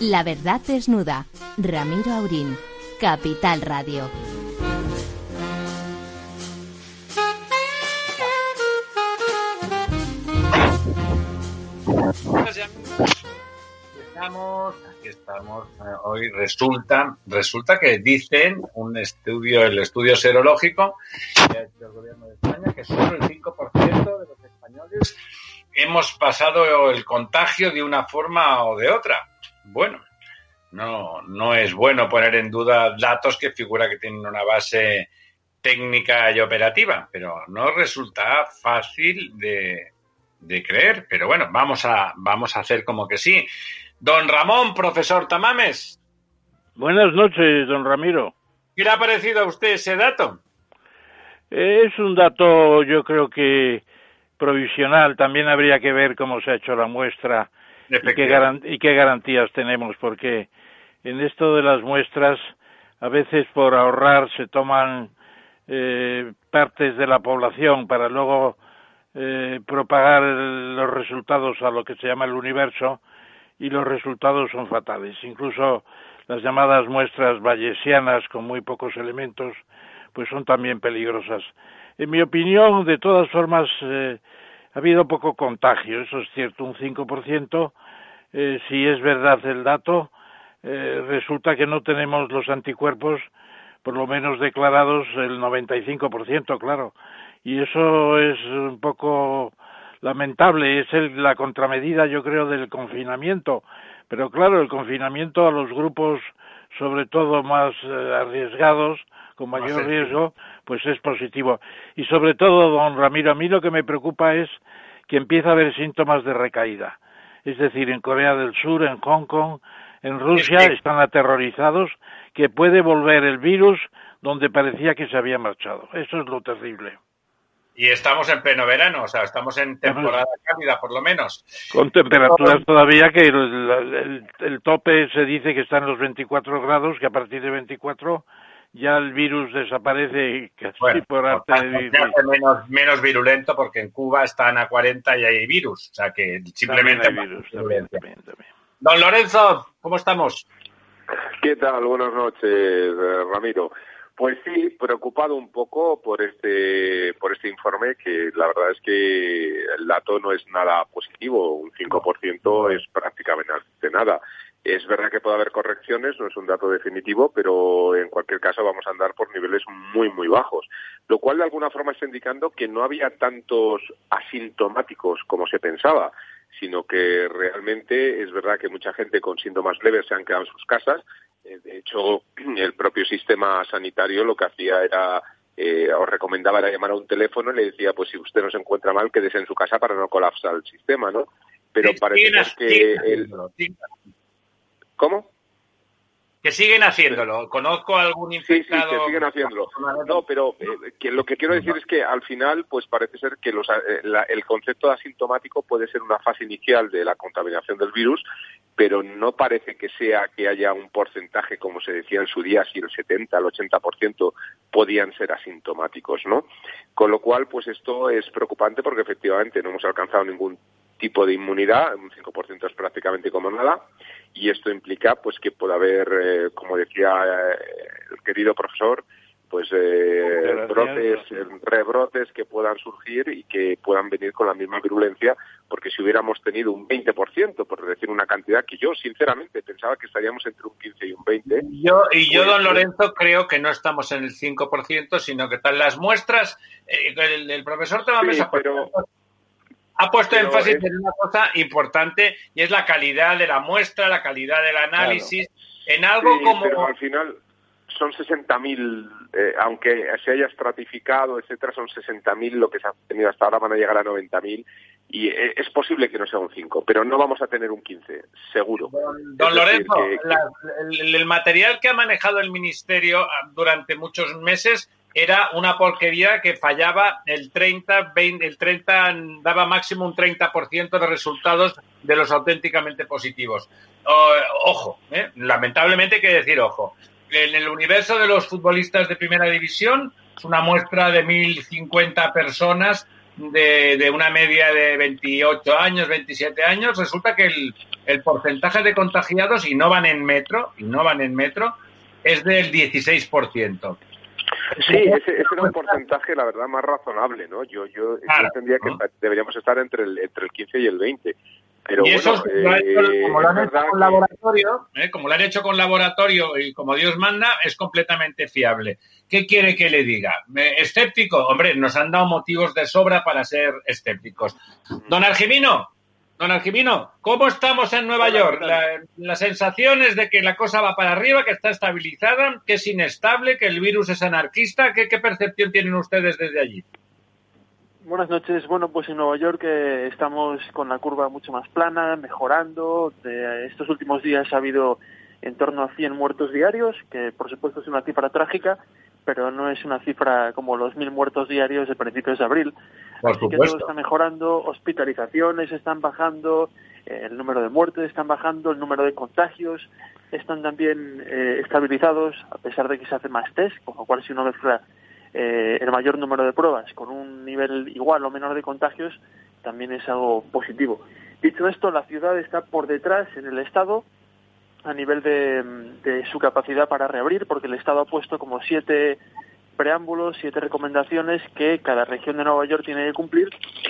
La verdad desnuda. Ramiro Aurín. Capital Radio. Estamos, aquí estamos. eh, Hoy resulta, resulta que dicen un estudio, el estudio serológico que ha el gobierno de España, que solo el 5% de los españoles hemos pasado el contagio de una forma o de otra. Bueno, no, no es bueno poner en duda datos que figura que tienen una base técnica y operativa, pero no resulta fácil de, de creer. Pero bueno, vamos a, vamos a hacer como que sí. Don Ramón, profesor Tamames, Buenas noches, don Ramiro. ¿qué le ha parecido a usted ese dato? Es un dato, yo creo que provisional. También habría que ver cómo se ha hecho la muestra y qué, garan- y qué garantías tenemos, porque en esto de las muestras, a veces por ahorrar se toman eh, partes de la población para luego eh, propagar el- los resultados a lo que se llama el universo y los resultados son fatales. Incluso las llamadas muestras bayesianas con muy pocos elementos, pues son también peligrosas. En mi opinión, de todas formas, eh, ha habido poco contagio, eso es cierto, un 5%. Eh, si es verdad el dato, eh, resulta que no tenemos los anticuerpos, por lo menos declarados, el 95%, claro. Y eso es un poco lamentable, es el- la contramedida, yo creo, del confinamiento. Pero claro, el confinamiento a los grupos, sobre todo más eh, arriesgados, con mayor riesgo, pues es positivo. Y sobre todo, don Ramiro, a mí lo que me preocupa es que empieza a haber síntomas de recaída. Es decir, en Corea del Sur, en Hong Kong, en Rusia están aterrorizados que puede volver el virus donde parecía que se había marchado. Eso es lo terrible. Y estamos en pleno verano, o sea, estamos en temporada cálida, por lo menos. Con temperaturas todavía que el, el- el tope se dice que está en los 24 grados, que a partir de 24 ya el virus desaparece casi Bueno, por por arte de tanto, virus. hace menos, menos virulento porque en Cuba están a 40 y hay virus. O sea que simplemente. También hay virus, también, también, también. Don Lorenzo, ¿cómo estamos? ¿Qué tal? Buenas noches, eh, Ramiro. Pues sí, preocupado un poco por este por este informe que la verdad es que el dato no es nada positivo, un 5% es prácticamente nada. Es verdad que puede haber correcciones, no es un dato definitivo, pero en cualquier caso vamos a andar por niveles muy, muy bajos. Lo cual de alguna forma está indicando que no había tantos asintomáticos como se pensaba, sino que realmente es verdad que mucha gente con síntomas leves se han quedado en sus casas. Eh, De hecho, el propio sistema sanitario lo que hacía era eh, os recomendaba era llamar a un teléfono y le decía, pues si usted no se encuentra mal, quédese en su casa para no colapsar el sistema, ¿no? Pero Sí, parece siguen que siguen el... sí, ¿Cómo? Que siguen haciéndolo. Conozco a algún Sí, sí, infectado. que siguen haciéndolo. No, pero eh, que lo que quiero decir es que al final, pues parece ser que los, eh, la- el concepto de asintomático puede ser una fase inicial de la contaminación del virus, pero no parece que sea que haya un porcentaje, como se decía en su día, si el 70, el 80% podían ser asintomáticos, ¿no? Con lo cual, pues esto es preocupante porque efectivamente no hemos alcanzado ningún tipo de inmunidad, un 5% es prácticamente como nada, y esto implica pues que puede haber, eh, como decía eh, el querido profesor, pues eh, Gracias. brotes, eh, rebrotes que puedan surgir y que puedan venir con la misma virulencia, porque si hubiéramos tenido un 20%, por decir una cantidad que yo sinceramente pensaba que estaríamos entre un 15 y un 20, Yo, y yo, Pues, don sí. Lorenzo, creo que no estamos en el 5%, sino que están las muestras. eh, el, el profesor Tamames Sí, ha puesto, pero- ha puesto pero énfasis es- en una cosa importante y es la calidad de la muestra, la calidad del análisis, en algo Sí, como. pero al final son 60.000, eh, aunque se haya estratificado, etcétera, son 60.000 lo que se ha tenido hasta ahora, van a llegar a 90.000 y eh, es posible que no sea un 5, pero no vamos a tener un 15, seguro. Don, Lorenzo, que- que- la- el, el material que ha manejado el Ministerio ah, durante muchos meses era una porquería que fallaba el 30, 20, el 30, daba máximo un 30% de resultados de los auténticamente positivos. O- ojo, ¿eh? lamentablemente hay que decir ojo. En el universo de los futbolistas de primera división, es una muestra de 1.050 personas de, una media de 28 años, 27 años, resulta que el, el porcentaje de contagiados, y no van en metro, y no van en metro, es del 16%. Sí, ese, era un porcentaje, la verdad, más razonable, ¿no? Yo, yo, entendía que deberíamos estar entre el, entre el 15 y el 20. Pero y eso, eh, como lo han hecho con laboratorio, eh, como lo han hecho con laboratorio y como Dios manda, es completamente fiable. ¿Qué quiere que le diga? ¿Escéptico? Hombre, nos han dado motivos de sobra para ser escépticos. Don Argimino, Don Argimino, ¿cómo estamos en Nueva York? La, sensación es de que la cosa va para arriba, que está estabilizada, que es inestable, que el virus es anarquista. ¿Qué, percepción tienen ustedes desde allí? Buenas noches. Bueno, pues en Nueva York eh, estamos con la curva mucho más plana, mejorando. De estos últimos días ha habido en torno a 100 muertos diarios, que por supuesto es una cifra trágica, pero no es una cifra como los mil muertos diarios de principios de abril. Así que todo está mejorando, hospitalizaciones están bajando, eh, el número de muertes están bajando, el número de contagios están también eh, estabilizados, a pesar de que se hace más test, con lo cual si uno mezcla eh, el mayor número de pruebas con un nivel igual o menor de contagios, también es algo positivo. Dicho esto, la ciudad está por detrás en el Estado a nivel de, de su capacidad para reabrir, porque el Estado ha puesto como siete preámbulos, siete recomendaciones que cada región de Nueva York tiene que cumplir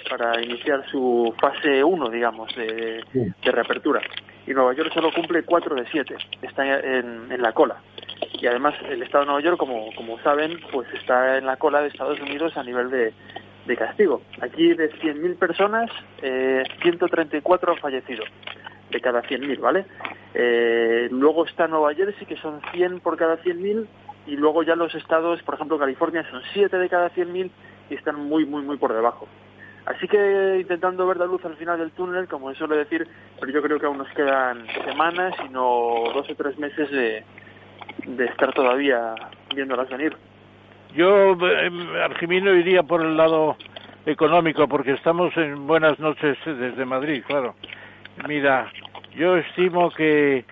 para iniciar su fase 1, digamos, de, reapertura. Y Nueva York solo cumple cuatro de siete, está en, en, la cola. Y además el Estado de Nueva York, como, como saben, pues está en la cola de Estados Unidos a nivel de, de castigo. Aquí de 100.000 personas, eh, 134 han fallecido de cada 100.000, ¿vale? Eh, luego está Nueva Jersey, que son 100 por cada 100.000, y luego ya los estados, por ejemplo California, son 7 de cada 100.000 y están muy, muy, muy por debajo. Así que intentando ver la luz al final del túnel, como se suele decir, pero yo creo que aún nos quedan semanas y no dos o tres meses de, de estar todavía viéndolas venir. Yo, eh, Argimino, iría por el lado económico, porque estamos en buenas noches desde Madrid, claro. Mira, yo estimo que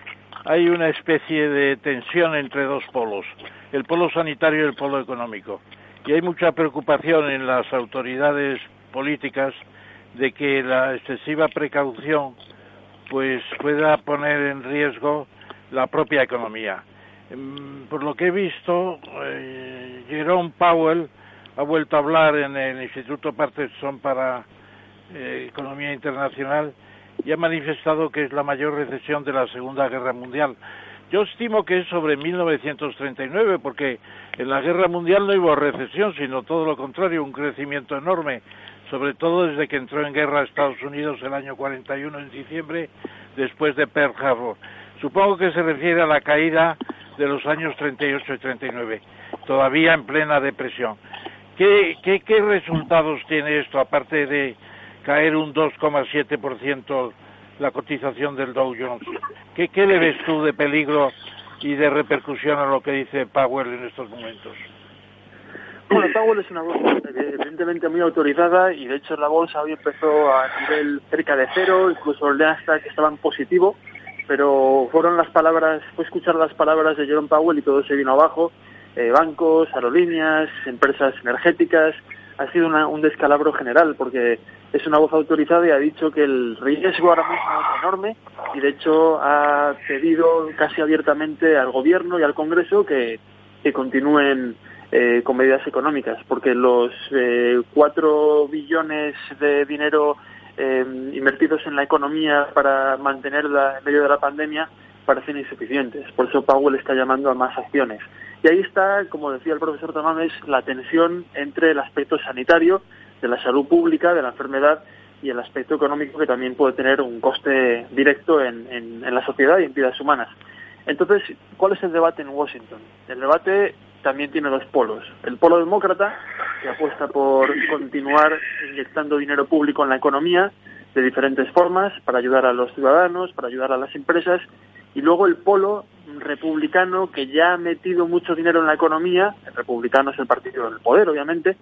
hay una especie de tensión entre dos polos el polo sanitario y el polo económico. Y hay mucha preocupación en las autoridades políticas de que la excesiva precaución pues pueda poner en riesgo la propia economía. Em, por lo que he visto, eh, Jerome Powell ha vuelto a hablar en el Instituto Parterson para eh, Economía Internacional y ha manifestado que es la mayor recesión de la Segunda Guerra Mundial. Yo estimo que es sobre 1939, porque en la guerra mundial no hubo recesión, sino todo lo contrario, un crecimiento enorme, sobre todo desde que entró en guerra Estados Unidos el año 41 en diciembre, después de Pearl Harbor. Supongo que se refiere a la caída de los años 38 y 39, todavía en plena depresión. ¿Qué, qué, resultados tiene esto, aparte de caer un 2,7% la cotización del Dow Jones. ¿Qué, ¿Qué le ves tú de peligro y de repercusión a lo que dice Powell en estos momentos? Bueno, Powell es una bolsa evidentemente muy autorizada y de hecho la bolsa hoy empezó a nivel cerca de cero, incluso el que estaba en positivo, pero fueron las palabras, fue escuchar las palabras de Jerome Powell y todo se vino abajo, eh, bancos, aerolíneas, empresas energéticas, ha sido un descalabro general porque es una voz autorizada y ha dicho que el riesgo ahora mismo es enorme y de hecho ha pedido casi abiertamente al gobierno y al Congreso que, que continúen eh, con medidas económicas porque los eh, cuatro billones de dinero eh, invertidos en la economía para mantenerla en medio de la pandemia parecen insuficientes. Por eso Powell está llamando a más acciones. Y ahí está, como decía el profesor Tamames, la tensión entre el aspecto sanitario, de la salud pública, de la enfermedad, y el aspecto económico que también puede tener un coste directo en, en, la sociedad y en vidas humanas. Entonces, ¿cuál es el debate en Washington? El debate también tiene dos polos. El polo demócrata, que apuesta por continuar inyectando dinero público en la economía de diferentes formas para ayudar a los ciudadanos, para ayudar a las empresas, y luego el polo republicano que ya ha metido mucho dinero en la economía, el republicano es el partido del poder obviamente,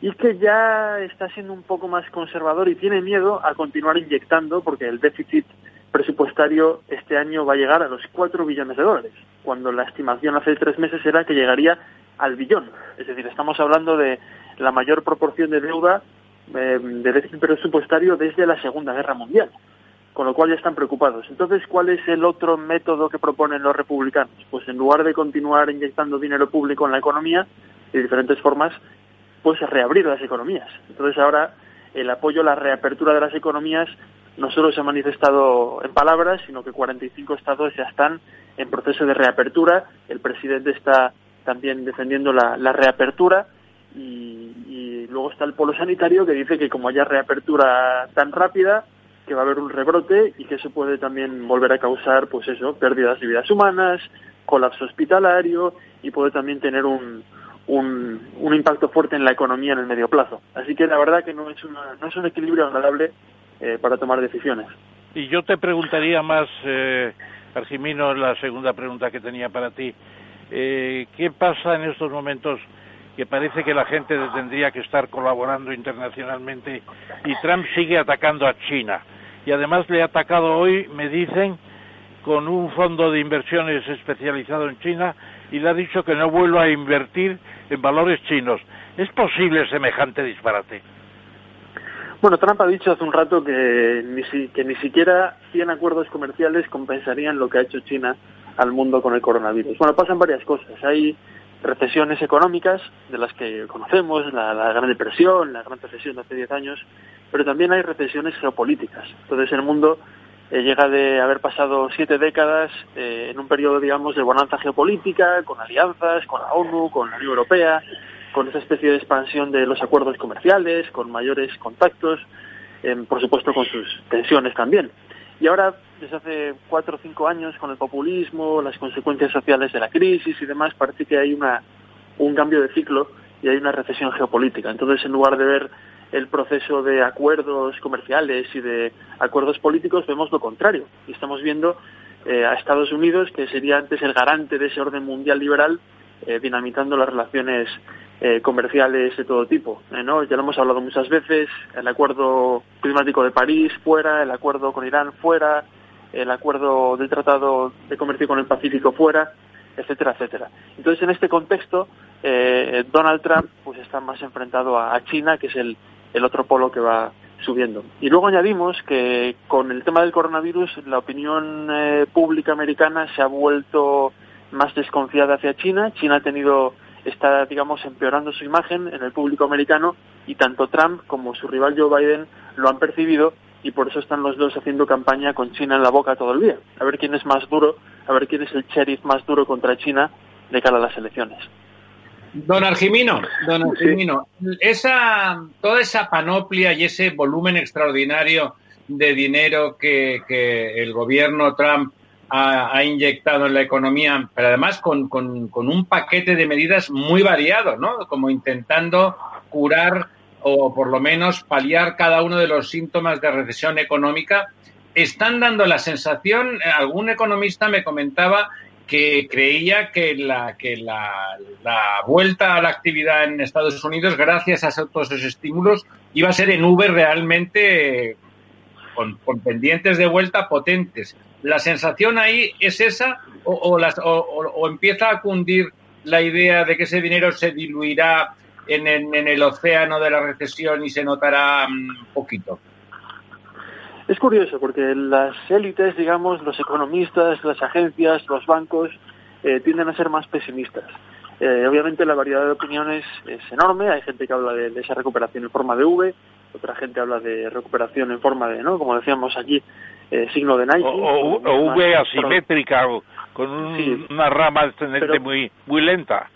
y que ya está siendo un poco más conservador y tiene miedo a continuar inyectando porque el déficit presupuestario este año va a llegar a los 4 billones de dólares, cuando la estimación hace tres meses era que llegaría al billón. Es decir, estamos hablando de la mayor proporción de deuda eh, de presupuestario desde la Segunda Guerra Mundial, con lo cual ya están preocupados. Entonces, ¿cuál es el otro método que proponen los republicanos? Pues en lugar de continuar inyectando dinero público en la economía, de diferentes formas, pues reabrir las economías. Entonces ahora el apoyo a la reapertura de las economías no solo se ha manifestado en palabras, sino que 45 estados ya están en proceso de reapertura. El presidente está también defendiendo la, reapertura y, luego está el polo sanitario que dice que como haya reapertura tan rápida, que va a haber un rebrote y que eso puede también volver a causar, pues eso, pérdidas de vidas humanas, colapso hospitalario y puede también tener un, un, un, impacto fuerte en la economía en el medio plazo. Así que la verdad que no es, una, no es un equilibrio agradable eh, para tomar decisiones. Y yo te preguntaría más, eh, la segunda pregunta que tenía para ti. Eh, ¿Qué pasa en estos momentos que parece que la gente tendría que estar colaborando internacionalmente y Trump sigue atacando a China? Y además le ha atacado hoy, me dicen, con un fondo de inversiones especializado en China y le ha dicho que no vuelva a invertir en valores chinos. ¿Es posible semejante disparate? Bueno, Trump ha dicho hace un rato que ni, que ni siquiera 100 acuerdos comerciales compensarían lo que ha hecho China al mundo con el coronavirus. Bueno, pasan varias cosas. Hay recesiones económicas, de las que conocemos, la, Gran Depresión, la Gran Recesión de hace 10 años, pero también hay recesiones geopolíticas. Entonces el mundo eh, llega de haber pasado siete décadas eh, en un periodo, digamos, de bonanza geopolítica, con alianzas, con la ONU, con la Unión Europea, con esa especie de expansión de los acuerdos comerciales, con mayores contactos, em, por supuesto con sus tensiones también. Y ahora, desde hace cuatro o cinco años, con el populismo, las consecuencias sociales de la crisis y demás, parece que hay una, un cambio de ciclo y hay una recesión geopolítica. Entonces, en lugar de ver el proceso de acuerdos comerciales y de acuerdos políticos, vemos lo contrario. Y estamos viendo eh, a Estados Unidos, que sería antes el garante de ese orden mundial liberal, eh, dinamitando las relaciones eh, comerciales de todo tipo. ¿no? Ya lo hemos hablado muchas veces, el acuerdo climático de París fuera, el acuerdo con Irán fuera, el acuerdo del Tratado de Comercio con el Pacífico fuera, etcétera, etcétera. Entonces, en este contexto, Donald Trump pues está más enfrentado a China, que es el, el otro polo que va subiendo. Y luego añadimos que con el tema del coronavirus la opinión eh, pública americana se ha vuelto más desconfiada hacia China. China ha tenido está digamos empeorando su imagen en el público americano y tanto Trump como su rival Joe Biden lo han percibido y por eso están los dos haciendo campaña con China en la boca todo el día. A ver quién es más duro, a ver quién es el sheriff más duro contra China de cara a las elecciones. Don Argimino, don Argimino, esa, toda esa panoplia y ese volumen extraordinario de dinero que, el gobierno Trump ha, inyectado en la economía, pero además con, con, un paquete de medidas muy variado, ¿no? Como intentando curar o por lo menos paliar cada uno de los síntomas de recesión económica, están dando la sensación, algún economista me comentaba que creía que la, que la, vuelta a la actividad en Estados Unidos, gracias a todos esos estímulos, iba a ser en Uber realmente con, pendientes de vuelta potentes. ¿La sensación ahí es esa o, las, o, empieza a cundir la idea de que ese dinero se diluirá en, en, el océano de la recesión y se notará mm, poquito? Es curioso porque las élites, digamos, los economistas, las agencias, los bancos, eh, tienden a ser más pesimistas. Eh, obviamente la variedad de opiniones es enorme. Hay gente que habla de, esa recuperación en forma de V, otra gente habla de recuperación en forma de, ¿no? Como decíamos aquí, eh, signo de Nike. O, V asimétrica, con una rama descendente muy, muy lenta.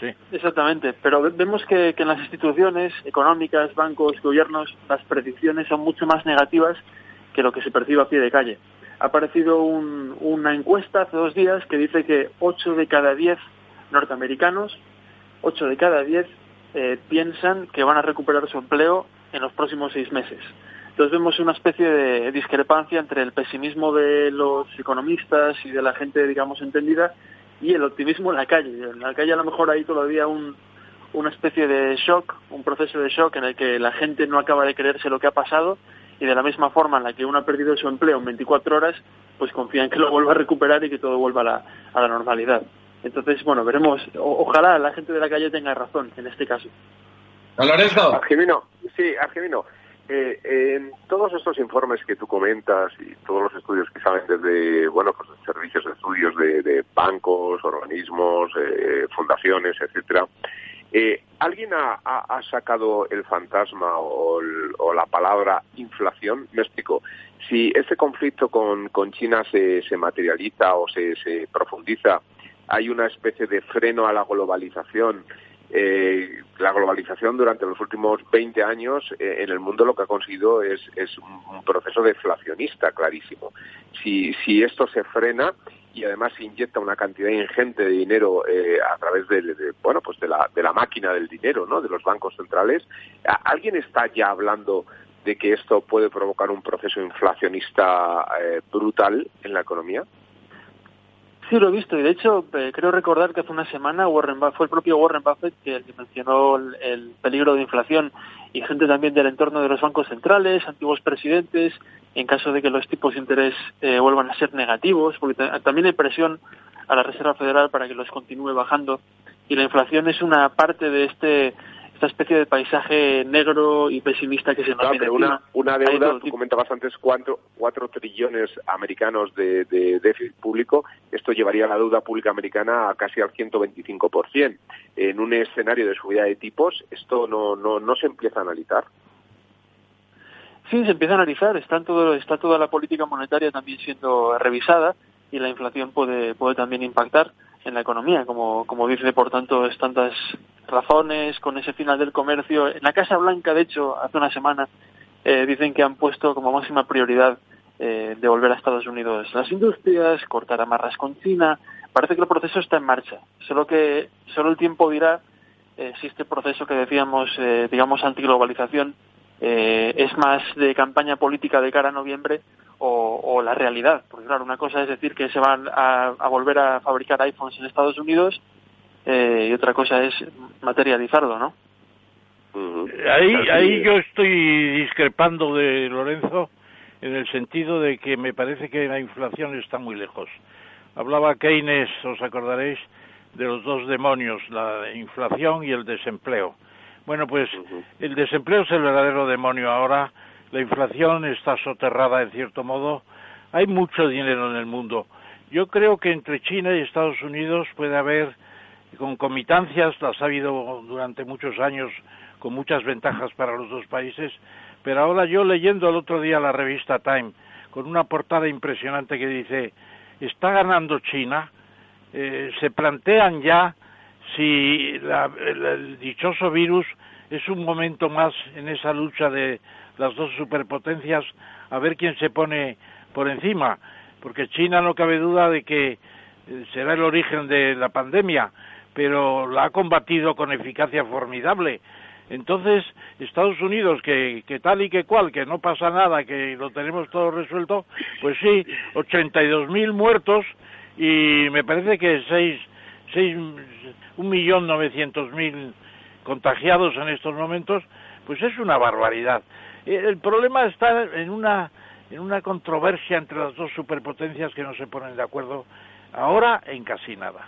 Sí. Exactamente, pero vemos que, en las instituciones económicas, bancos, gobiernos, las predicciones son mucho más negativas que lo que se percibe a pie de calle. Ha aparecido una encuesta hace dos días que dice que 8 de cada 10 norteamericanos, 8 de cada 10 eh, piensan que van a recuperar su empleo en los próximos seis meses. Entonces vemos una especie de discrepancia entre el pesimismo de los economistas y de la gente, digamos, entendida y el optimismo en la calle. En la calle a lo mejor hay todavía un, una especie de shock, un proceso de shock en el que la gente no acaba de creerse lo que ha pasado y de la misma forma en la que uno ha perdido su empleo en 24 horas, pues confía en que lo vuelva a recuperar y que todo vuelva a la, a la normalidad. Entonces, bueno, veremos. ojalá la gente de la calle tenga razón en este caso. Lorenzo. Argimino, sí, Argimino. Eh, en todos estos informes que tú comentas y todos los estudios que salen desde, bueno, pues servicios de estudios de, bancos, organismos, eh, fundaciones, etcétera, eh, ¿Alguien ha, sacado el fantasma o, la palabra inflación? Me explico. Si ese conflicto con, China se, materializa o se, profundiza, hay una especie de freno a la globalización. Eh, la globalización durante los últimos 20 años eh, en el mundo lo que ha conseguido es, un, proceso deflacionista clarísimo. Si, si esto se frena, y además se inyecta una cantidad ingente de dinero eh, a través de, bueno pues de la, de la máquina del dinero no de los bancos centrales alguien está ya hablando de que esto puede provocar un proceso inflacionista eh, brutal en la economía Sí, lo he visto y de hecho eh, creo recordar que hace una semana Warren Buffett, fue el propio Warren Buffett que, el que mencionó el, peligro de inflación y gente también del entorno de los bancos centrales, antiguos presidentes, en caso de que los tipos de interés eh, vuelvan a ser negativos, porque también hay presión a la Reserva Federal para que los continúe bajando. Y la inflación es una parte de este esta especie de paisaje negro y pesimista que se nos viene una, una deuda, tú comentabas antes cuatro, cuatro trillones americanos de, déficit público, esto llevaría la deuda pública americana a casi al 125%. En un escenario de subida de tipos, esto no, no, no se empieza a analizar. Sí, se empieza a analizar, está, todo, está toda la política monetaria también siendo revisada y la inflación puede, puede también impactar en la economía, como, como dice, por tanto, es tantas razones con ese final del comercio. En la Casa Blanca, de hecho, hace una semana, eh, dicen que han puesto como máxima prioridad eh, devolver a Estados Unidos las industrias, cortar amarras con China. Parece que el proceso está en marcha, solo que solo el tiempo dirá eh, si este proceso que decíamos, eh, digamos, antiglobalización, eh, es más de campaña política de cara a noviembre o, la realidad. Porque claro, una cosa es decir que se van a, volver a fabricar iPhones en Estados Unidos eh, y otra cosa es materializarlo, ¿no? Ahí, ahí yo estoy discrepando de Lorenzo en el sentido de que me parece que la inflación está muy lejos. Hablaba Keynes, os acordaréis, de los dos demonios, la inflación y el desempleo. Bueno, pues el desempleo es el verdadero demonio ahora. La inflación está soterrada en cierto modo, hay mucho dinero en el mundo. Yo creo que entre China y Estados Unidos puede haber concomitancias, las ha habido durante muchos años con muchas ventajas para los dos países, pero ahora yo leyendo el otro día la revista Time con una portada impresionante que dice está ganando China, eh, se plantean ya si el dichoso virus es un momento más en esa lucha de las dos superpotencias a ver quién se pone por encima, porque China no cabe duda de que eh, será el origen de la pandemia, pero la ha combatido con eficacia formidable. Entonces, Estados Unidos, que, que tal y que cual, que no pasa nada, que lo tenemos todo resuelto, pues sí, 82.000 muertos y me parece que seis, seis, un millón novecientos mil contagiados en estos momentos, pues es una barbaridad. Eh, el problema está en una, en una controversia entre las dos superpotencias que no se ponen de acuerdo ahora en casi nada.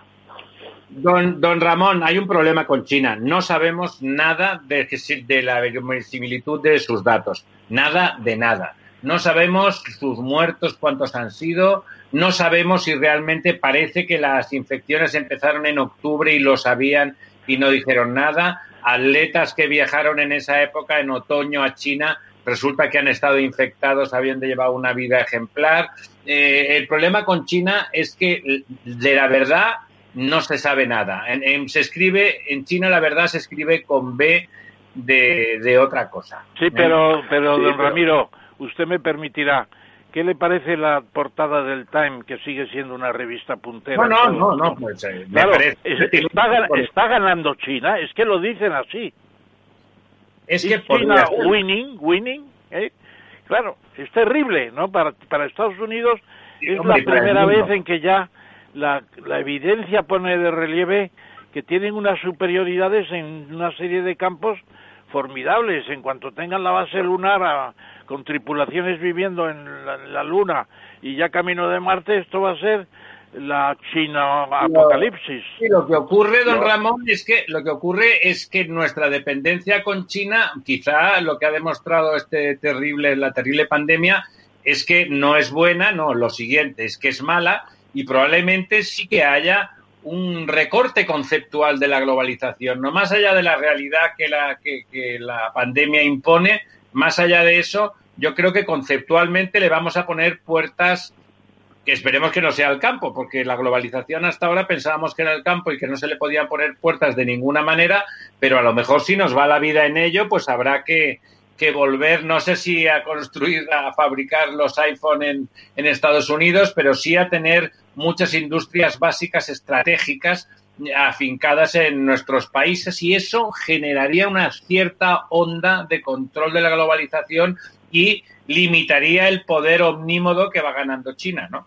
Don, don Ramón, hay un problema con China. No sabemos nada de, de la similitud de sus datos. Nada de nada. No sabemos sus muertos, cuántos han sido. No sabemos si realmente parece que las infecciones empezaron en octubre y lo sabían y no dijeron nada atletas que viajaron en esa época, en otoño, a China, resulta que han estado infectados habiendo llevado una vida ejemplar. Eh, el problema con China es que de la verdad no se sabe nada. se escribe, en China la verdad se escribe con B de, otra cosa. Sí, pero, pero don Ramiro, usted me permitirá, ¿Qué le parece la portada del Time, que sigue siendo una revista puntera? No, no, no, pues, eh, está, ganando China, es que lo dicen así. Es que China winning, winning, ¿eh? Claro, es terrible, ¿no? Para, para Estados Unidos es la primera vez en que ya la, la evidencia pone de relieve que tienen unas superioridades en una serie de campos formidables. En cuanto tengan la base lunar a, con tripulaciones viviendo en la, Luna y ya camino de Marte, esto va a ser la China apocalipsis. Sí, lo que ocurre, don Ramón, es que lo que ocurre es que nuestra dependencia con China, quizá lo que ha demostrado este terrible, la terrible pandemia, es que no es buena, no, lo siguiente es que es mala y probablemente sí que haya un recorte conceptual de la globalización, no más allá de la realidad que la, que la pandemia impone, más allá de eso, yo creo que conceptualmente le vamos a poner puertas que esperemos que no sea el campo, porque la globalización hasta ahora pensábamos que era el campo y que no se le podían poner puertas de ninguna manera, pero a lo mejor si nos va la vida en ello, pues habrá que, que volver, no sé si a construir, a fabricar los iPhone en, en Estados Unidos, pero sí a tener muchas industrias básicas estratégicas afincadas en nuestros países y eso generaría una cierta onda de control de la globalización y limitaría el poder omnímodo que va ganando China, ¿no?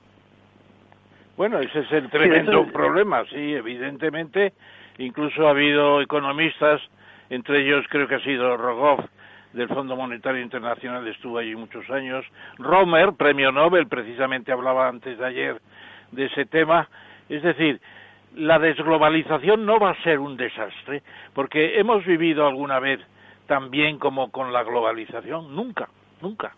Bueno, ese es el tremendo problema, sí, evidentemente. Incluso ha habido economistas, entre ellos creo que ha sido Rogoff del Fondo Monetario Internacional, estuvo allí muchos años. Romer, premio Nobel, precisamente hablaba antes de ayer de ese tema. Es decir, la desglobalización no va a ser un desastre, porque hemos vivido alguna vez tan bien como con la globalización. Nunca, nunca.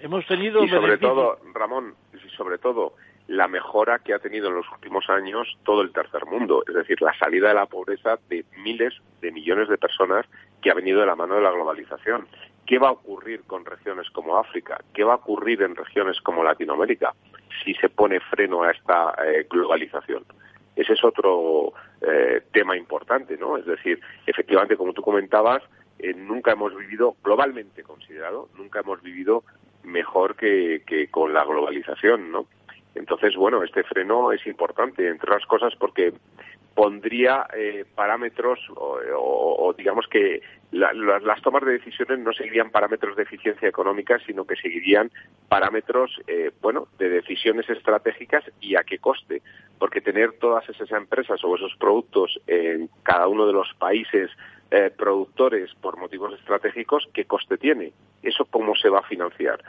Hemos tenido. Y sobre todo, Ramón, y sobre todo, la mejora que ha tenido en los últimos años todo el tercer mundo, es decir, la salida de la pobreza de miles de millones de personas que ha venido de la mano de la globalización. ¿Qué va a ocurrir con regiones como África? ¿Qué va a ocurrir en regiones como Latinoamérica si se pone freno a esta eh, globalización? Ese es otro eh, tema importante, ¿no? Es decir, efectivamente, como tú comentabas, eh, nunca hemos vivido, globalmente considerado, nunca hemos vivido mejor que, que con la globalización, ¿no? Entonces, bueno, este freno es importante, entre otras cosas, porque pondría eh, parámetros o, digamos que las tomas de decisiones no seguirían parámetros de eficiencia económica, sino que seguirían parámetros, eh, bueno, de decisiones estratégicas y a qué coste. Porque tener todas esas empresas o esos productos en cada uno de los países eh, productores por motivos estratégicos, ¿qué coste tiene? ¿Eso cómo se va a financiar?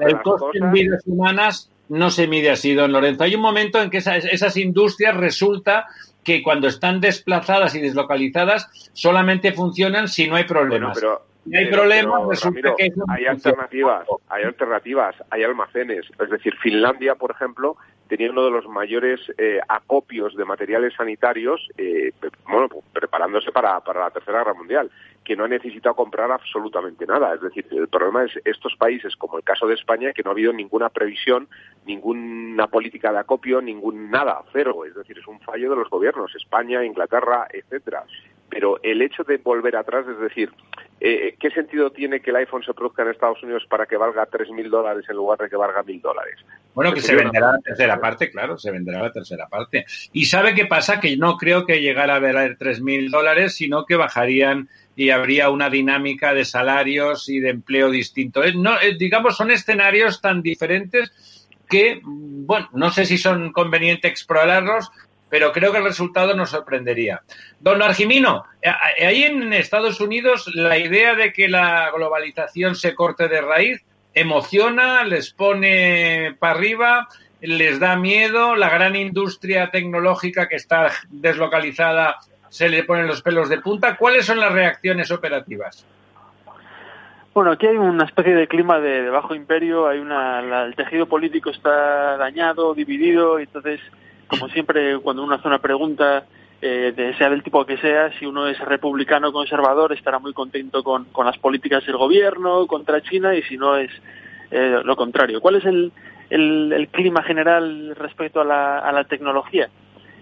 el coste en vidas humanas no se mide así, don Lorenzo. Hay un momento en que esas, industrias resulta que cuando están desplazadas y deslocalizadas solamente funcionan si no hay problemas. Si hay problemas, resulta que hay alternativas, hay alternativas, hay almacenes. Es decir, Finlandia, por ejemplo, tenía uno de los mayores eh, acopios de materiales sanitarios, eh, bueno, pues, preparándose para, para la Tercera Guerra Mundial, que no ha necesitado comprar absolutamente nada. Es decir, el problema es estos países, como el caso de España, que no ha habido ninguna previsión, ninguna política de acopio, ningún nada, cero. Es decir, es un fallo de los gobiernos, España, Inglaterra, etcétera pero el hecho de volver atrás, es decir, eh, ¿qué sentido tiene que el iPhone se produzca en Estados Unidos para que valga 3.000 dólares en lugar de que valga 1.000 dólares? Bueno, que se venderá la tercera parte, claro, se venderá la tercera parte. ¿Y sabe qué pasa? Que no creo que llegara a valer 3.000 dólares, sino que bajarían y habría una dinámica de salarios y de empleo distinto. No, digamos, son escenarios tan diferentes que, bueno, no sé si son convenientes explorarlos, pero creo que el resultado nos sorprendería. Don Argimino, eh, eh, ahí en Estados Unidos la idea de que la globalización se corte de raíz emociona, les pone para arriba, les da miedo, la gran industria tecnológica que está deslocalizada se le ponen los pelos de punta. ¿Cuáles son las reacciones operativas? Bueno, aquí hay una especie de clima de, bajo imperio, hay una, el tejido político está dañado, dividido, y entonces como siempre, cuando uno hace una pregunta, eh, sea del tipo que sea, si uno es republicano conservador, estará muy contento con, las políticas del gobierno contra China y si no es eh, lo contrario. ¿Cuál es el, el, clima general respecto a la, tecnología?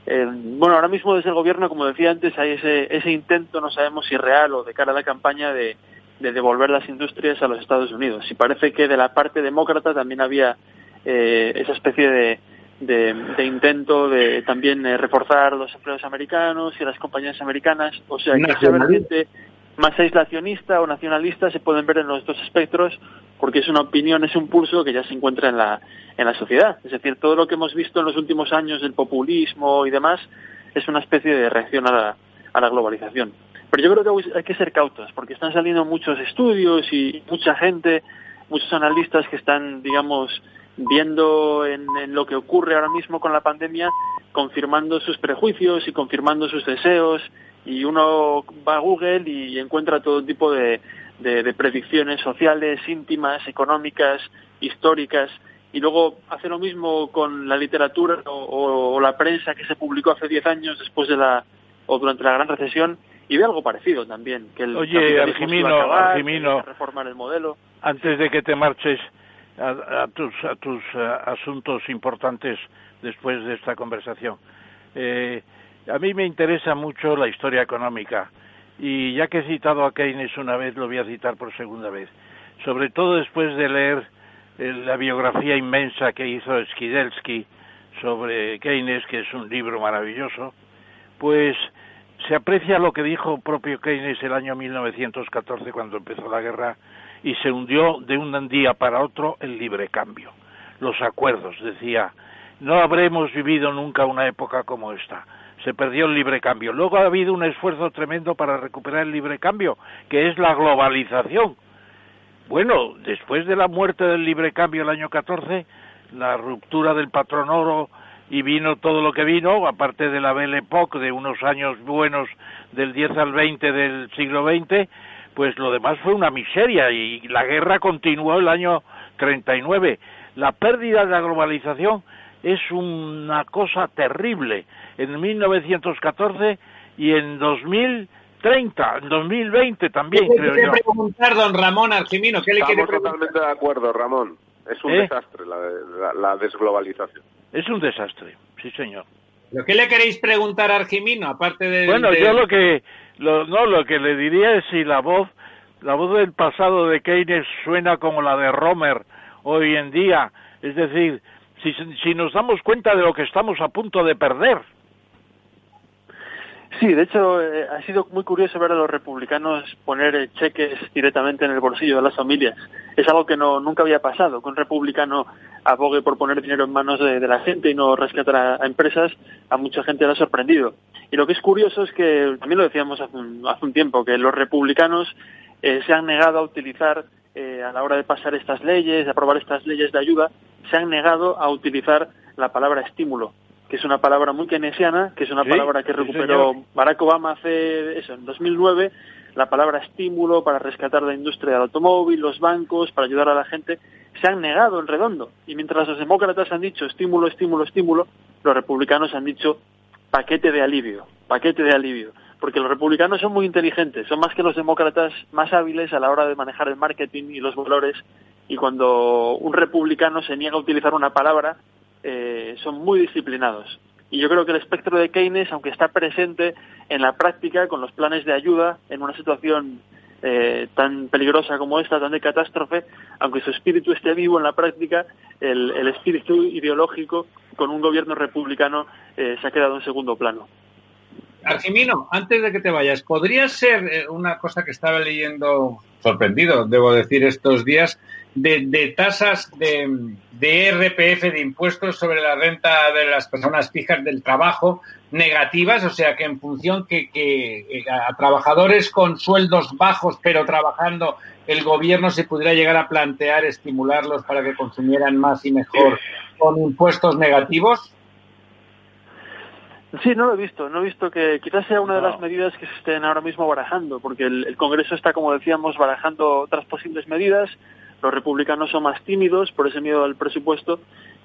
Eh, bueno, ahora mismo desde el gobierno, como decía antes, hay ese, ese intento, no sabemos si real o de cara a la campaña, de, de devolver las industrias a los Estados Unidos. Y parece que de la parte demócrata también había esa especie de, de, intento de también eh, reforzar los empleos americanos y las compañías americanas. O sea, que esa vertiente más aislacionista o nacionalista se pueden ver en los dos espectros porque es una opinión, es un pulso que ya se encuentra en la, en la sociedad. Es decir, todo lo que hemos visto en los últimos años del populismo y demás es una especie de reacción a la, a la globalización. Pero yo creo que hay que ser cautos porque están saliendo muchos estudios y mucha gente, muchos analistas que están, digamos, viendo en, lo que ocurre ahora mismo con la pandemia, confirmando sus prejuicios y confirmando sus deseos. Y uno va a Google y encuentra todo tipo de, predicciones sociales, íntimas, económicas, históricas. Y luego hace lo mismo con la literatura o, la prensa que se publicó hace 10 años después de la o durante la gran recesión y ve algo parecido también que el Oye, Argimino, reformar el modelo antes de que te marches a, tus, a tus eh, asuntos importantes después de esta conversación. Eh, a mí me interesa mucho la historia económica y ya que he citado a Keynes una vez, lo voy a citar por segunda vez. Sobre todo después de leer eh, la biografía inmensa que hizo Skidelsky sobre Keynes, que es un libro maravilloso, pues se aprecia lo que dijo propio Keynes el año 1914 cuando empezó la guerra y se hundió de un día para otro el libre cambio. Los acuerdos, decía, no habremos vivido nunca una época como esta. Se perdió el libre cambio. Luego ha habido un esfuerzo tremendo para recuperar el libre cambio, que es la globalización. Bueno, después de la muerte del libre cambio el año 14, la ruptura del patrón oro y vino todo lo que vino, aparte de la Belle Époque, de unos años buenos del 10 al 20 del siglo XX, pues lo demás fue una miseria y la guerra continuó el año 39. La pérdida de la globalización es una cosa terrible. En 1914 y en 2030, en 2020 también, ¿Qué le quiere preguntar, don Ramón Argimino? ¿Qué le Estamos totalmente de acuerdo, Ramón. Es un ¿Eh? desastre la, desglobalización. Es un desastre, sí, señor. ¿Lo qué le queréis preguntar a Argimino, aparte de... Bueno, yo lo que lo, no, lo que le diría es si la voz, la voz del pasado de Keynes suena como la de Romer hoy en día. Es decir, si, si nos damos cuenta de lo que estamos a punto de perder. Sí, de hecho, eh, ha sido muy curioso ver a los republicanos poner eh, cheques directamente en el bolsillo de las familias. Es algo que no nunca había pasado, que un republicano abogue por poner dinero en manos de, la gente y no rescatar a, empresas, a mucha gente le ha sorprendido. Y lo que es curioso es que, también lo decíamos hace un, tiempo, que los republicanos eh, se han negado a utilizar, a la hora de pasar estas leyes, de aprobar estas leyes de ayuda, se han negado a utilizar la palabra estímulo que es una palabra muy keynesiana, que es una palabra que recuperó Barack Obama hace eso, en 2009, la palabra estímulo para rescatar la industria del automóvil, los bancos, para ayudar a la gente, se han negado en redondo. Y mientras los demócratas han dicho estímulo, estímulo, estímulo, los republicanos han dicho paquete de alivio, paquete de alivio. Porque los republicanos son muy inteligentes, son más que los demócratas más hábiles a la hora de manejar el marketing y los valores. Y cuando un republicano se niega a utilizar una palabra, eh, son muy disciplinados. Y yo creo que el espectro de Keynes, aunque está presente en la práctica con los planes de ayuda en una situación eh, tan peligrosa como esta, tan de catástrofe, aunque su espíritu esté vivo en la práctica, el, espíritu ideológico con un gobierno republicano eh, se ha quedado en segundo plano. Argimino, antes de que te vayas, ¿podría ser una cosa que estaba leyendo, sorprendido, debo decir, estos días, de, tasas de, de RPF, de impuestos sobre la renta de las personas fijas del trabajo negativas, o sea que en función que, que a trabajadores con sueldos bajos pero trabajando el gobierno se pudiera llegar a plantear estimularlos para que consumieran más y mejor con impuestos negativos? Sí, no lo he visto. No he visto que quizás sea una de las medidas que se estén ahora mismo barajando, porque el Congreso está, como decíamos, barajando otras posibles medidas los republicanos son más tímidos por ese miedo al presupuesto,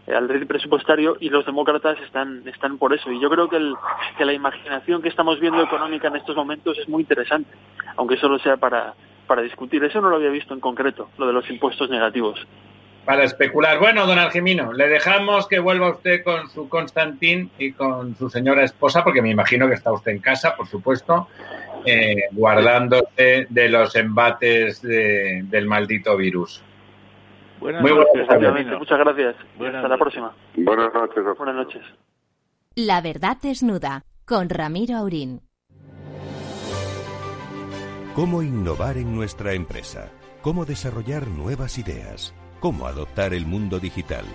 eh, al presupuestario, y los demócratas están, están por eso. Y yo creo que, el, que la imaginación que estamos viendo económica en estos momentos es muy interesante, aunque solo sea para, para discutir. Eso no lo había visto en concreto, lo de los impuestos negativos. Para especular. Bueno, don Argemino, le dejamos que vuelva usted con su Constantín y con su señora esposa, porque me imagino que está usted en casa, por supuesto, eh, guardándose de los embates del maldito virus. Buenas Muy noches, Muchas gracias. Hasta la próxima. Buenas noches. Buenas noches. La verdad desnuda con Ramiro Aurín. ¿Cómo innovar en nuestra empresa? ¿Cómo desarrollar nuevas ideas? ¿Cómo adoptar el mundo digital?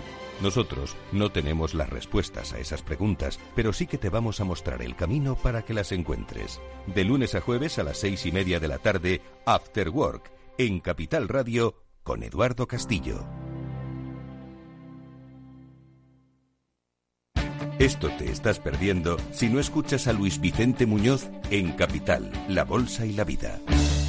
Nosotros no tenemos las respuestas a esas preguntas, pero sí que te vamos a mostrar el camino para que las encuentres. De lunes a jueves a las seis y media de la tarde, After Work, en Capital Radio, con Eduardo Castillo. Esto te estás perdiendo si no escuchas a Luis Vicente Muñoz en Capital, La Bolsa y la Vida.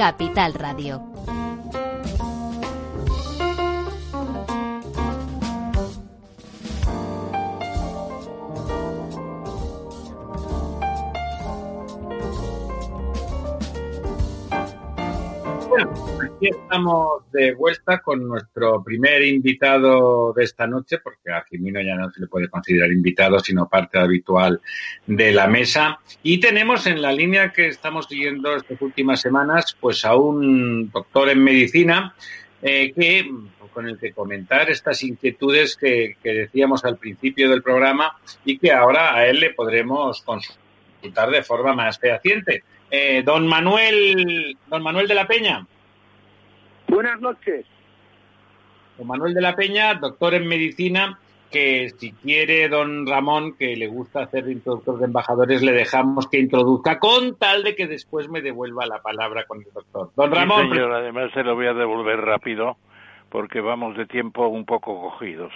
Capital Radio. Aquí estamos de vuelta con nuestro primer invitado de esta noche, porque a Jimino ya no se le puede considerar invitado, sino parte habitual de la mesa. Y tenemos en la línea que estamos siguiendo estas últimas semanas, pues a un doctor en medicina eh, que con el que comentar estas inquietudes que, decíamos al principio del programa y que ahora a él le podremos consultar de forma más fehaciente. Eh, don Manuel, don Manuel de la Peña. Buenas noches. Don Manuel de la Peña, doctor en medicina, que si quiere don Ramón, que le gusta hacer de introductor de embajadores, le dejamos que introduzca con tal de que después me devuelva la palabra con el doctor. Don Ramón. Sí, señor, además se lo voy a devolver rápido porque vamos de tiempo un poco cogidos.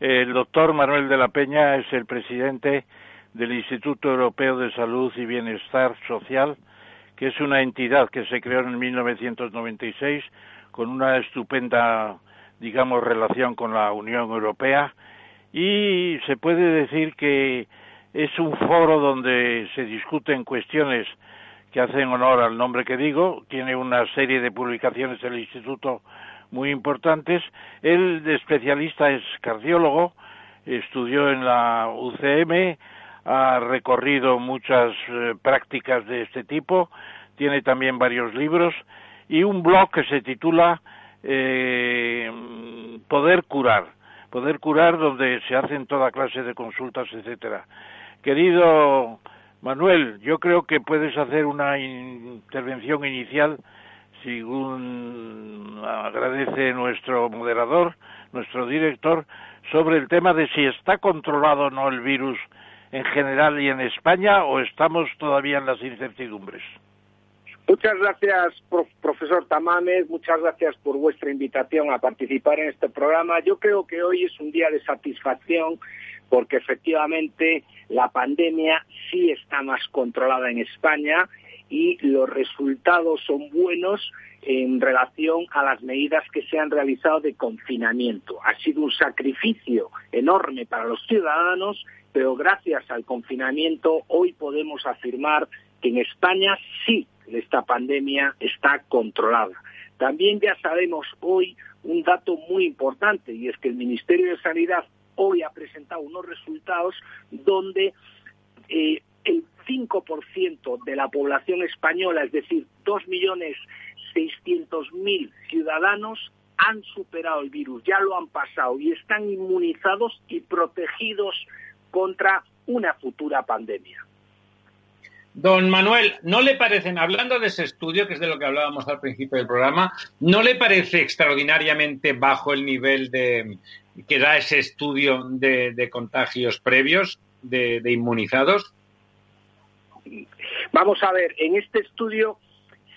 El doctor Manuel de la Peña es el presidente del Instituto Europeo de Salud y Bienestar Social, que es una entidad que se creó en 1996 con una estupenda, digamos, relación con la Unión Europea. Y se puede decir que es un foro donde se discuten cuestiones que hacen honor al nombre que digo, tiene una serie de publicaciones del Instituto muy importantes. Él de especialista es cardiólogo, estudió en la UCM, ha recorrido muchas eh, prácticas de este tipo, tiene también varios libros y un blog que se titula eh, Poder curar, Poder curar donde se hacen toda clase de consultas, etcétera. Querido Manuel, yo creo que puedes hacer una intervención inicial según agradece nuestro moderador, nuestro director, sobre el tema de si está controlado o no el virus en general y en España o estamos todavía en las incertidumbres. Muchas gracias, prof, profesor Tamames, muchas gracias por vuestra invitación a participar en este programa. Yo creo que hoy es un día de satisfacción porque efectivamente la pandemia sí está más controlada en España y los resultados son buenos en relación a las medidas que se han realizado de confinamiento. Ha sido un sacrificio enorme para los ciudadanos, pero gracias al confinamiento hoy podemos afirmar que en España sí esta pandemia está controlada. También ya sabemos hoy un dato muy importante y es que el Ministerio de Sanidad hoy ha presentado unos resultados donde eh, el 5% de la población española, es decir, 2.600.000 ciudadanos, han superado el virus, ya lo han pasado y están inmunizados y protegidos contra una futura pandemia. Don Manuel, ¿no le parecen, hablando de ese estudio, que es de lo que hablábamos al principio del programa, ¿no le parece extraordinariamente bajo el nivel de que da ese estudio de, contagios previos, de, de inmunizados? Vamos a ver, en este estudio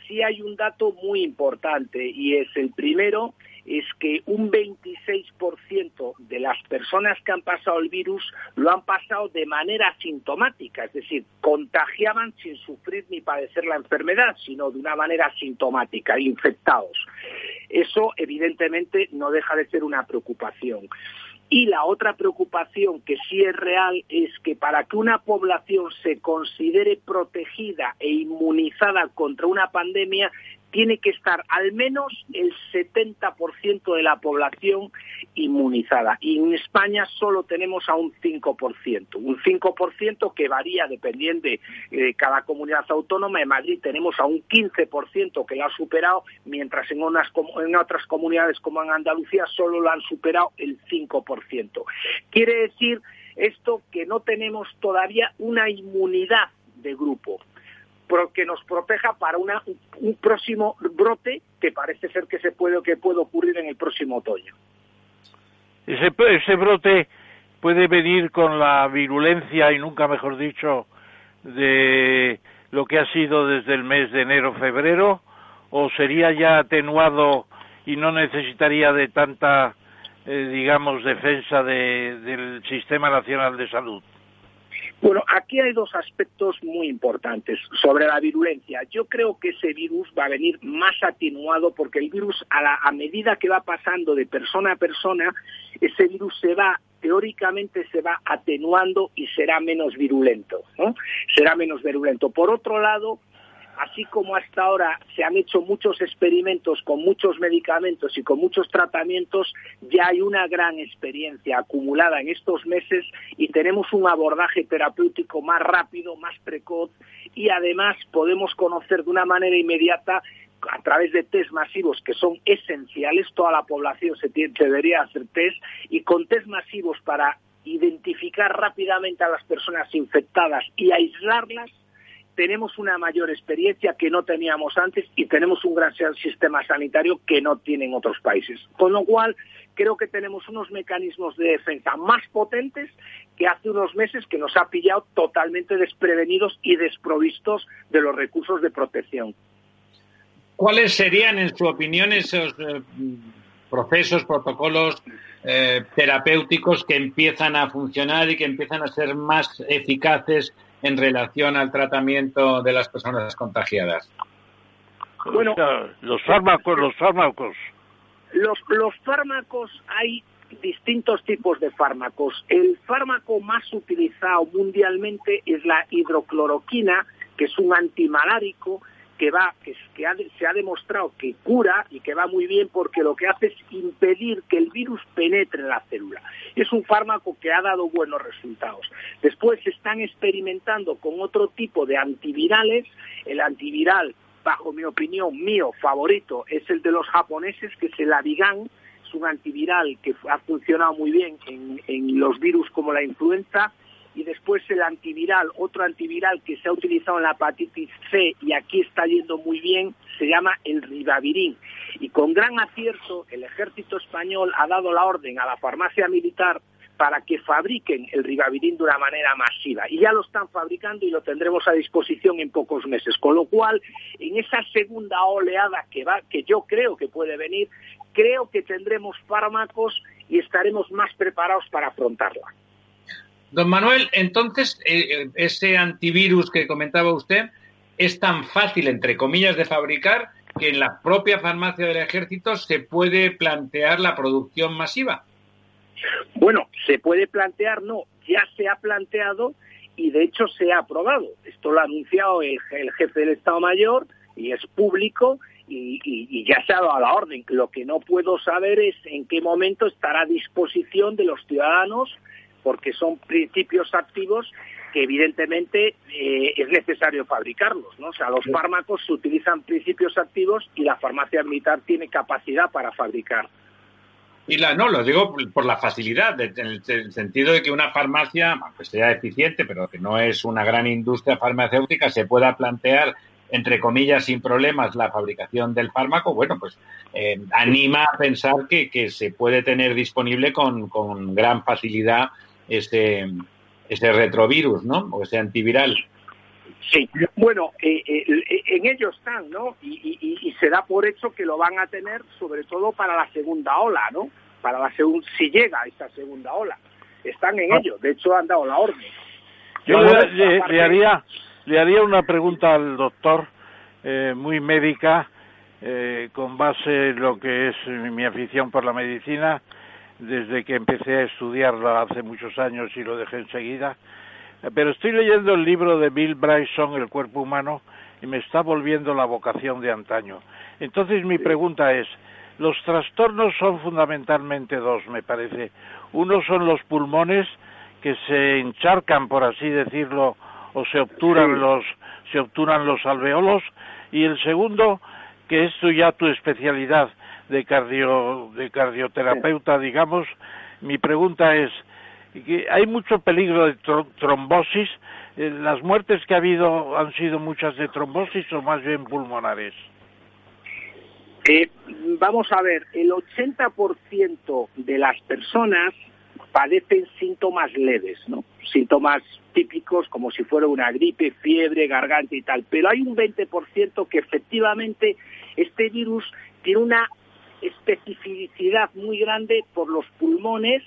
sí hay un dato muy importante y es el primero, es que un 26% de las personas que han pasado el virus lo han pasado de manera asintomática, es decir, contagiaban sin sufrir ni padecer la enfermedad, sino de una manera asintomática, infectados. Eso evidentemente no deja de ser una preocupación. Y la otra preocupación que sí es real es que para que una población se considere protegida e inmunizada contra una pandemia, tiene que estar al menos el 70% de la población inmunizada. Y en España solo tenemos a un 5%, un 5% que varía dependiendo de eh, cada comunidad autónoma. En Madrid tenemos a un 15% que lo ha superado, mientras en, unas, en otras comunidades como en Andalucía solo lo han superado el 5%. Quiere decir esto que no tenemos todavía una inmunidad de grupo que nos proteja para una, un próximo brote que parece ser que se puede que puede ocurrir en el próximo otoño. Ese, ese brote puede venir con la virulencia y nunca mejor dicho de lo que ha sido desde el mes de enero febrero o sería ya atenuado y no necesitaría de tanta eh, digamos defensa del sistema nacional de salud bueno, aquí hay dos aspectos muy importantes sobre la virulencia. Yo creo que ese virus va a venir más atenuado porque el virus, a, medida que va pasando de persona a persona, ese virus se va teóricamente se va atenuando y será menos virulento, ¿no? Será menos virulento. Por otro lado, así como hasta ahora se han hecho muchos experimentos con muchos medicamentos y con muchos tratamientos, ya hay una gran experiencia acumulada en estos meses y tenemos un abordaje terapéutico más rápido, más precoz y además podemos conocer de una manera inmediata a través de test masivos que son esenciales, toda la población se, debería hacer test y con test masivos para identificar rápidamente a las personas infectadas y aislarlas, tenemos una mayor experiencia que no teníamos antes y tenemos un gran sistema sanitario que no tienen otros países. Con lo cual, creo que tenemos unos mecanismos de defensa más potentes que hace unos meses que nos ha pillado totalmente desprevenidos y desprovistos de los recursos de protección. ¿Cuáles serían, en su opinión, esos eh, procesos, protocolos eh, terapéuticos que empiezan a funcionar y que empiezan a ser más eficaces en relación al tratamiento de las personas contagiadas? Bueno, los fármacos, los fármacos. Los, los fármacos hay distintos tipos de fármacos. El fármaco más utilizado mundialmente es la hidrocloroquina, que es un antimalárico que va que, se ha demostrado que cura y que va muy bien porque lo que hace es impedir que el virus penetre en la célula. Es un fármaco que ha dado buenos resultados. Después se están experimentando con otro tipo de antivirales. El antiviral, bajo mi opinión, mío favorito es el de los japoneses, que es el Avigan. Es un antiviral que ha funcionado muy bien en los virus como la influenza y después el antiviral, otro antiviral que se ha utilizado en la hepatitis C y aquí está yendo muy bien, se llama el ribavirin. Y con gran acierto el ejército español ha dado la orden a la farmacia militar para que fabriquen el ribavirin de una manera masiva. Y ya lo están fabricando y lo tendremos a disposición en pocos meses. Con lo cual, en esa segunda oleada que, va, que yo creo que puede venir, creo que tendremos fármacos y estaremos más preparados para afrontarla. Don Manuel, entonces, eh, ese antivirus que comentaba usted es tan fácil, entre comillas, de fabricar que en la propia farmacia del ejército se puede plantear la producción masiva. Bueno, se puede plantear, no, ya se ha planteado y de hecho se ha aprobado. Esto lo ha anunciado el, jefe del Estado Mayor y es público y, y, ya se ha dado la orden. Lo que no puedo saber es en qué momento estará a disposición de los ciudadanos porque son principios activos que evidentemente eh, es necesario fabricarlos, ¿no? O sea, los fármacos se utilizan principios activos y la farmacia militar tiene capacidad para fabricar. Y la, no, lo digo por la facilidad, en el, sentido de que una farmacia, aunque sea eficiente, pero que no es una gran industria farmacéutica, se pueda plantear, entre comillas, sin problemas, la fabricación del fármaco, bueno, pues eh, anima a pensar que, que, se puede tener disponible con, con gran facilidad ese, ese retrovirus, ¿no? O ese antiviral. Sí, bueno, eh, eh, en ello están, ¿no? Y, se da por hecho que lo van a tener, sobre todo para la segunda ola, ¿no? Para la segunda, si llega esa segunda ola. Están en ah. ello, de hecho han dado la orden. Yo le, haría, le haría una pregunta al doctor, eh, muy médica, con base en lo que es mi afición por la medicina desde que empecé a estudiarla hace muchos años y lo dejé enseguida. Pero estoy leyendo el libro de Bill Bryson, El cuerpo humano, y me está volviendo la vocación de antaño. Entonces mi pregunta es, los trastornos son fundamentalmente dos, me parece. Uno son los pulmones que se encharcan, por así decirlo, o se obturan los se obturan los alveolos y el segundo que es ya tu especialidad de, cardio, de cardioterapeuta, digamos, mi pregunta es, hay mucho peligro de trombosis. Eh, ¿Las muertes que ha habido han sido muchas de trombosis o más bien pulmonares? Eh, vamos a ver, el 80% de las personas padecen síntomas leves, ¿no? Síntomas típicos como si fuera una gripe, fiebre, garganta y tal. Pero hay un 20% que efectivamente este virus tiene una especificidad muy grande por los pulmones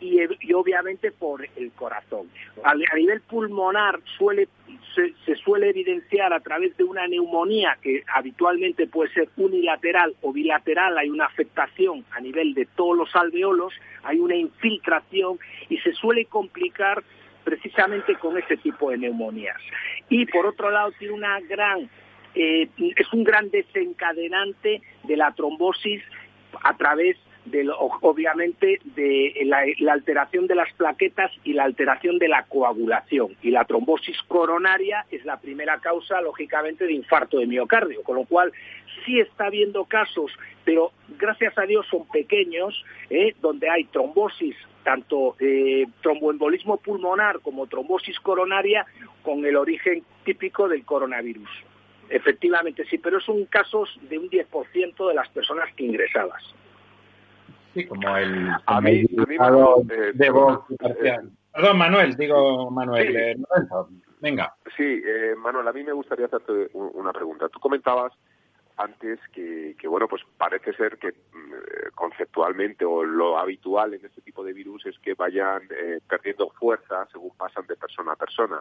y, obviamente por el corazón. A, nivel pulmonar suele, se, suele evidenciar a través de una neumonía que habitualmente puede ser unilateral o bilateral, hay una afectación a nivel de todos los alveolos, hay una infiltración y se suele complicar precisamente con ese tipo de neumonías. Y por otro lado tiene una gran eh, es un gran desencadenante de la trombosis a través obviamente de la, alteración de las plaquetas y la alteración de la coagulación. Y la trombosis coronaria es la primera causa, lógicamente, de infarto de miocardio, con lo cual sí está habiendo casos, pero gracias a Dios son pequeños, ¿eh? donde hay trombosis, tanto eh, tromboembolismo pulmonar como trombosis coronaria, con el origen típico del coronavirus. Efectivamente, sí, pero son casos de un 10% de las personas que ingresadas. Sí, como el... a mí, eh, Perdón, Manuel, digo Manuel. Eh, venga. Sí, eh, Manuel, a mí me gustaría hacerte una pregunta. Tú comentabas antes que, bueno, pues parece ser que mm, conceptualmente o lo habitual en este tipo de virus es que vayan perdiendo fuerza según pasan de persona a persona.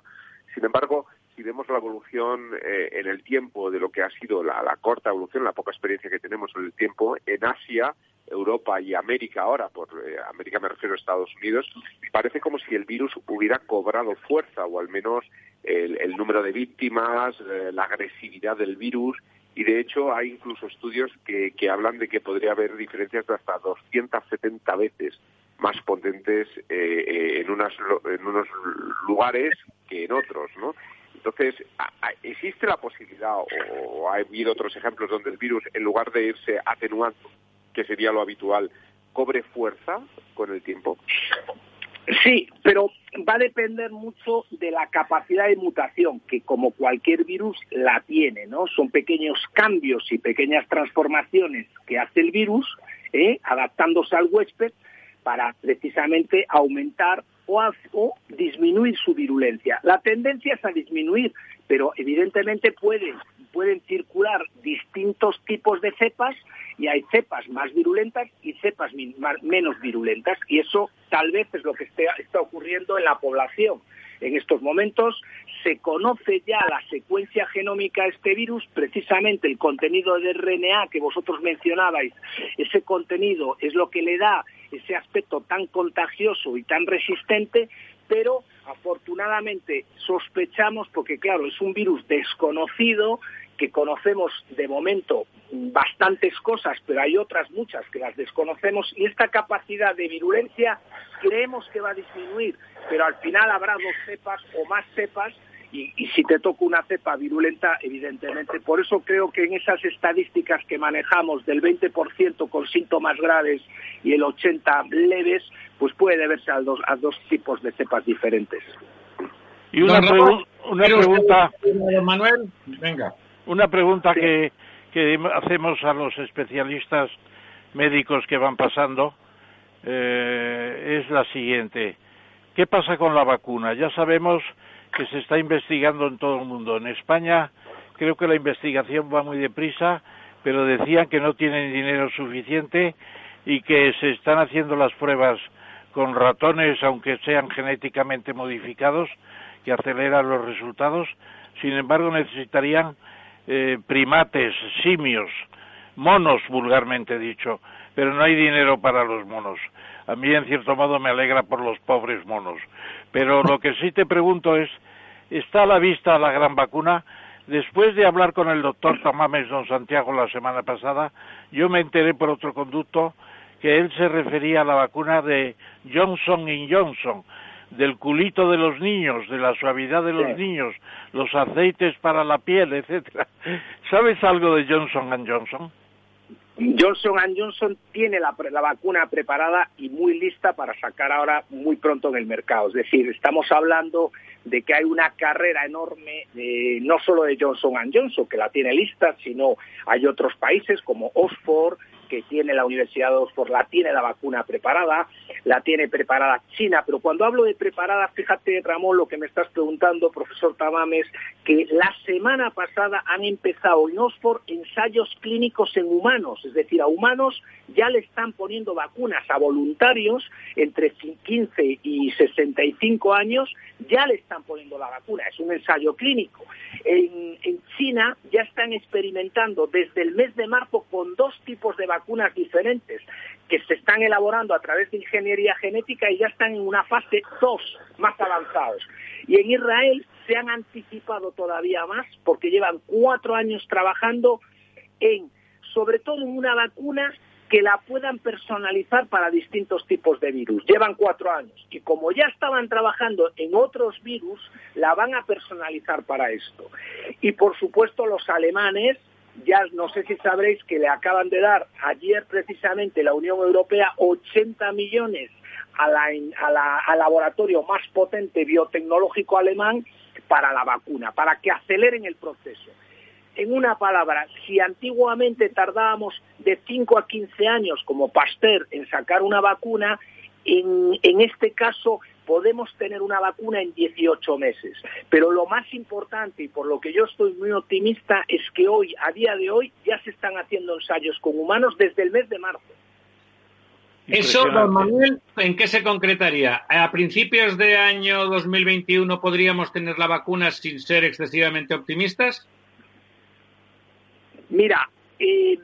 Sin embargo, si vemos la evolución en el tiempo de lo que ha sido la, la, corta evolución, la poca experiencia que tenemos en el tiempo, en Asia Europa y América ahora, por eh, América me refiero a Estados Unidos, parece como si el virus hubiera cobrado fuerza, o al menos el, número de víctimas, eh, la agresividad del virus, y de hecho hay incluso estudios que, que hablan de que podría haber diferencias de hasta 270 veces más potentes eh, en, unas, en unos lugares que en otros, ¿no? Entonces, ¿existe la posibilidad, o ha habido otros ejemplos donde el virus, en lugar de irse atenuando, que sería lo habitual, cobre fuerza con el tiempo? Sí, pero va a depender mucho de la capacidad de mutación, que como cualquier virus la tiene, ¿no? Son pequeños cambios y pequeñas transformaciones que hace el virus, ¿eh? adaptándose al huésped, para precisamente aumentar o, disminuir su virulencia. La tendencia es a disminuir, pero evidentemente pueden, pueden circular distintos tipos de cepas y hay cepas más virulentas y cepas menos virulentas y eso tal vez es lo que está ocurriendo en la población. En estos momentos. Se conoce ya la secuencia genómica de este virus, precisamente el contenido de RNA que vosotros mencionabais, ese contenido es lo que le da ese aspecto tan contagioso y tan resistente, pero afortunadamente sospechamos, porque claro, es un virus desconocido, que conocemos de momento bastantes cosas, pero hay otras muchas que las desconocemos y esta capacidad de virulencia creemos que va a disminuir, pero al final habrá dos cepas o más cepas y, si te toca una cepa virulenta, evidentemente. Por eso creo que en esas estadísticas que manejamos del 20% con síntomas graves y el 80% leves, pues puede deberse a dos, a dos tipos de cepas diferentes. Y una, una pregunta, Manuel, venga. Una pregunta que, que hacemos a los especialistas médicos que van pasando eh, es la siguiente. ¿Qué pasa con la vacuna? Ya sabemos que se está investigando en todo el mundo. En España creo que la investigación va muy deprisa, pero decían que no tienen dinero suficiente y que se están haciendo las pruebas con ratones, aunque sean genéticamente modificados, que aceleran los resultados. Sin embargo, necesitarían eh, primates, simios, monos vulgarmente dicho, pero no hay dinero para los monos. A mí en cierto modo me alegra por los pobres monos. Pero lo que sí te pregunto es, ¿está a la vista la gran vacuna? Después de hablar con el doctor Tamames Don Santiago la semana pasada, yo me enteré por otro conducto que él se refería a la vacuna de Johnson Johnson, del culito de los niños, de la suavidad de los niños, los aceites para la piel, etcétera. ¿Sabes algo de Johnson Johnson? Johnson Johnson tiene la, vacuna preparada y muy lista para sacar ahora muy pronto en el mercado. Es decir, estamos hablando de que hay una carrera enorme, eh, no solo de Johnson Johnson, que la tiene lista, sino hay otros países como Oxford, que tiene la Universidad de Oxford, la tiene la vacuna preparada, la tiene preparada China, pero cuando hablo de preparada, fíjate Ramón lo que me estás preguntando, profesor Tamames, que la semana pasada han empezado en Oxford ensayos clínicos en humanos, es decir, a humanos ya le están poniendo vacunas a voluntarios entre 15 y 65 años, ya le están poniendo la vacuna, es un ensayo clínico. En, en China ya están experimentando desde el mes de marzo con dos tipos de vacunas diferentes que se están elaborando a través de ingeniería genética y ya están en una fase 2 más avanzados. Y en Israel se han anticipado todavía más porque llevan cuatro años trabajando en, sobre todo en una vacuna que la puedan personalizar para distintos tipos de virus. Llevan cuatro años y como ya estaban trabajando en otros virus, la van a personalizar para esto. Y por supuesto los alemanes, ya no sé si sabréis que le acaban de dar ayer precisamente la Unión Europea 80 millones al laboratorio más potente biotecnológico alemán para la vacuna, para que aceleren el proceso. En una palabra, si antiguamente tardábamos de 5 a 15 años como Pasteur en sacar una vacuna, en, este caso podemos tener una vacuna en 18 meses. Pero lo más importante y por lo que yo estoy muy optimista es que hoy, a día de hoy, ya se están haciendo ensayos con humanos desde el mes de marzo. Eso, don Manuel, ¿en qué se concretaría? ¿A principios de año 2021 podríamos tener la vacuna sin ser excesivamente optimistas? Mira, eh,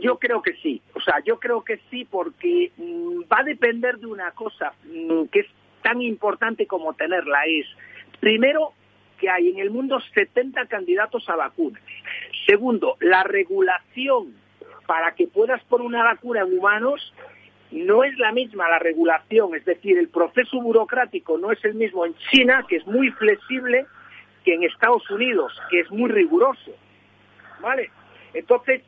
yo creo que sí. O sea, yo creo que sí porque mm, va a depender de una cosa mm, que es tan importante como tenerla. Es, primero, que hay en el mundo 70 candidatos a vacunas. Segundo, la regulación para que puedas poner una vacuna en humanos no es la misma la regulación, es decir, el proceso burocrático no es el mismo en China, que es muy flexible, que en Estados Unidos, que es muy riguroso. ¿vale? Entonces,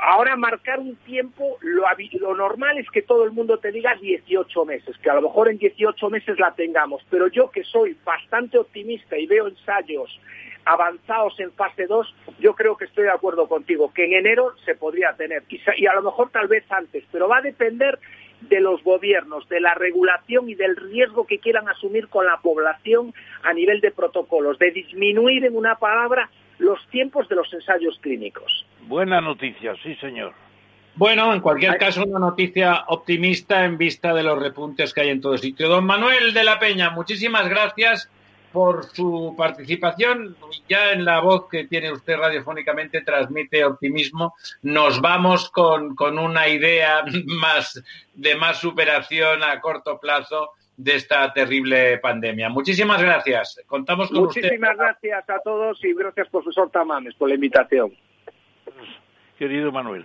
ahora marcar un tiempo, lo, lo, normal es que todo el mundo te diga 18 meses, que a lo mejor en 18 meses la tengamos, pero yo que soy bastante optimista y veo ensayos avanzados en fase 2, yo creo que estoy de acuerdo contigo, que en enero se podría tener, y, y a lo mejor tal vez antes, pero va a depender de los gobiernos, de la regulación y del riesgo que quieran asumir con la población a nivel de protocolos, de disminuir en una palabra los tiempos de los ensayos clínicos. Buena noticia, sí, señor. Bueno, en cualquier caso, una noticia optimista en vista de los repuntes que hay en todo sitio. Don Manuel de la Peña, muchísimas gracias por su participación. Ya en la voz que tiene usted radiofónicamente transmite optimismo. Nos vamos con, con una idea más de más superación a corto plazo de esta terrible pandemia. Muchísimas gracias. Contamos con Muchísimas gracias a todos y gracias, profesor Tamames, por la invitación. Querido Manuel.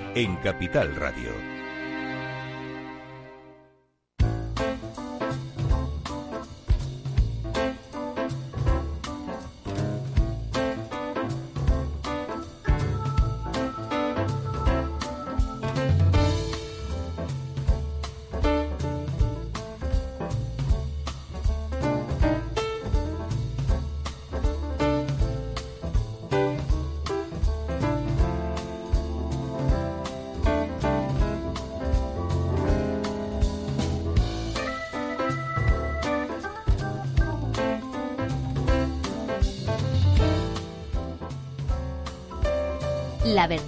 en Capital Radio.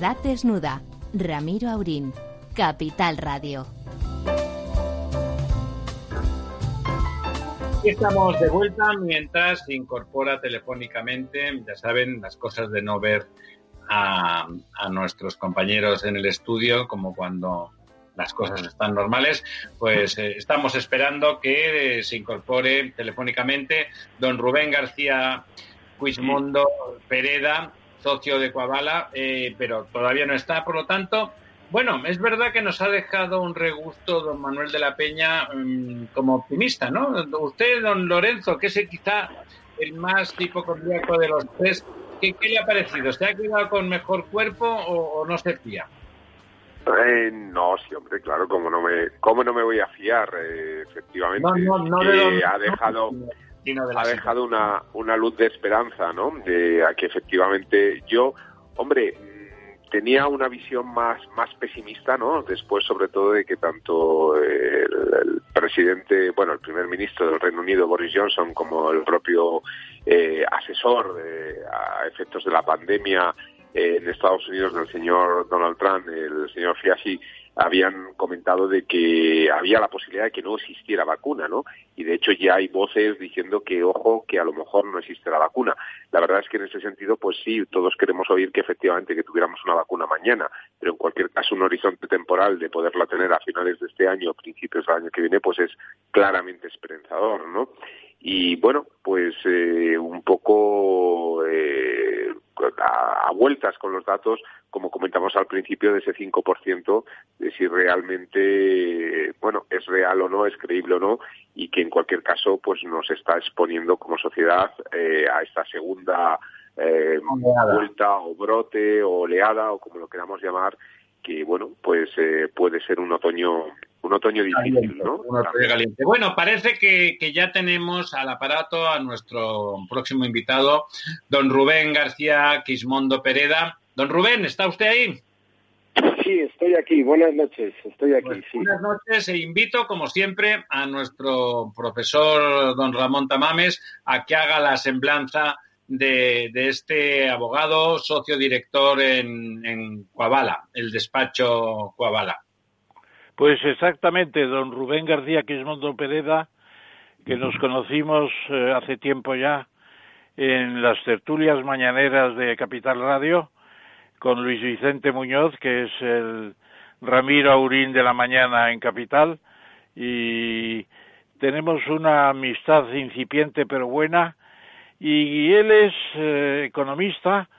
Verdad desnuda. Ramiro Aurín. Capital Radio. estamos de vuelta mientras se incorpora telefónicamente, ya saben, las cosas de no ver a, nuestros compañeros en el estudio, como cuando las cosas están normales, pues eh, estamos esperando que eh, se incorpore telefónicamente don Rubén García Quismondo Pereda, socio de Coavala, eh, pero todavía no está, por lo tanto, bueno, es verdad que nos ha dejado un regusto don Manuel de la Peña mm, como optimista, ¿no? Usted, don Lorenzo, que es quizá el más hipocondríaco de los tres, ¿qué, le ha parecido? ¿Se ha quedado con mejor cuerpo o no se fía? Eh, no, sí, hombre, claro, como no me, cómo no me voy a fiar, eh, efectivamente, ha dejado, ha dejado una, una luz de esperanza, ¿no? De a que efectivamente yo, hombre, mm, tenía una visión más, más pesimista, ¿no? Después, sobre todo, de que tanto el, presidente, bueno, el primer ministro del Reino Unido, Boris Johnson, como el propio eh, asesor a efectos de la pandemia, en Estados Unidos del señor Donald Trump, el señor Fiasi, habían comentado de que había la posibilidad de que no existiera vacuna, ¿no? Y de hecho ya hay voces diciendo que, ojo, que a lo mejor no existe la vacuna. La verdad es que en ese sentido, pues sí, todos queremos oír que efectivamente que tuviéramos una vacuna mañana, pero en cualquier caso un horizonte temporal de poderla tener a finales de este año o principios del año que viene, pues es claramente esperanzador, ¿no? Y bueno, pues eh, un poco eh, a, vueltas con los datos, como comentamos al principio, de ese 5%, de si realmente, bueno, es real o no, es creíble o no, y que en cualquier caso, pues nos está exponiendo como sociedad eh, a esta segunda eh, vuelta o brote o oleada o como lo queramos llamar, que bueno, pues eh, puede ser un otoño un otoño difícil, ¿no? Bueno, parece que, que, ya tenemos al aparato a nuestro próximo invitado, don Rubén García Quismondo Pereda. Don Rubén, ¿está usted ahí? Sí, estoy aquí. Buenas noches. Estoy aquí. Pues buenas noches e invito, como siempre, a nuestro profesor don Ramón Tamames a que haga la semblanza de, de este abogado, socio director en, en Coavala, el despacho Coavala. Pues exactamente, don Rubén García Quismondo Pereda, que nos conocimos eh, hace tiempo ya en las tertulias mañaneras de Capital Radio con Luis Vicente Muñoz, que es el Ramiro Aurín de la mañana en Capital, y tenemos una amistad incipiente pero buena, y él es eh, economista,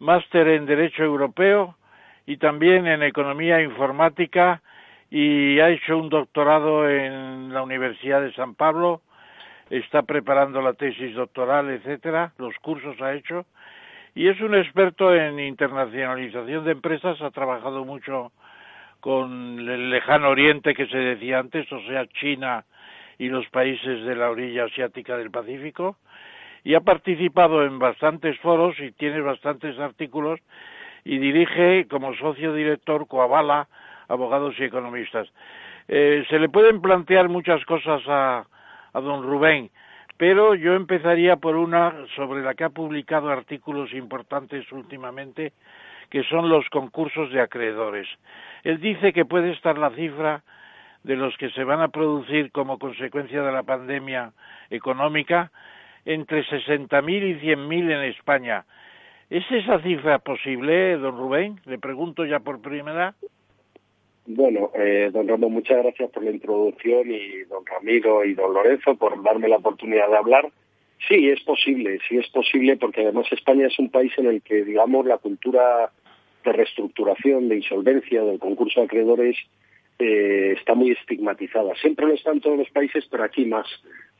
máster en Derecho Europeo y también en Economía Informática y ha hecho un doctorado en la Universidad de San Pablo, está preparando la tesis doctoral, etcétera, los cursos ha hecho y es un experto en internacionalización de empresas, ha trabajado mucho con el lejano oriente que se decía antes, o sea, China y los países de la orilla asiática del Pacífico, y ha participado en bastantes foros y tiene bastantes artículos y dirige como socio director Coavala abogados y economistas. Eh, se le pueden plantear muchas cosas a, a don Rubén, pero yo empezaría por una sobre la que ha publicado artículos importantes últimamente, que son los concursos de acreedores. Él dice que puede estar la cifra de los que se van a producir como consecuencia de la pandemia económica entre 60.000 y 100.000 en España. ¿Es esa cifra posible, don Rubén? Le pregunto ya por primera. Bueno, eh, don Ramón, muchas gracias por la introducción y don Ramiro y don Lorenzo por darme la oportunidad de hablar. Sí, es posible, sí es posible porque además España es un país en el que, digamos, la cultura de reestructuración, de insolvencia, del concurso de acreedores eh, está muy estigmatizada. Siempre lo está en todos los países, pero aquí más.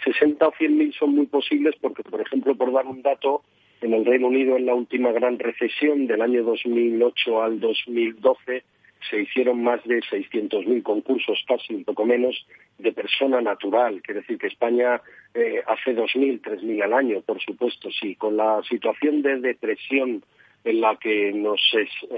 60 o 100 mil son muy posibles porque, por ejemplo, por dar un dato, en el Reino Unido en la última gran recesión del año 2008 al 2012 se hicieron más de 600.000 concursos, casi un poco menos, de persona natural. Quiere decir que España eh, hace 2.000, 3.000 al año, por supuesto, sí. Con la situación de depresión en la que nos,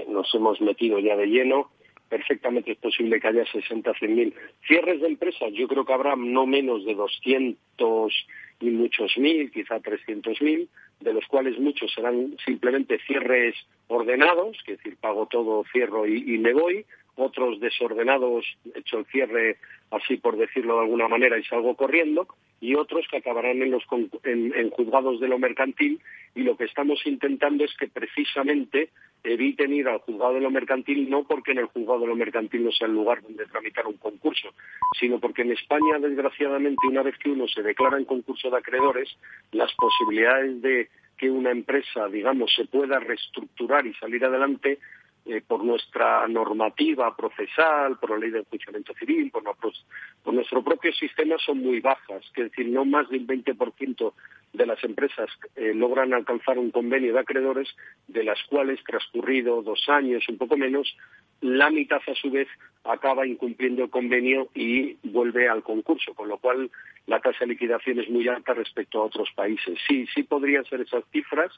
nos hemos metido ya de lleno, perfectamente es posible que haya 60, 100.000 cierres de empresas. Yo creo que habrá no menos de 200 y muchos mil, quizá 300.000, de los cuales muchos serán simplemente cierres ordenados, es decir, pago todo, cierro y, me voy, otros desordenados, hecho el cierre así por decirlo de alguna manera y salgo corriendo, y otros que acabarán en, los, en, juzgados de lo mercantil y lo que estamos intentando es que precisamente eviten ir al juzgado de lo mercantil no porque en el juzgado de lo mercantil no sea el lugar donde tramitar un concurso, sino porque en España, desgraciadamente, una vez que uno se declara en concurso de acreedores, las posibilidades de que una empresa, digamos, se pueda reestructurar y salir adelante eh, por nuestra normativa procesal, por la ley de enjuiciamiento civil, por, nuestro propio sistema son muy bajas, es decir, no más del 20% de las empresas eh, logran alcanzar un convenio de acreedores, de las cuales, transcurrido dos años, un poco menos, la mitad a su vez acaba incumpliendo el convenio y vuelve al concurso, con lo cual la tasa de liquidación es muy alta respecto a otros países. Sí, sí podrían ser esas cifras,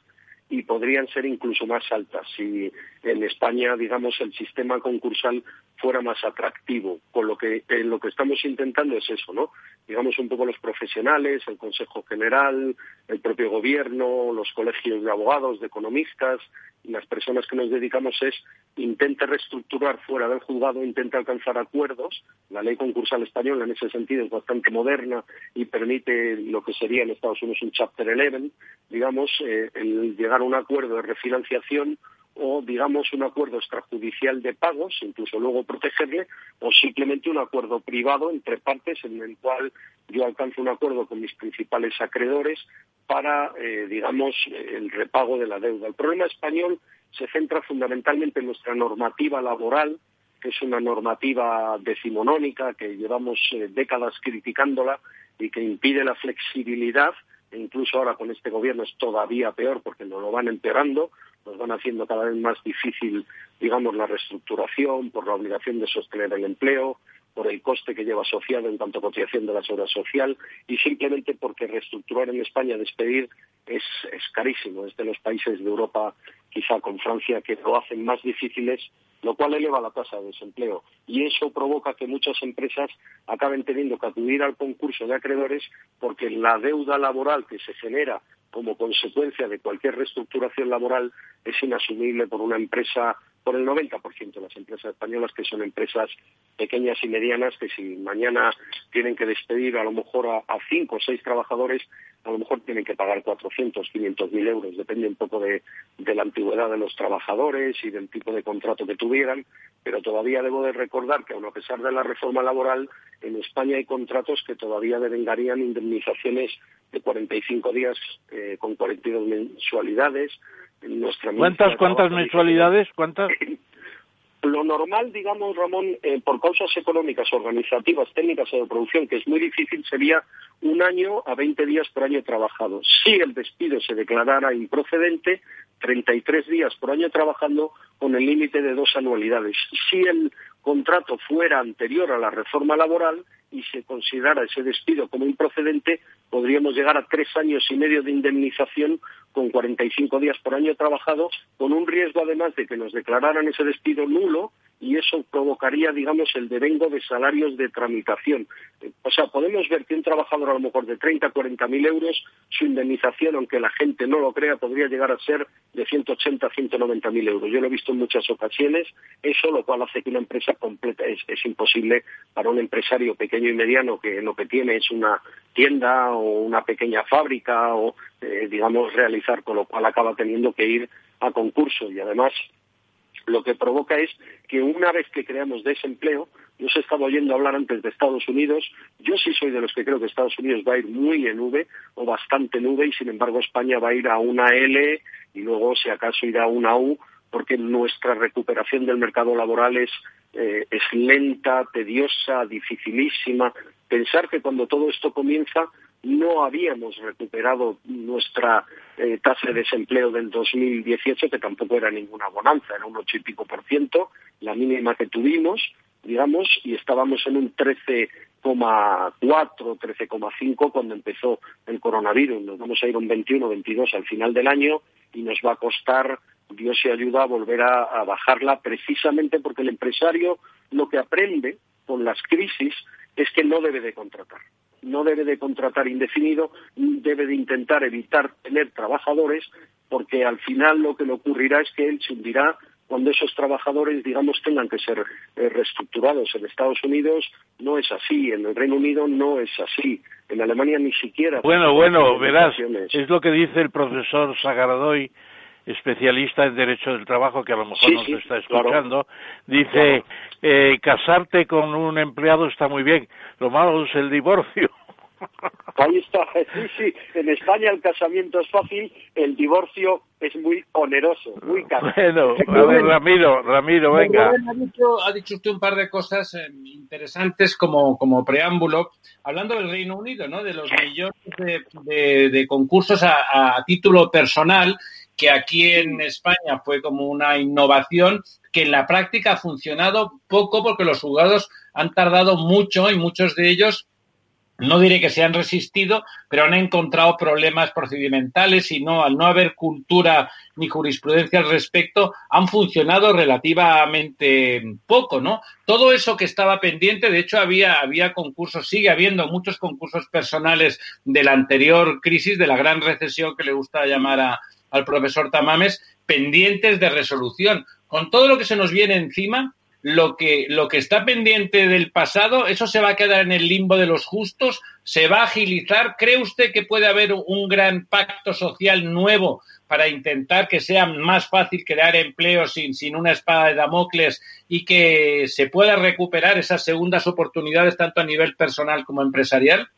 y podrían ser incluso más altas si en España, digamos, el sistema concursal fuera más atractivo. Con lo que eh, lo que estamos intentando es eso, ¿no? Digamos un poco los profesionales, el Consejo General, el propio gobierno, los colegios de abogados, de economistas, las personas que nos dedicamos es intenta reestructurar fuera del juzgado, intenta alcanzar acuerdos. La ley concursal española en ese sentido es bastante moderna y permite lo que sería en Estados Unidos un Chapter 11, digamos, eh, el llegar un acuerdo de refinanciación o, digamos, un acuerdo extrajudicial de pagos, incluso luego protegerle, o simplemente un acuerdo privado entre partes en el cual yo alcanzo un acuerdo con mis principales acreedores para, eh, digamos, el repago de la deuda. El problema español se centra fundamentalmente en nuestra normativa laboral, que es una normativa decimonónica, que llevamos eh, décadas criticándola y que impide la flexibilidad incluso ahora con este gobierno es todavía peor porque nos lo van empeorando, nos van haciendo cada vez más difícil, digamos, la reestructuración por la obligación de sostener el empleo, por el coste que lleva asociado en cuanto a cotización de la seguridad social y simplemente porque reestructurar en España, despedir, es, es carísimo. Es de los países de Europa, quizá con Francia, que lo hacen más difíciles lo cual eleva la tasa de desempleo. Y eso provoca que muchas empresas acaben teniendo que acudir al concurso de acreedores porque la deuda laboral que se genera como consecuencia de cualquier reestructuración laboral es inasumible por una empresa por el 90% de las empresas españolas, que son empresas pequeñas y medianas, que si mañana tienen que despedir a lo mejor a, cinco o seis trabajadores, a lo mejor tienen que pagar 400, 500 mil euros, depende un poco de, la antigüedad de los trabajadores y del tipo de contrato que tuvieran, pero todavía debo de recordar que, aun a pesar de la reforma laboral, en España hay contratos que todavía devengarían indemnizaciones de 45 días eh, con 42 mensualidades, ¿Cuántas, cuántas mensualidades? ¿Cuántas? Lo normal, digamos, Ramón, eh, por causas económicas, organizativas, técnicas o de producción, que es muy difícil, sería un año a 20 días por año trabajado. Si el despido se declarara improcedente, 33 días por año trabajando con el límite de dos anualidades. Si el contrato fuera anterior a la reforma laboral y se considerara ese despido como improcedente, podríamos llegar a tres años y medio de indemnización con 45 días por año trabajado, con un riesgo además de que nos declararan ese despido nulo y eso provocaría, digamos, el devengo de salarios de tramitación. O sea, podemos ver que un trabajador a lo mejor de 30, 40 mil euros, su indemnización, aunque la gente no lo crea, podría llegar a ser de 180, 190 mil euros. Yo lo he visto en muchas ocasiones, eso lo cual hace que una empresa completa es, imposible para un empresario pequeño y mediano que lo que tiene es una tienda o una pequeña fábrica o, eh, digamos, realizar, con lo cual acaba teniendo que ir a concurso y además lo que provoca es que una vez que creamos desempleo, yo os he estado oyendo hablar antes de Estados Unidos, yo sí soy de los que creo que Estados Unidos va a ir muy en V o bastante en V y sin embargo España va a ir a una L y luego si acaso irá a una U porque nuestra recuperación del mercado laboral es, eh, es lenta, tediosa, dificilísima. Pensar que cuando todo esto comienza no habíamos recuperado nuestra eh, tasa de desempleo del 2018, que tampoco era ninguna bonanza, era un ocho y pico por ciento, la mínima que tuvimos, digamos, y estábamos en un 13,4, 13,5 cuando empezó el coronavirus. Nos vamos a ir un 21, 22 al final del año y nos va a costar, Dios se ayuda, a volver a bajarla precisamente porque el empresario lo que aprende con las crisis es que no debe de contratar no debe de contratar indefinido, debe de intentar evitar tener trabajadores, porque al final lo que le ocurrirá es que él se hundirá cuando esos trabajadores, digamos, tengan que ser eh, reestructurados en Estados Unidos, no es así. En el Reino Unido no es así. En Alemania ni siquiera. Bueno, bueno, verás, es lo que dice el profesor Sagaradoy, especialista en Derecho del Trabajo, que a lo mejor nos está escuchando. Dice, eh, casarte con un empleado está muy bien, lo malo es el divorcio. Ahí está, sí, sí. En España el casamiento es fácil, el divorcio es muy oneroso, muy caro. Bueno, a ver, Ramiro, Ramiro, venga. Ha dicho, ha dicho usted un par de cosas eh, interesantes como, como preámbulo, hablando del Reino Unido, ¿no? De los millones de, de, concursos a, a título personal que aquí en España fue como una innovación que en la práctica ha funcionado poco porque los jugados han tardado mucho y muchos de ellos no diré que se han resistido, pero han encontrado problemas procedimentales y no, al no haber cultura ni jurisprudencia al respecto, han funcionado relativamente poco, ¿no? Todo eso que estaba pendiente, de hecho, había, había concursos, sigue habiendo muchos concursos personales de la anterior crisis, de la gran recesión que le gusta llamar a, al profesor Tamames, pendientes de resolución. Con todo lo que se nos viene encima, lo que, lo que está pendiente del pasado, eso se va a quedar en el limbo de los justos, se va a agilizar. ¿Cree usted que puede haber un gran pacto social nuevo para intentar que sea más fácil crear empleo sin, sin una espada de Damocles y que se pueda recuperar esas segundas oportunidades tanto a nivel personal como empresarial?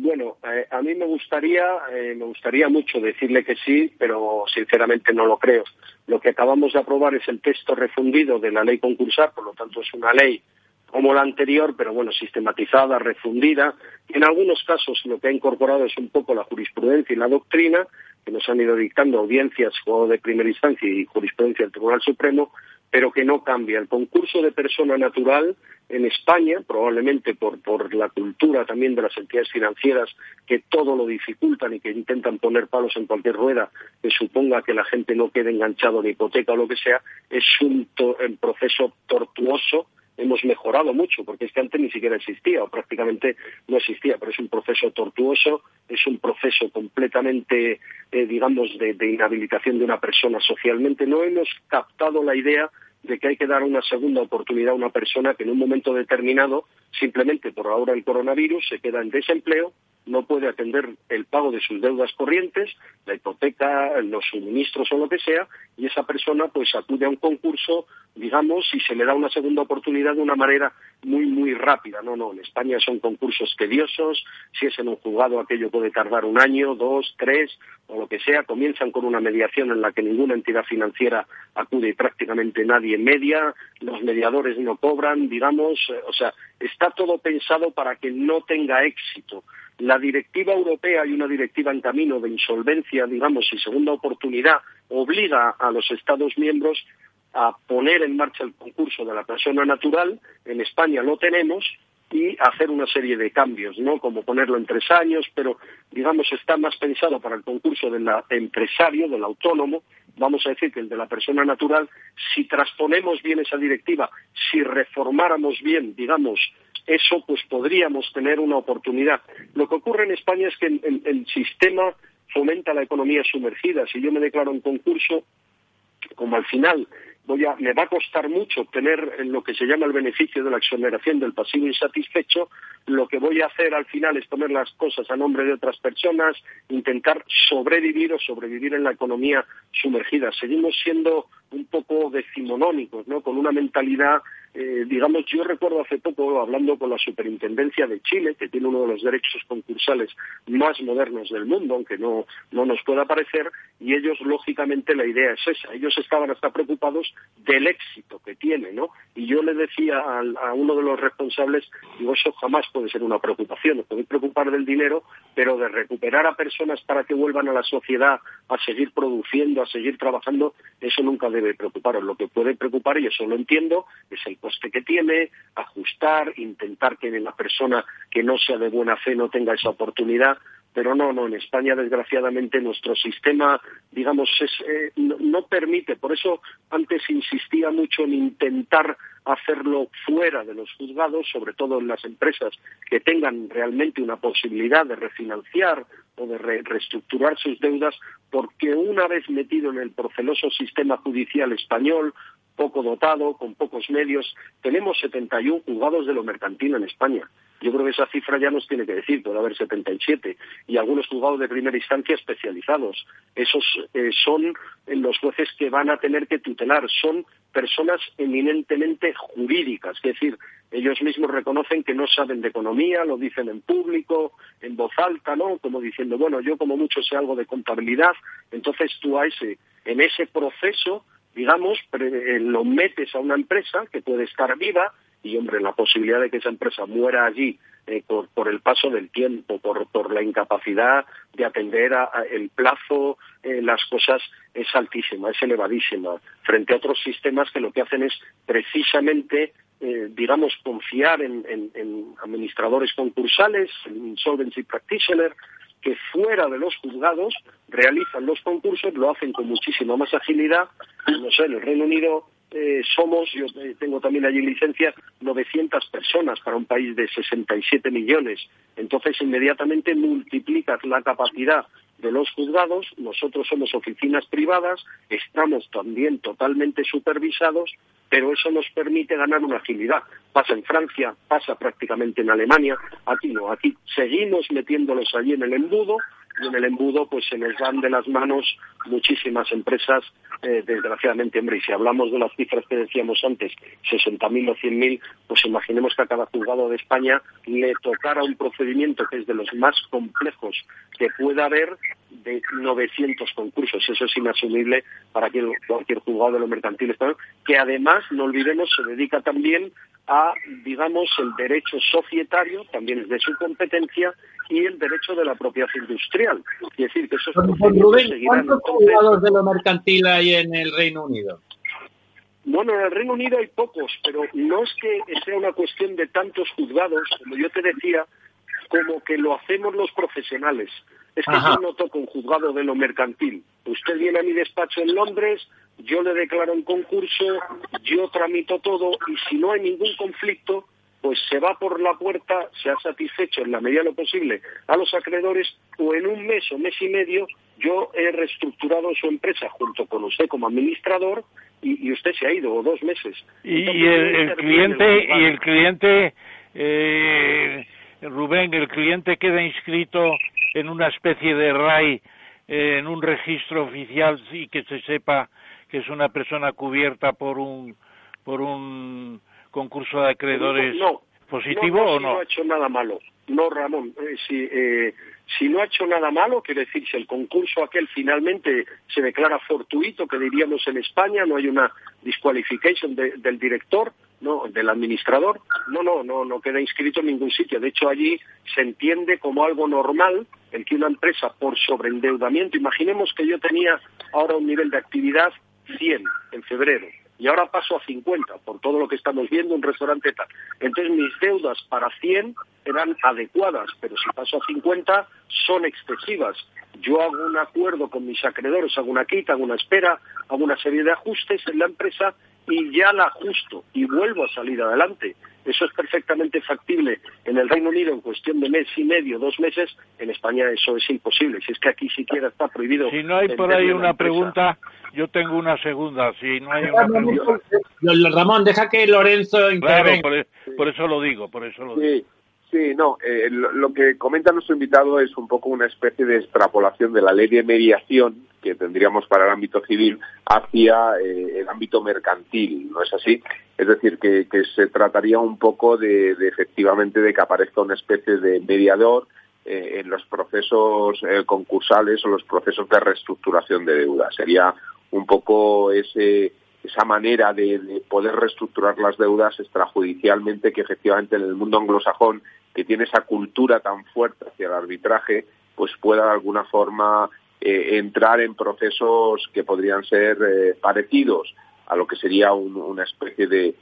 Bueno, eh, a mí me gustaría, eh, me gustaría mucho decirle que sí, pero sinceramente no lo creo. Lo que acabamos de aprobar es el texto refundido de la ley concursal, por lo tanto es una ley como la anterior, pero bueno, sistematizada, refundida. En algunos casos lo que ha incorporado es un poco la jurisprudencia y la doctrina, que nos han ido dictando audiencias o de primera instancia y jurisprudencia del Tribunal Supremo, pero que no cambia. El concurso de persona natural en España, probablemente por, por la cultura también de las entidades financieras que todo lo dificultan y que intentan poner palos en cualquier rueda que suponga que la gente no quede enganchado en hipoteca o lo que sea, es un, un proceso tortuoso hemos mejorado mucho, porque es que antes ni siquiera existía o prácticamente no existía, pero es un proceso tortuoso, es un proceso completamente, eh, digamos, de, de inhabilitación de una persona socialmente. No hemos captado la idea de que hay que dar una segunda oportunidad a una persona que en un momento determinado, simplemente por ahora el coronavirus, se queda en desempleo, no puede atender el pago de sus deudas corrientes, la hipoteca, los suministros o lo que sea, y esa persona pues acude a un concurso, digamos, y se le da una segunda oportunidad de una manera muy, muy rápida. No, no, en España son concursos tediosos, si es en un juzgado aquello puede tardar un año, dos, tres, o lo que sea, comienzan con una mediación en la que ninguna entidad financiera acude y prácticamente nadie media, los mediadores no cobran, digamos, o sea, está todo pensado para que no tenga éxito. La directiva europea y una directiva en camino de insolvencia, digamos, y segunda oportunidad, obliga a los Estados miembros a poner en marcha el concurso de la persona natural. En España lo tenemos y hacer una serie de cambios, ¿no? Como ponerlo en tres años, pero digamos está más pensado para el concurso del empresario, del autónomo, vamos a decir que el de la persona natural, si transponemos bien esa directiva, si reformáramos bien, digamos, eso pues podríamos tener una oportunidad. Lo que ocurre en España es que el, sistema fomenta la economía sumergida. Si yo me declaro en concurso, como al final voy a, me va a costar mucho obtener lo que se llama el beneficio de la exoneración del pasivo insatisfecho, lo que voy a hacer al final es poner las cosas a nombre de otras personas, intentar sobrevivir o sobrevivir en la economía sumergida. Seguimos siendo un poco decimonónicos, ¿no? Con una mentalidad eh, digamos, yo recuerdo hace poco, hablando con la Superintendencia de Chile, que tiene uno de los derechos concursales más modernos del mundo, aunque no, no nos pueda parecer, y ellos, lógicamente, la idea es esa. Ellos estaban hasta preocupados del éxito que tiene, ¿no? Y yo le decía a, uno de los responsables, digo, eso jamás puede ser una preocupación, nos podéis preocupar del dinero, pero de recuperar a personas para que vuelvan a la sociedad a seguir produciendo, a seguir trabajando, eso nunca preocuparos. Lo que puede preocupar, y eso lo entiendo, es el coste que tiene, ajustar, intentar que la persona que no sea de buena fe no tenga esa oportunidad, pero no, no, en España desgraciadamente nuestro sistema, digamos, eh, no, permite, por eso antes insistía mucho en intentar hacerlo fuera de los juzgados, sobre todo en las empresas que tengan realmente una posibilidad de refinanciar o de reestructurar sus deudas, porque una vez metido en el proceloso sistema judicial español, poco dotado, con pocos medios, tenemos 71 juzgados de lo mercantil en España. Yo creo que esa cifra ya nos tiene que decir, puede haber 77, y algunos juzgados de primera instancia especializados. Esos eh, son los jueces que van a tener que tutelar, son personas eminentemente jurídicas, es decir, ellos mismos reconocen que no saben de economía, lo dicen en público, en voz alta, ¿no? Como diciendo, bueno, yo como mucho sé algo de contabilidad, entonces tú a ese, en ese proceso, digamos, eh, lo metes a una empresa que puede estar viva, y hombre, la posibilidad de que esa empresa muera allí eh, por, el paso del tiempo, por, la incapacidad de atender a, el plazo, eh, las cosas es altísima, es elevadísima, frente a otros sistemas que lo que hacen es precisamente eh, digamos, confiar en, administradores concursales, en solvency practitioner, que fuera de los juzgados realizan los concursos, lo hacen con muchísima más agilidad. No sé, en el Reino Unido eh, somos, yo tengo también allí licencia, 900 personas para un país de 67 millones. Entonces, inmediatamente multiplicas la capacidad de los juzgados, nosotros somos oficinas privadas, estamos también totalmente supervisados, pero eso nos permite ganar una agilidad. Pasa en Francia, pasa prácticamente en Alemania, aquí no, aquí seguimos metiéndolos allí en el embudo, y en el embudo pues se nos van de las manos muchísimas empresas, eh, desgraciadamente, hombre, y si hablamos de las cifras que decíamos antes, 60.000 o 100.000, pues imaginemos que a cada juzgado de España le tocara un procedimiento que es de los más complejos que pueda haber de 900 concursos. Eso es inasumible para cualquier juzgado de lo mercantil español, que además, no olvidemos, se dedica también a, digamos, el derecho societario, también es de su competencia, y el derecho de la propiedad industrial. Es decir, que esos Rubén, ¿cuántos juzgados de lo mercantil hay en el Reino Unido? Bueno, en el Reino Unido hay pocos, pero no es que sea una cuestión de tantos juzgados, como yo te decía, como que lo hacemos los profesionales. Es que yo no toco un juzgado de lo mercantil. Usted viene a mi despacho en Londres, yo le declaro un concurso, yo tramito todo y si no hay ningún conflicto, pues se va por la puerta, se ha satisfecho en la medida de lo posible a los acreedores o en un mes o mes y medio yo he reestructurado su empresa junto con usted como administrador y, usted se ha ido o dos meses. Y, el, cliente y el cliente eh, Rubén, el cliente queda inscrito en una especie de RAI, en un registro oficial y que se sepa que es una persona cubierta por un por un concurso de acreedores positivo o no? no ha hecho nada malo. No, Ramón, eh, si, eh, si no ha hecho nada malo, quiere decir, si el concurso aquel finalmente se declara fortuito, que diríamos en España, no hay una disqualification del director, no, del administrador, no, no, no, no queda inscrito en ningún sitio. De hecho, allí se entiende como algo normal el que una empresa por sobreendeudamiento, imaginemos que yo tenía ahora un nivel de actividad 100 en febrero, y ahora paso a 50 por todo lo que estamos viendo, un restaurante tal. Entonces mis deudas para 100 eran adecuadas, pero si paso a 50 son excesivas. Yo hago un acuerdo con mis acreedores, hago una quita, hago una espera, hago una serie de ajustes en la empresa y ya la ajusto y vuelvo a salir adelante. Eso es perfectamente factible en el Reino Unido en cuestión de mes y medio, dos meses. En España eso es imposible. Si es que aquí siquiera está prohibido. Si no hay por ahí una pregunta, yo tengo una segunda. Si no hay una pregunta. Ramón, deja que Lorenzo intervenga. Claro, por, eso lo digo, por eso lo digo. Sí, no, eh, lo, que comenta nuestro invitado es un poco una especie de extrapolación de la ley de mediación que tendríamos para el ámbito civil hacia eh, el ámbito mercantil, ¿no es así? Es decir, que, se trataría un poco de, efectivamente de que aparezca una especie de mediador eh, en los procesos concursales o los procesos de reestructuración de deuda. Sería un poco ese esa manera de, poder reestructurar las deudas extrajudicialmente que efectivamente en el mundo anglosajón que tiene esa cultura tan fuerte hacia el arbitraje pues pueda de alguna forma eh, entrar en procesos que podrían ser eh, parecidos a lo que sería una especie de,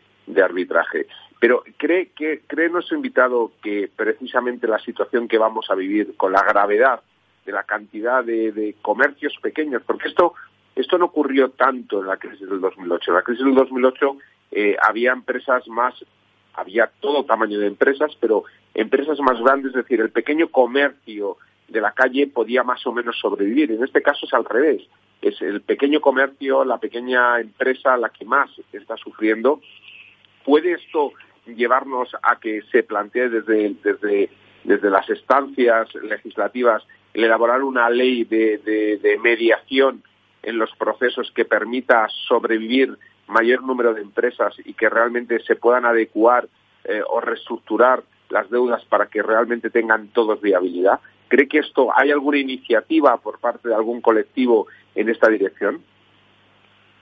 arbitraje. Pero cree que cree nuestro invitado que precisamente la situación que vamos a vivir con la gravedad de la cantidad de comercios pequeños, porque esto esto no ocurrió tanto en la crisis del 2008. En la crisis del 2008 eh, había empresas más, había todo tamaño de empresas, pero empresas más grandes, es decir, el pequeño comercio de la calle podía más o menos sobrevivir. En este caso es al revés. Es el pequeño comercio, la pequeña empresa la que más está sufriendo. ¿Puede esto llevarnos a que se plantee desde, desde, desde las estancias legislativas el elaborar una ley de, de mediación en los procesos que permita sobrevivir mayor número de empresas y que realmente se puedan adecuar eh, o reestructurar las deudas para que realmente tengan todos viabilidad. ¿Cree que esto hay alguna iniciativa por parte de algún colectivo en esta dirección?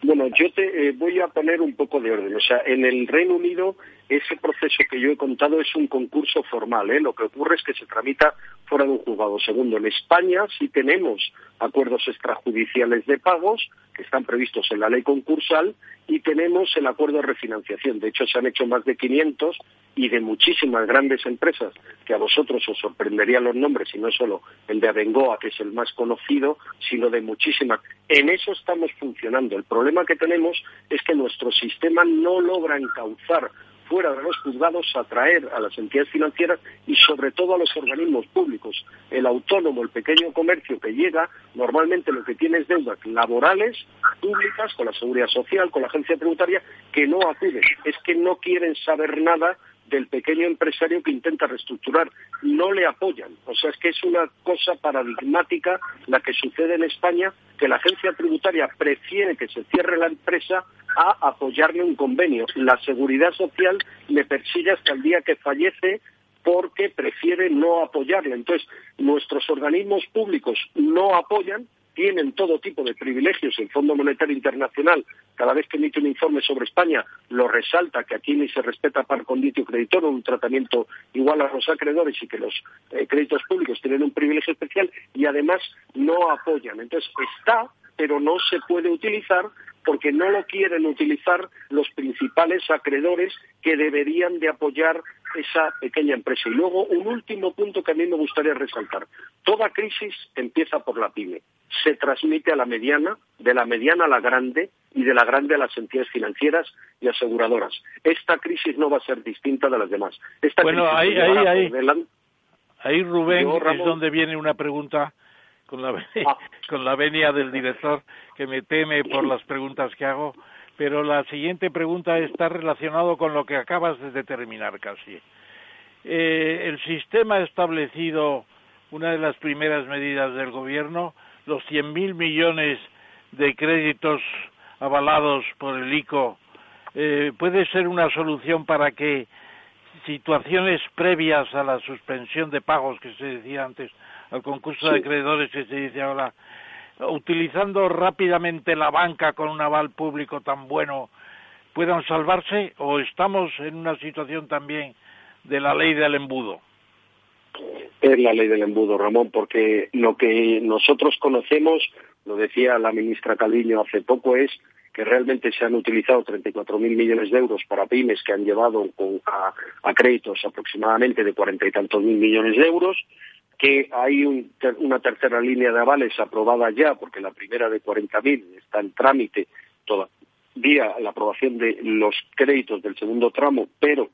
Bueno, yo te eh, voy a poner un poco de orden. O sea, en el Reino Unido ese proceso que yo he contado es un concurso formal. ¿eh? Lo que ocurre es que se tramita fuera de un juzgado. Segundo, en España sí tenemos acuerdos extrajudiciales de pagos que están previstos en la ley concursal y tenemos el acuerdo de refinanciación. De hecho, se han hecho más de 500 y de muchísimas grandes empresas que a vosotros os sorprenderían los nombres y no solo el de Abengoa, que es el más conocido, sino de muchísimas. En eso estamos funcionando. El problema que tenemos es que nuestro sistema no logra encauzar fuera de los juzgados atraer a las entidades financieras y sobre todo a los organismos públicos. El autónomo, el pequeño comercio que llega, normalmente lo que tiene es deudas laborales, públicas, con la seguridad social, con la agencia tributaria, que no acuden. Es que no quieren saber nada del pequeño empresario que intenta reestructurar. No le apoyan. O sea, es que es una cosa paradigmática la que sucede en España, que la agencia tributaria prefiere que se cierre la empresa a apoyarle un convenio. La seguridad social le persigue hasta el día que fallece porque prefiere no apoyarle. Entonces, nuestros organismos públicos no apoyan tienen todo tipo de privilegios. El Fondo Monetario Internacional, cada vez que emite un informe sobre España, lo resalta que aquí ni se respeta par conditio creditor, un tratamiento igual a los acreedores y que los eh, créditos públicos tienen un privilegio especial y además no apoyan. Entonces está, pero no se puede utilizar porque no lo quieren utilizar los principales acreedores que deberían de apoyar esa pequeña empresa. Y luego un último punto que a mí me gustaría resaltar. Toda crisis empieza por la pyme, se transmite a la mediana, de la mediana a la grande y de la grande a las entidades financieras y aseguradoras. Esta crisis no va a ser distinta de las demás. bueno, ahí, ahí, ahí, Rubén, es donde viene una pregunta con la, ah. con la venia del director que me teme por las preguntas que hago pero la siguiente pregunta está relacionado con lo que acabas de determinar casi. Eh, el sistema ha establecido una de las primeras medidas del gobierno, los 100.000 millones de créditos avalados por el ICO, eh, puede ser una solución para que situaciones previas a la suspensión de pagos que se decía antes, al concurso de acreedores que se dice ahora, utilizando rápidamente la banca con un aval público tan bueno, puedan salvarse o estamos en una situación también de la ley del embudo? Es la ley del embudo, Ramón, porque lo que nosotros conocemos, lo decía la ministra Calviño hace poco, es que realmente se han utilizado 34.000 millones de euros para pymes que han llevado a, a créditos aproximadamente de cuarenta y tantos mil millones de euros, que hay una tercera línea de avales aprobada ya, porque la primera de 40.000 está en trámite todavía la aprobación de los créditos del segundo tramo, pero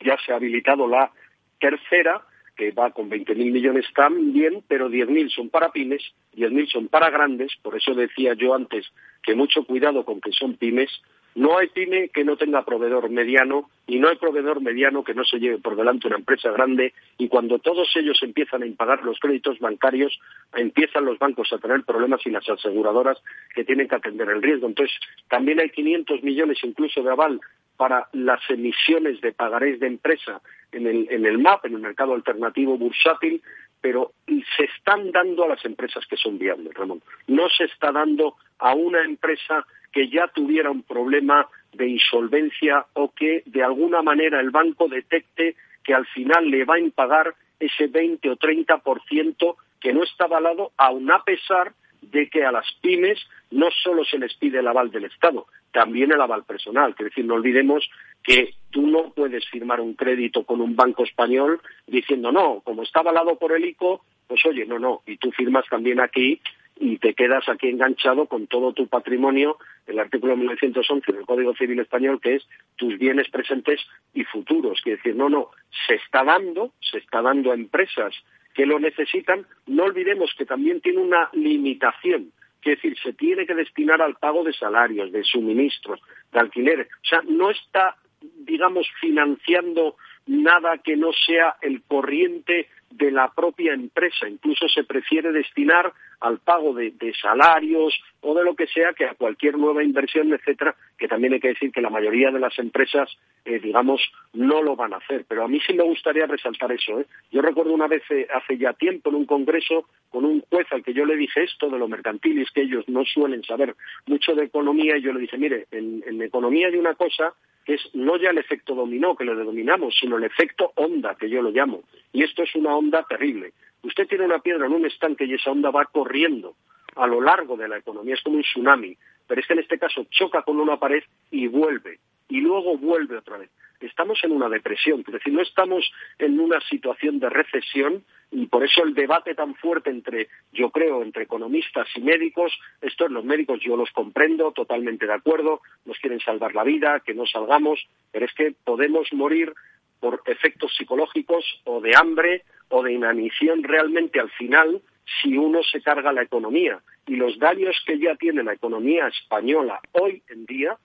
ya se ha habilitado la tercera, que va con 20.000 millones también, pero 10.000 son para pymes, 10.000 son para grandes, por eso decía yo antes que mucho cuidado con que son pymes, no hay pyme que no tenga proveedor mediano y no hay proveedor mediano que no se lleve por delante una empresa grande y cuando todos ellos empiezan a impagar los créditos bancarios, empiezan los bancos a tener problemas y las aseguradoras que tienen que atender el riesgo. Entonces, también hay 500 millones incluso de aval para las emisiones de pagarés de empresa en el, en el MAP, en el mercado alternativo bursátil, pero se están dando a las empresas que son viables, Ramón. No se está dando a una empresa que ya tuviera un problema de insolvencia o que de alguna manera el banco detecte que al final le va a impagar ese 20 o 30% que no está avalado, aun a pesar de que a las pymes no solo se les pide el aval del Estado, también el aval personal. Es decir, no olvidemos que tú no puedes firmar un crédito con un banco español diciendo, no, como está avalado por el ICO, pues oye, no, no, y tú firmas también aquí y te quedas aquí enganchado con todo tu patrimonio, el artículo 1911 del Código Civil Español, que es tus bienes presentes y futuros. Quiere decir, no, no, se está dando, se está dando a empresas que lo necesitan, no olvidemos que también tiene una limitación. Es decir, se tiene que destinar al pago de salarios, de suministros, de alquileres. O sea, no está, digamos, financiando nada que no sea el corriente de la propia empresa. Incluso se prefiere destinar al pago de, salarios o de lo que sea que a cualquier nueva inversión, etcétera, que también hay que decir que la mayoría de las empresas, eh, digamos, no lo van a hacer. Pero a mí sí me gustaría resaltar eso. ¿eh? Yo recuerdo una vez eh, hace ya tiempo en un congreso con un juez al que yo le dije esto de lo mercantil y es que ellos no suelen saber mucho de economía y yo le dije, mire, en, en economía hay una cosa que es no ya el efecto dominó, que lo denominamos, sino el efecto onda, que yo lo llamo. Y esto es una onda terrible. Usted tiene una piedra en un estanque y esa onda va corriendo a lo largo de la economía, es como un tsunami, pero es que en este caso choca con una pared y vuelve, y luego vuelve otra vez. Estamos en una depresión, es decir, no estamos en una situación de recesión y por eso el debate tan fuerte entre, yo creo, entre economistas y médicos, estos los médicos yo los comprendo, totalmente de acuerdo, nos quieren salvar la vida, que no salgamos, pero es que podemos morir por efectos psicológicos o de hambre o de inanición realmente al final si uno se carga la economía. Y los daños que ya tiene la economía española hoy en día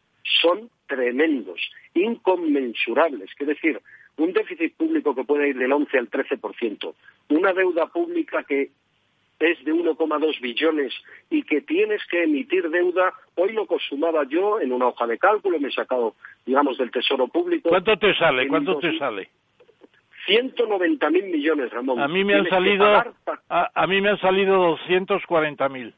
son tremendos, inconmensurables. Es decir, un déficit público que puede ir del 11 al 13%, una deuda pública que es de 1,2 billones y que tienes que emitir deuda, hoy lo consumaba yo en una hoja de cálculo, me he sacado, digamos, del Tesoro Público. ¿Cuánto te sale? ¿Cuánto te sale? 190 mil millones, Ramón. A mí me han salido, a, mí me han salido 240 mil.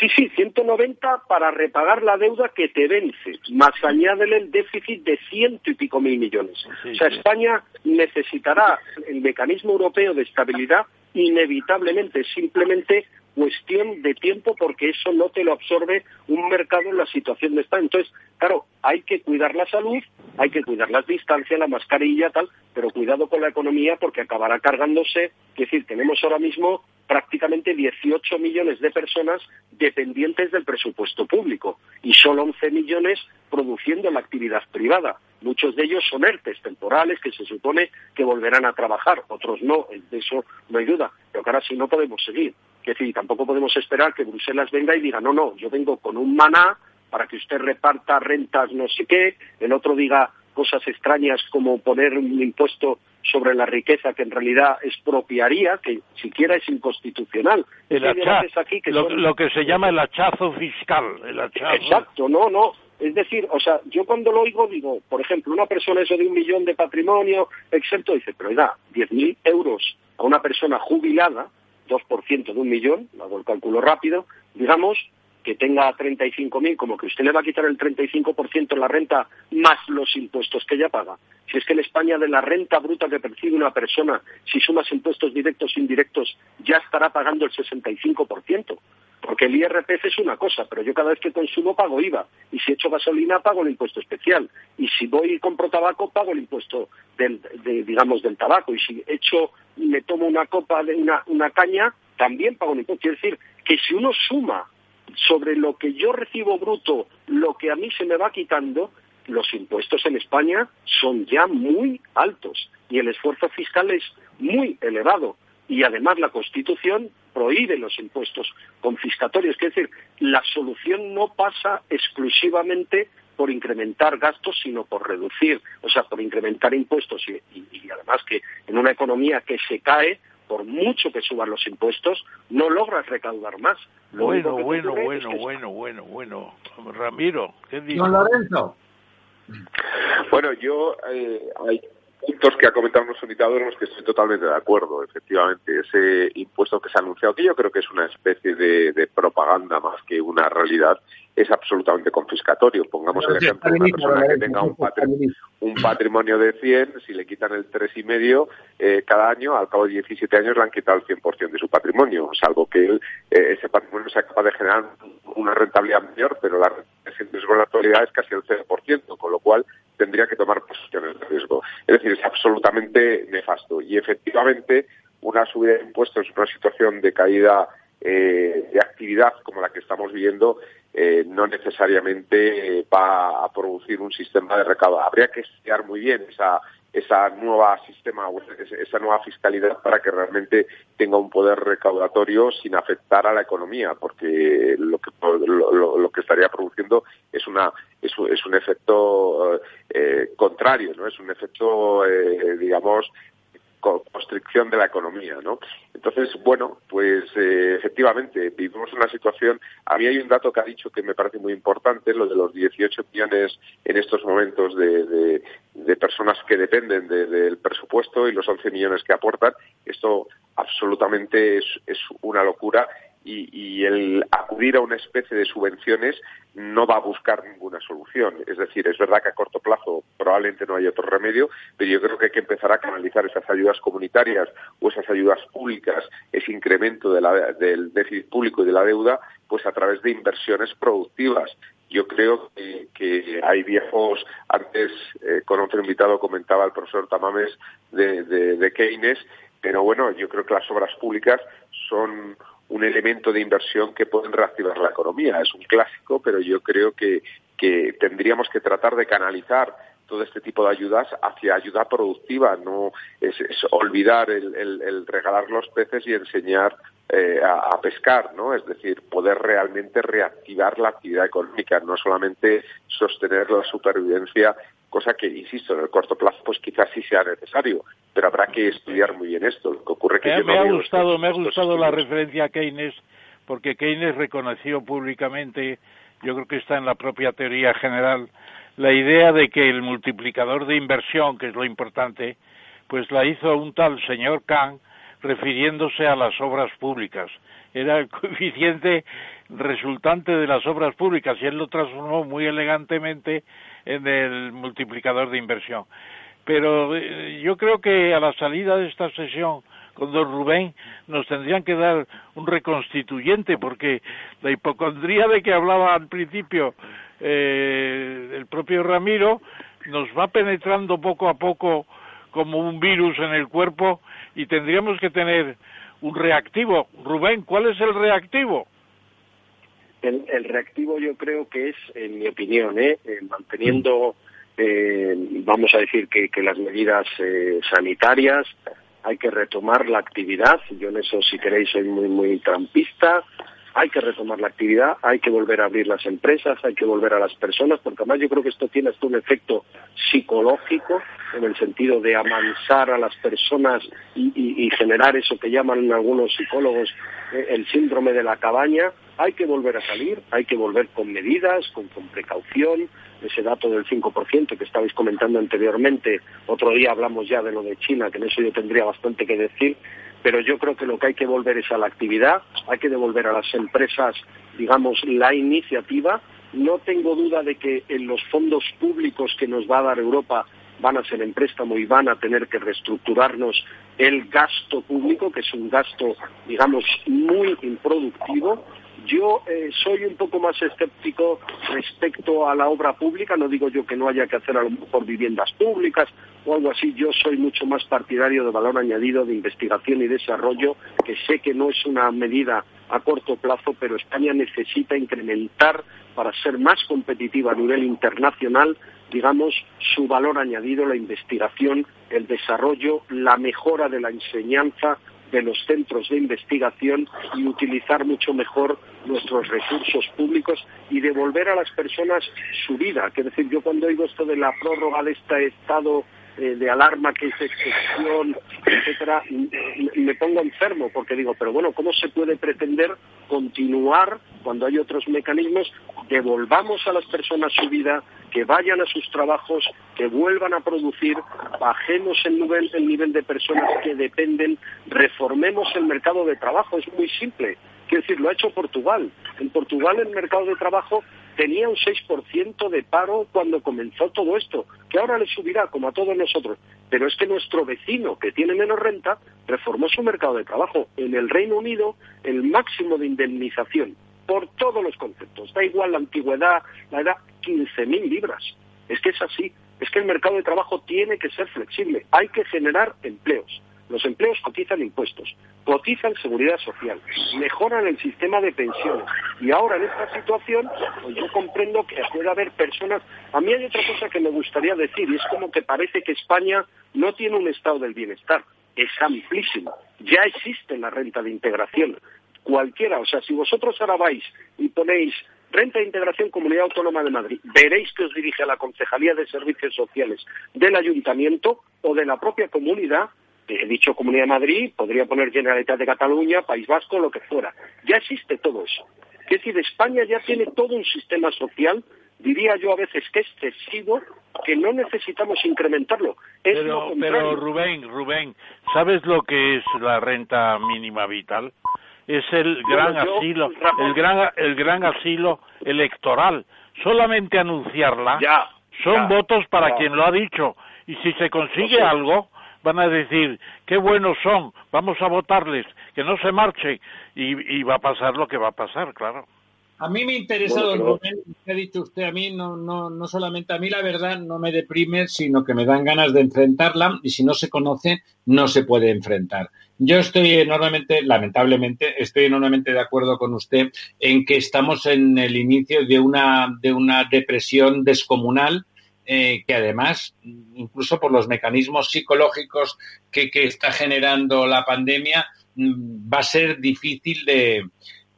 Sí, sí, 190 para repagar la deuda que te vence, más añádele el déficit de ciento y pico mil millones. o sea, España necesitará el mecanismo europeo de estabilidad inevitablemente, simplemente cuestión de tiempo porque eso no te lo absorbe un mercado en la situación de España. Entonces, claro, hay que cuidar la salud, hay que cuidar las distancias, la mascarilla, tal, pero cuidado con la economía porque acabará cargándose. Es decir, tenemos ahora mismo prácticamente 18 millones de personas dependientes del presupuesto público y solo 11 millones produciendo la actividad privada. Muchos de ellos son ERTES temporales que se supone que volverán a trabajar, otros no, de eso no hay duda. Pero ahora sí no podemos seguir. Es decir, tampoco podemos esperar que Bruselas venga y diga, no, no, yo vengo con un maná para que usted reparta rentas no sé qué, el otro diga cosas extrañas como poner un impuesto sobre la riqueza que en realidad expropiaría, que siquiera es inconstitucional. lo, que se llama el hachazo fiscal. El Exacto, no, no. Es decir, o sea, yo cuando lo oigo digo, por ejemplo, una persona eso de un millón de patrimonio exento, dice, pero da 10.000 euros a una persona jubilada, 2% de un millón, hago el cálculo rápido, digamos, que tenga 35.000, como que usted le va a quitar el 35% en la renta más los impuestos que ella paga. Si es que en España de la renta bruta que percibe una persona, si sumas impuestos directos e indirectos, ya estará pagando el 65%. Porque el IRPF es una cosa, pero yo cada vez que consumo pago IVA. Y si echo gasolina pago el impuesto especial. Y si voy y compro tabaco pago el impuesto del, digamos, del tabaco. Y si echo me tomo una copa de una, una caña, también pago un impuesto. Quiere decir que si uno suma sobre lo que yo recibo bruto, lo que a mí se me va quitando, los impuestos en España son ya muy altos y el esfuerzo fiscal es muy elevado. Y además la Constitución prohíbe los impuestos confiscatorios. Es decir, la solución no pasa exclusivamente por incrementar gastos, sino por reducir, o sea, por incrementar impuestos y, además que en una economía que se cae, por mucho que suban los impuestos, no logras recaudar más. bueno, bueno, bueno, bueno, bueno, bueno. Ramiro, ¿qué dices? Don Lorenzo. Bueno, yo eh, hay puntos que ha comentado nuestro invitado en los que estoy totalmente de acuerdo. Efectivamente, ese impuesto que se ha anunciado, que yo creo que es una especie de propaganda más que una realidad, es absolutamente confiscatorio. Pongamos el ejemplo de una persona que tenga un, patrimonio de 100, si le quitan el 3,5 eh, cada año, al cabo de 17 años le han quitado el 100% de su patrimonio, salvo que él, eh, ese patrimonio sea capaz de generar una rentabilidad mayor, pero la riesgo en la actualidad es casi el 0%, con lo cual tendría que tomar posiciones de riesgo. Es decir, es absolutamente nefasto. Y efectivamente, una subida de impuestos en una situación de caída eh, de actividad como la que estamos viviendo eh, no necesariamente va a producir un sistema de recaudación. Habría que estudiar muy bien esa, esa nueva sistema, esa nueva fiscalidad para que realmente tenga un poder recaudatorio sin afectar a la economía, porque lo que lo, que estaría produciendo es una es, un efecto eh, contrario, no es un efecto eh, digamos constricción de la economía, ¿no? Entonces, bueno, pues eh, efectivamente vivimos una situación. A mí hay un dato que ha dicho que me parece muy importante, lo de los 18 millones en estos momentos de, personas que dependen del presupuesto y los 11 millones que aportan. Esto absolutamente es una locura y, el acudir a una especie de subvenciones no va a buscar ninguna solución. Es decir, es verdad que a corto plazo probablemente no hay otro remedio, pero yo creo que hay que empezar a canalizar esas ayudas comunitarias o esas ayudas públicas, ese incremento del déficit público y de la deuda, pues a través de inversiones productivas. Yo creo que, hay viejos, antes eh, con otro invitado comentaba el profesor Tamames de Keynes, pero bueno, yo creo que las obras públicas son un elemento de inversión que pueden reactivar la economía. Es un clásico, pero yo creo que, que tendríamos que tratar de canalizar todo este tipo de ayudas hacia ayuda productiva, no es, olvidar el, regalar los peces y enseñar eh, a, pescar, ¿no? Es decir, poder realmente reactivar la actividad económica, no solamente sostener la supervivencia, cosa que, insisto, en el corto plazo, pues quizás sí sea necesario, pero habrá que estudiar muy bien esto. Lo que ocurre que me, ha gustado, me ha gustado la referencia a Keynes, porque Keynes reconoció públicamente, yo creo que está en la propia teoría general, la idea de que el multiplicador de inversión, que es lo importante, pues la hizo un tal señor Kahn refiriéndose a las obras públicas. Era el coeficiente resultante de las obras públicas y él lo transformó muy elegantemente en el multiplicador de inversión. Pero eh, yo creo que a la salida de esta sesión con don Rubén nos tendrían que dar un reconstituyente porque la hipocondría de que hablaba al principio eh, el propio Ramiro nos va penetrando poco a poco como un virus en el cuerpo y tendríamos que tener un reactivo. Rubén, ¿cuál es el reactivo? El, reactivo yo creo que es, en mi opinión, ¿eh? eh manteniendo, eh, vamos a decir que, las medidas eh, sanitarias, hay que retomar la actividad. Yo en eso, si queréis, soy muy, muy trampista hay que retomar la actividad, hay que volver a abrir las empresas, hay que volver a las personas, porque además yo creo que esto tiene hasta un efecto psicológico en el sentido de amansar a las personas y, generar eso que llaman algunos psicólogos eh, el síndrome de la cabaña. Hay que volver a salir, hay que volver con medidas, con, con precaución, ese dato del 5% que estabais comentando anteriormente. Otro día hablamos ya de lo de China, que en eso yo tendría bastante que decir pero yo creo que lo que hay que volver es a la actividad, hay que devolver a las empresas, digamos, la iniciativa. No tengo duda de que en los fondos públicos que nos va a dar Europa van a ser en préstamo y van a tener que reestructurarnos el gasto público, que es un gasto, digamos, muy improductivo, yo eh, soy un poco más escéptico respecto a la obra pública, no digo yo que no haya que hacer a lo mejor viviendas públicas o algo así, yo soy mucho más partidario de valor añadido de investigación y desarrollo, que sé que no es una medida a corto plazo, pero España necesita incrementar para ser más competitiva a nivel internacional, digamos, su valor añadido, la investigación, el desarrollo, la mejora de la enseñanza, de los centros de investigación y utilizar mucho mejor nuestros recursos públicos y devolver a las personas su vida. Es decir, yo cuando oigo esto de la prórroga de este estado eh, de alarma que es excepción, etcétera, me pongo enfermo porque digo, pero bueno, ¿cómo se puede pretender continuar cuando hay otros mecanismos? Devolvamos a las personas su vida, que vayan a sus trabajos, que vuelvan a producir, bajemos el nivel, el nivel de personas que dependen, reformemos el mercado de trabajo, es muy simple. Quiero decir, lo ha hecho Portugal. En Portugal el mercado de trabajo tenía un 6% de paro cuando comenzó todo esto, que ahora le subirá como a todos nosotros. Pero es que nuestro vecino, que tiene menos renta, reformó su mercado de trabajo. En el Reino Unido, el máximo de indemnización, por todos los conceptos, da igual la antigüedad, la edad, 15.000 libras. Es que es así. Es que el mercado de trabajo tiene que ser flexible. Hay que generar empleos. Los empleos cotizan impuestos, cotizan seguridad social, mejoran el sistema de pensiones. Y ahora en esta situación, pues yo comprendo que puede haber personas. A mí hay otra cosa que me gustaría decir, y es como que parece que España no tiene un estado del bienestar, es amplísima. Ya existe la renta de integración. Cualquiera, o sea, si vosotros ahora y ponéis Renta de Integración Comunidad Autónoma de Madrid. Veréis que os dirige a la Concejalía de Servicios Sociales del Ayuntamiento o de la propia comunidad. He dicho Comunidad de Madrid, podría poner Generalitat de Cataluña, País Vasco, lo que fuera. Ya existe todo eso. Es decir, España ya tiene todo un sistema social, diría yo a veces que excesivo, que no necesitamos incrementarlo. pero, pero Rubén, Rubén, ¿sabes lo que es la renta mínima vital? es el gran asilo, el gran, el gran asilo electoral. Solamente anunciarla son votos para quien lo ha dicho. Y si se consigue algo, van a decir, qué buenos son, vamos a votarles, que no se marchen. Y, y va a pasar lo que va a pasar, claro. A mí me interesa, don Rubén, que ha dicho usted a mí, no, no, no solamente a mí la verdad no me deprime, sino que me dan ganas de enfrentarla y si no se conoce, no se puede enfrentar. Yo estoy enormemente, lamentablemente, estoy enormemente de acuerdo con usted en que estamos en el inicio de una, de una depresión descomunal eh, que además, incluso por los mecanismos psicológicos que, que está generando la pandemia, mm, va a ser difícil de,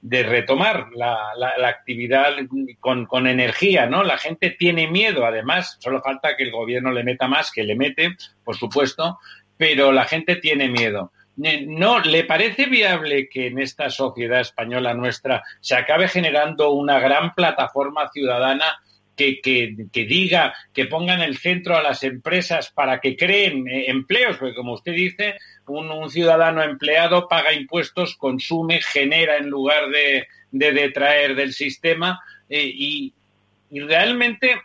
de retomar la, la, actividad con, con, energía, ¿no? La gente tiene miedo, además, solo falta que el gobierno le meta más, que le mete, por supuesto, pero la gente tiene miedo. ¿No le parece viable que en esta sociedad española nuestra se acabe generando una gran plataforma ciudadana que, diga, que pongan el centro a las empresas para que creen eh, empleos, porque como usted dice, un, ciudadano empleado paga impuestos, consume, genera en lugar de, de detraer del sistema eh, y, y, realmente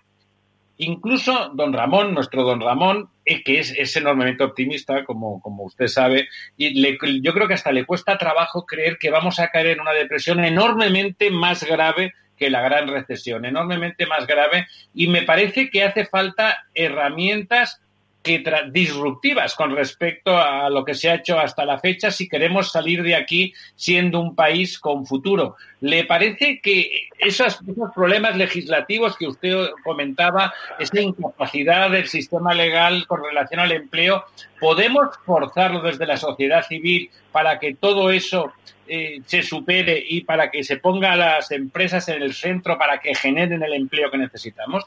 incluso don Ramón, nuestro don Ramón, eh, que es, es, enormemente optimista, como, como usted sabe, y le, yo creo que hasta le cuesta trabajo creer que vamos a caer en una depresión enormemente más grave que la gran recesión, enormemente más grave, y me parece que hace falta herramientas que disruptivas con respecto a lo que se ha hecho hasta la fecha si queremos salir de aquí siendo un país con futuro. ¿Le parece que esos, esos problemas legislativos que usted comentaba, esa incapacidad del sistema legal con relación al empleo, podemos forzarlo desde la sociedad civil para que todo eso eh, se supere y para que se ponga a las empresas en el centro para que generen el empleo que necesitamos?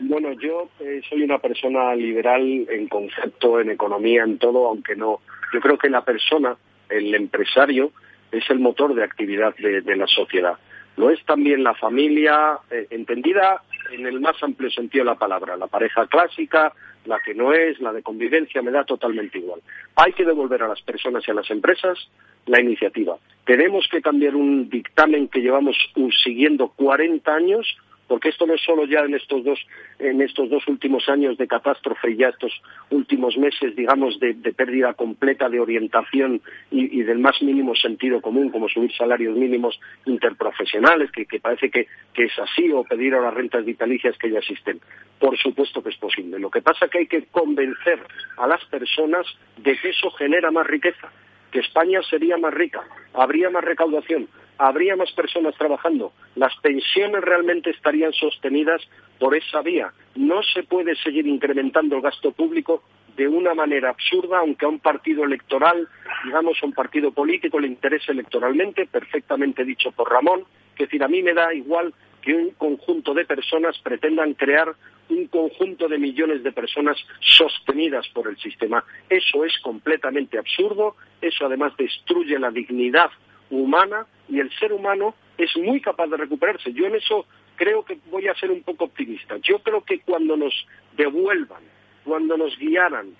Bueno, yo eh, soy una persona liberal en concepto, en economía, en todo, aunque no. Yo creo que la persona, el empresario, es el motor de actividad de, la sociedad. Lo es también la familia, eh, entendida en el más amplio sentido de la palabra. La pareja clásica, la que no es, la de convivencia, me da totalmente igual. Hay que devolver a las personas y a las empresas la iniciativa. Tenemos que cambiar un dictamen que llevamos siguiendo 40 años porque esto no es solo ya en estos dos, en estos dos últimos años de catástrofe y ya estos últimos meses, digamos, de, pérdida completa de orientación y, del más mínimo sentido común, como subir salarios mínimos interprofesionales, que, parece que, que, es así, o pedir a las rentas vitalicias que ya existen. Por supuesto que es posible. Lo que pasa es que hay que convencer a las personas de que eso genera más riqueza, que España sería más rica, habría más recaudación, habría más personas trabajando, las pensiones realmente estarían sostenidas por esa vía. No se puede seguir incrementando el gasto público de una manera absurda, aunque a un partido electoral, digamos a un partido político, le interese electoralmente, perfectamente dicho por Ramón, que decir, a mí me da igual que un conjunto de personas pretendan crear un conjunto de millones de personas sostenidas por el sistema. Eso es completamente absurdo, eso además destruye la dignidad humana y el ser humano es muy capaz de recuperarse. Yo en eso creo que voy a ser un poco optimista. Yo creo que cuando nos devuelvan, cuando nos guiaran,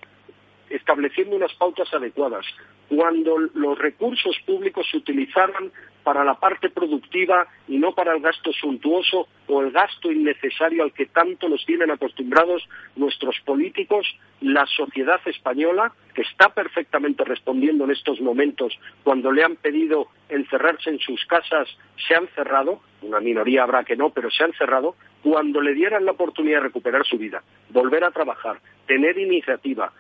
estableciendo unas pautas adecuadas, cuando los recursos públicos se utilizaran para la parte productiva y no para el gasto suntuoso o el gasto innecesario al que tanto nos tienen acostumbrados nuestros políticos, la sociedad española, que está perfectamente respondiendo en estos momentos cuando le han pedido encerrarse en sus casas, se han cerrado, una minoría habrá que no, pero se han cerrado, cuando le dieran la oportunidad de recuperar su vida, volver a trabajar, tener iniciativa,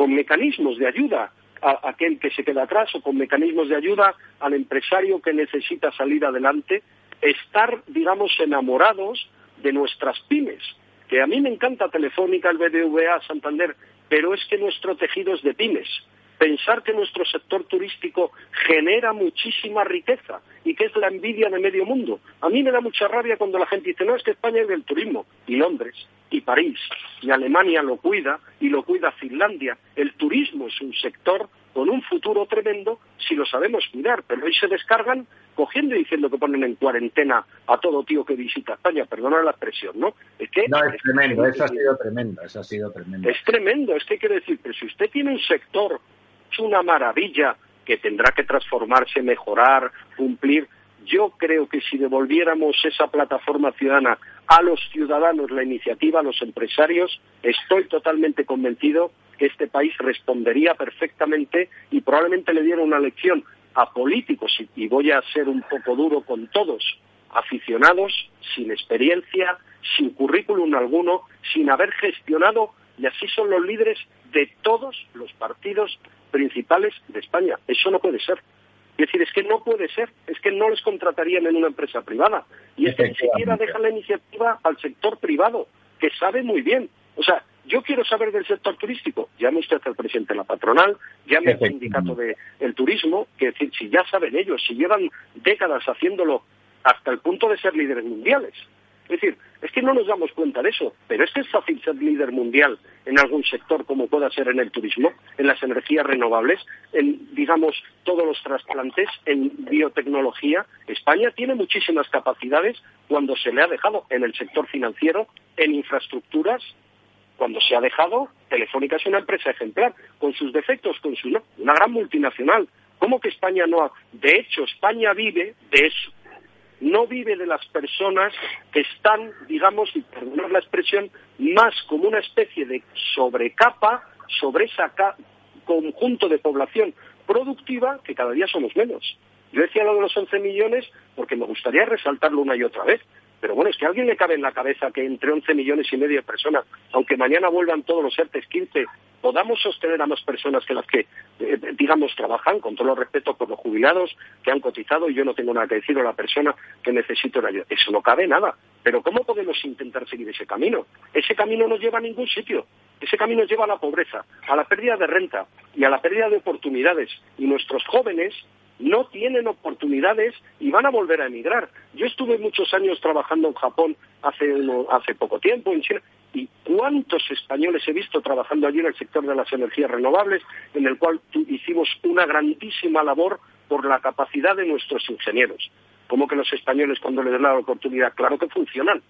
con mecanismos de ayuda a aquel que se queda atrás o con mecanismos de ayuda al empresario que necesita salir adelante, estar, digamos, enamorados de nuestras pymes, que a mí me encanta Telefónica, el BBVA, Santander, pero es que nuestro tejido es de pymes. Pensar que nuestro sector turístico genera muchísima riqueza y que es la envidia de medio mundo. A mí me da mucha rabia cuando la gente dice, no, es que España es del turismo. Y Londres, y París, y Alemania lo cuida, y lo cuida Finlandia. El turismo es un sector con un futuro tremendo si lo sabemos cuidar, pero hoy se descargan cogiendo y diciendo que ponen en cuarentena a todo tío que visita España, perdona la expresión, ¿no? Es que no, es, tremendo, eso ha sido tremendo, eso ha sido tremendo. Es tremendo, es que quiere decir, pero si usted tiene un sector, es una maravilla, que tendrá que transformarse, mejorar, cumplir, yo creo que si devolviéramos esa plataforma ciudadana a los ciudadanos, la iniciativa, a los empresarios, estoy totalmente convencido que este país respondería perfectamente y probablemente le diera una lección a políticos, y voy a ser un poco duro con todos, aficionados, sin experiencia, sin currículum alguno, sin haber gestionado, y así son los líderes de todos los partidos principales de España. Eso no puede ser. Es decir, es que no puede ser, es que no les contratarían en una empresa privada. Y es que ni siquiera dejan la iniciativa al sector privado, que sabe muy bien. O sea, yo quiero saber del sector turístico. Llame usted al presidente de la patronal, llame al sindicato del turismo, que decir, si ya saben ellos, si llevan décadas haciéndolo hasta el punto de ser líderes mundiales. Es decir, es que no nos damos cuenta de eso, pero es que es fácil ser líder mundial en algún sector como pueda ser en el turismo, en las energías renovables, en, digamos, todos los trasplantes, en biotecnología. España tiene muchísimas capacidades cuando se le ha dejado en el sector financiero, en infraestructuras, cuando se ha dejado, Telefónica es una empresa ejemplar, con sus defectos, con su, una gran multinacional. ¿Cómo que España no ha...? De hecho, España vive de eso no vive de las personas que están, digamos, y perdonar la expresión, más como una especie de sobrecapa sobre ese conjunto de población productiva que cada día somos menos. Yo decía lo de los 11 millones porque me gustaría resaltarlo una y otra vez. Pero bueno, es que a alguien le cabe en la cabeza que entre 11 millones y medio de personas, aunque mañana vuelvan todos los ERTES 15, podamos sostener a más personas que las que, eh, digamos, trabajan, con todo los respeto por los jubilados que han cotizado y yo no tengo nada que decir a la persona que necesito la ayuda. Eso no cabe nada. Pero ¿cómo podemos intentar seguir ese camino? Ese camino no lleva a ningún sitio. Ese camino lleva a la pobreza, a la pérdida de renta y a la pérdida de oportunidades. Y nuestros jóvenes no tienen oportunidades y van a volver a emigrar. Yo estuve muchos años trabajando en Japón hace, hace poco tiempo, en China, y cuántos españoles he visto trabajando allí en el sector de las energías renovables, en el cual hicimos una grandísima labor por la capacidad de nuestros ingenieros. Como que los españoles cuando les dan la oportunidad, claro que funcionan.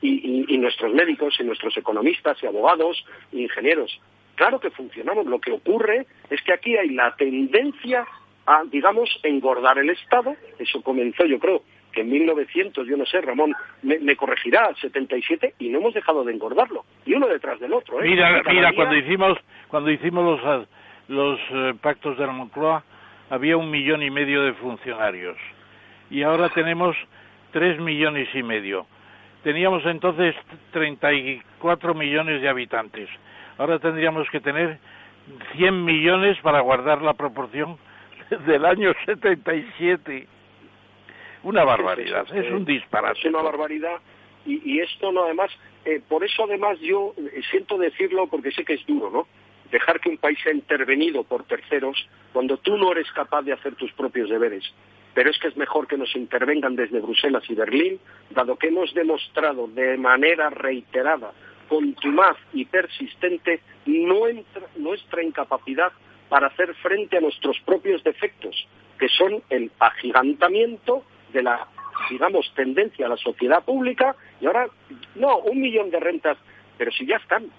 Y, y nuestros médicos y nuestros economistas y abogados e ingenieros. Claro que funcionamos. Lo que ocurre es que aquí hay la tendencia a, digamos, engordar el Estado. Eso comenzó, yo creo, que en 1900, yo no sé, Ramón me, corregirá, 77, y no hemos dejado de engordarlo. Y uno detrás del otro. ¿eh? Mira, mira cuando hicimos, cuando hicimos los, los eh, pactos de la Moncloa, había un millón y medio de funcionarios. Y ahora tenemos tres millones y medio. Teníamos entonces 34 millones de habitantes. Ahora tendríamos que tener 100 millones para guardar la proporción del año 77. Una barbaridad, es, un disparate. Es una barbaridad y, esto no además, eh, por eso además yo eh, siento decirlo porque sé que es duro, ¿no? Dejar que un país sea intervenido por terceros cuando tú no eres capaz de hacer tus propios deberes. Pero es que es mejor que nos intervengan desde Bruselas y Berlín, dado que hemos demostrado de manera reiterada, contumaz y persistente nuestra incapacidad para hacer frente a nuestros propios defectos, que son el agigantamiento de la, digamos, tendencia a la sociedad pública y ahora, no, un millón de rentas, pero si ya están,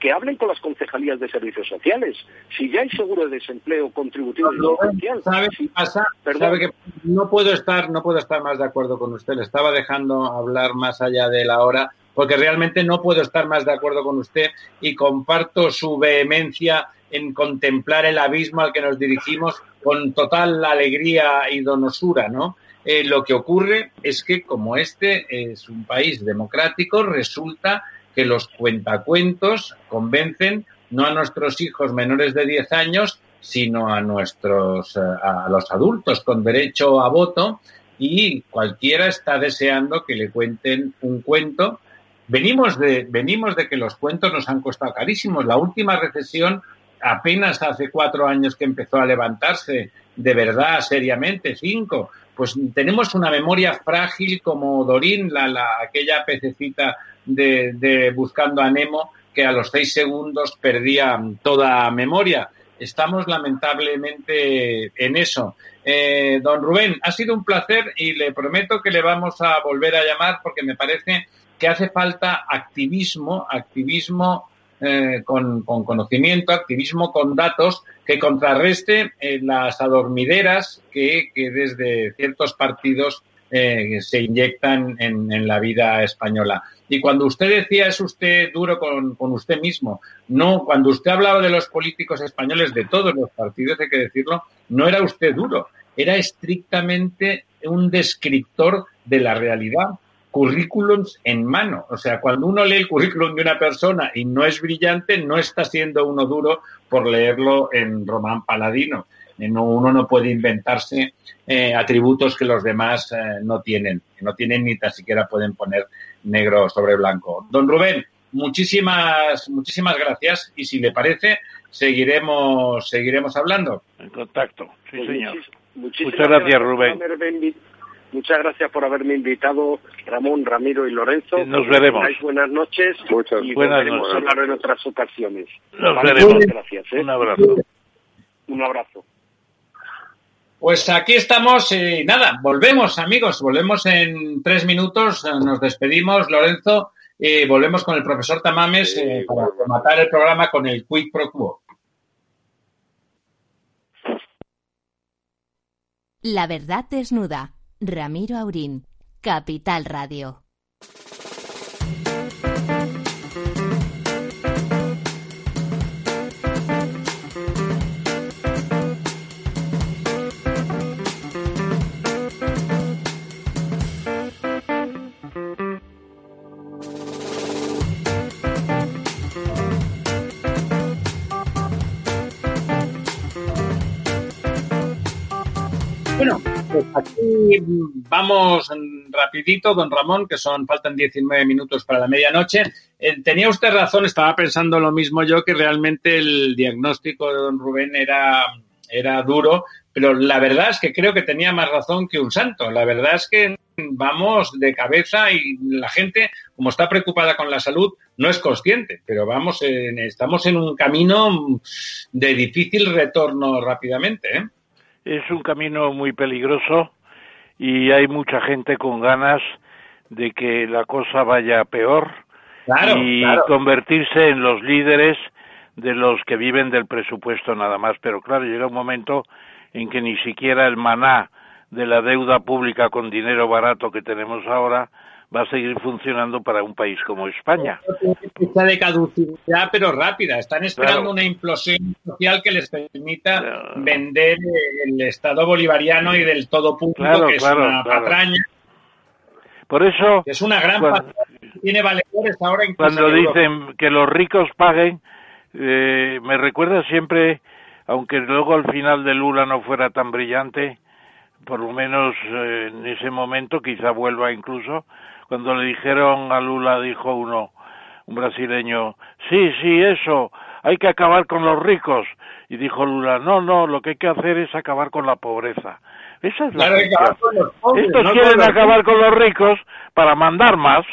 que hablen con las concejalías de servicios sociales. Si ya hay seguro de desempleo contributivo social. ¿Sabe pasa? ¿Sabe que no puedo estar, no puedo estar más de acuerdo con usted. Le estaba dejando hablar más allá de la hora, porque realmente no puedo estar más de acuerdo con usted y comparto su vehemencia en contemplar el abismo al que nos dirigimos con total alegría y donosura, ¿no? Eh, lo que ocurre es que como este es un país democrático, resulta que los cuentacuentos convencen no a nuestros hijos menores de 10 años, sino a nuestros eh, a los adultos con derecho a voto y cualquiera está deseando que le cuenten un cuento venimos de, venimos de que los cuentos nos han costado carísimos. La última recesión apenas hace cuatro años que empezó a levantarse de verdad, seriamente, cinco. Pues tenemos una memoria frágil como Dorín, la, la aquella pececita de, de Buscando a Nemo, que a los seis segundos perdía toda memoria. Estamos lamentablemente en eso. Eh, don Rubén, ha sido un placer y le prometo que le vamos a volver a llamar porque me parece que hace falta activismo, activismo eh, con, con, conocimiento, activismo con datos que contrarreste eh, las adormideras que, que, desde ciertos partidos eh, se inyectan en, la vida española. Y cuando usted decía es usted duro con, con, usted mismo, no, cuando usted hablaba de los políticos españoles de todos los partidos, hay que decirlo, no era usted duro, era estrictamente un descriptor de la realidad currículums en mano. O sea, cuando uno lee el currículum de una persona y no es brillante, no está siendo uno duro por leerlo en román paladino. No, uno no puede inventarse eh, atributos que los demás eh, no tienen, que no tienen ni tan siquiera pueden poner negro sobre blanco. Don Rubén, muchísimas, muchísimas gracias y si le parece, seguiremos, seguiremos hablando. En contacto, sí, Pues señor. muchis- Muchas muchísimas gracias, Rubén. Muchas gracias por haberme invitado, Ramón, Ramiro y Lorenzo. Nos veremos. Buenas noches Muchas y buenas noches. a hablar en otras ocasiones. Nos Vale, veremos. Gracias. ¿eh? Un abrazo. Un abrazo. Pues aquí estamos y nada, volvemos amigos, volvemos en tres minutos, eh, nos despedimos Lorenzo y volvemos con el profesor Tamames Sí, eh, para rematar el programa con el Quick Pro Quo. La verdad desnuda. Ramiro Aurín. Capital Radio. Bueno, pues aquí vamos rapidito, don Ramón, que son faltan 19 minutos para la medianoche. Eh, tenía usted razón, estaba pensando lo mismo yo, que realmente el diagnóstico de don Rubén era, era duro, pero la verdad es que creo que tenía más razón que un santo. La verdad es que vamos de cabeza y la gente, como está preocupada con la salud, no es consciente, pero vamos, en- estamos en un camino de difícil retorno rápidamente, ¿eh? Es un camino muy peligroso y hay mucha gente con ganas de que la cosa vaya peor Claro, y claro. convertirse en los líderes de los que viven del presupuesto nada más. Pero claro, llega un momento en que ni siquiera el maná de la deuda pública con dinero barato que tenemos ahora va a seguir funcionando para un país como España. fecha de caducidad, pero rápida. Están esperando Claro. una implosión social que les permita Claro. vender el Estado bolivariano y del todo público, Claro, que es una patraña, Por eso, es una gran Cuando- patraña. Tiene valedores ahora cuando dicen que los ricos paguen, eh, me recuerda siempre, aunque luego al final de Lula no fuera tan brillante, por lo menos eh, en ese momento, quizá vuelva incluso, cuando le dijeron a Lula, dijo uno, un brasileño, sí, sí, eso, hay que acabar con los ricos. Y dijo Lula, no, no, lo que hay que hacer es acabar con la pobreza. Esa es la pobres, Estos no quieren acabar con los ricos para mandar más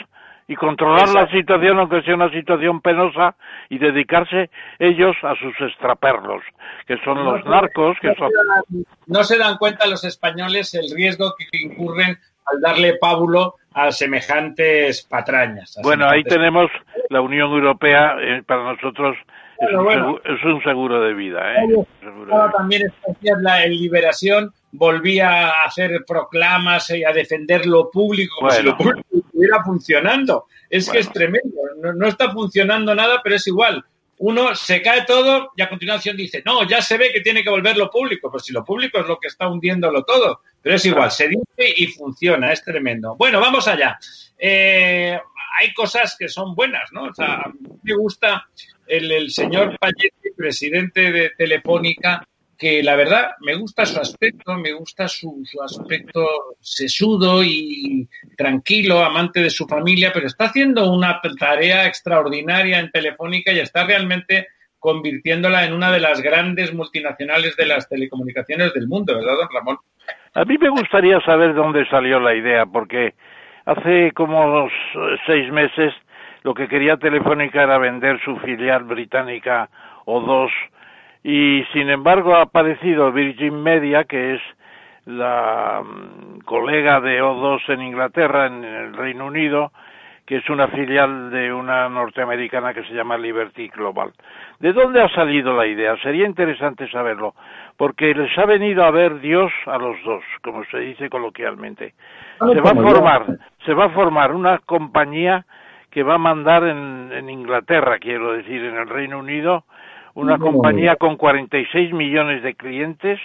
y controlar la situación, aunque sea una situación penosa, y dedicarse ellos a sus extraperlos, que son No los narcos, que no son... se dan- No se dan cuenta los españoles el riesgo que incurren al darle pábulo a semejantes patrañas. a Bueno, ahí tenemos la Unión Europea, eh, para nosotros es, un bueno. seguro, es un seguro de vida. ¿eh? De también días la en Liberación volvía a hacer proclamas y a defender lo público como si lo público estuviera funcionando. Es que es tremendo. No, no está funcionando nada, pero es igual. Uno se cae todo y a continuación dice, no, ya se ve que tiene que volver lo público. Pues si lo público es lo que está hundiéndolo todo. Pero es igual, se dice y funciona, es tremendo. Bueno, vamos allá. Eh, hay cosas que son buenas, ¿no? O sea, a mí me gusta el, el señor Payete, presidente de Telefónica, que la verdad me gusta su aspecto, me gusta su, su, aspecto sesudo y tranquilo, amante de su familia, pero está haciendo una tarea extraordinaria en Telefónica y está realmente convirtiéndola en una de las grandes multinacionales de las telecomunicaciones del mundo, ¿verdad, don Ramón? A mí me gustaría saber dónde salió la idea, porque hace como seis meses lo que quería Telefónica era vender su filial británica o dos y sin embargo ha aparecido Virgin Media, que es la mm, colega de O2 en Inglaterra, en el Reino Unido, que es una filial de una norteamericana que se llama Liberty Global. ¿De dónde ha salido la idea? Sería interesante saberlo, porque les ha venido a ver Dios a los dos, como se dice coloquialmente. Se va a formar, se va a formar una compañía que va a mandar en, en Inglaterra, quiero decir, en el Reino Unido, una compañía con 46 millones de clientes,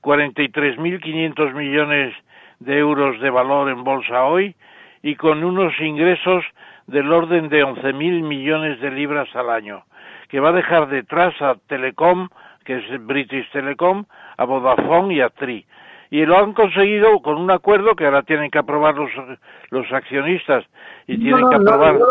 43.500 millones de euros de valor en bolsa hoy, y con unos ingresos del orden de 11.000 millones de libras al año, que va a dejar detrás a Telecom, que es British Telecom, a Vodafone y a Tri. Y lo han conseguido con un acuerdo que ahora tienen que aprobar los, los accionistas y tienen que aprobar. No,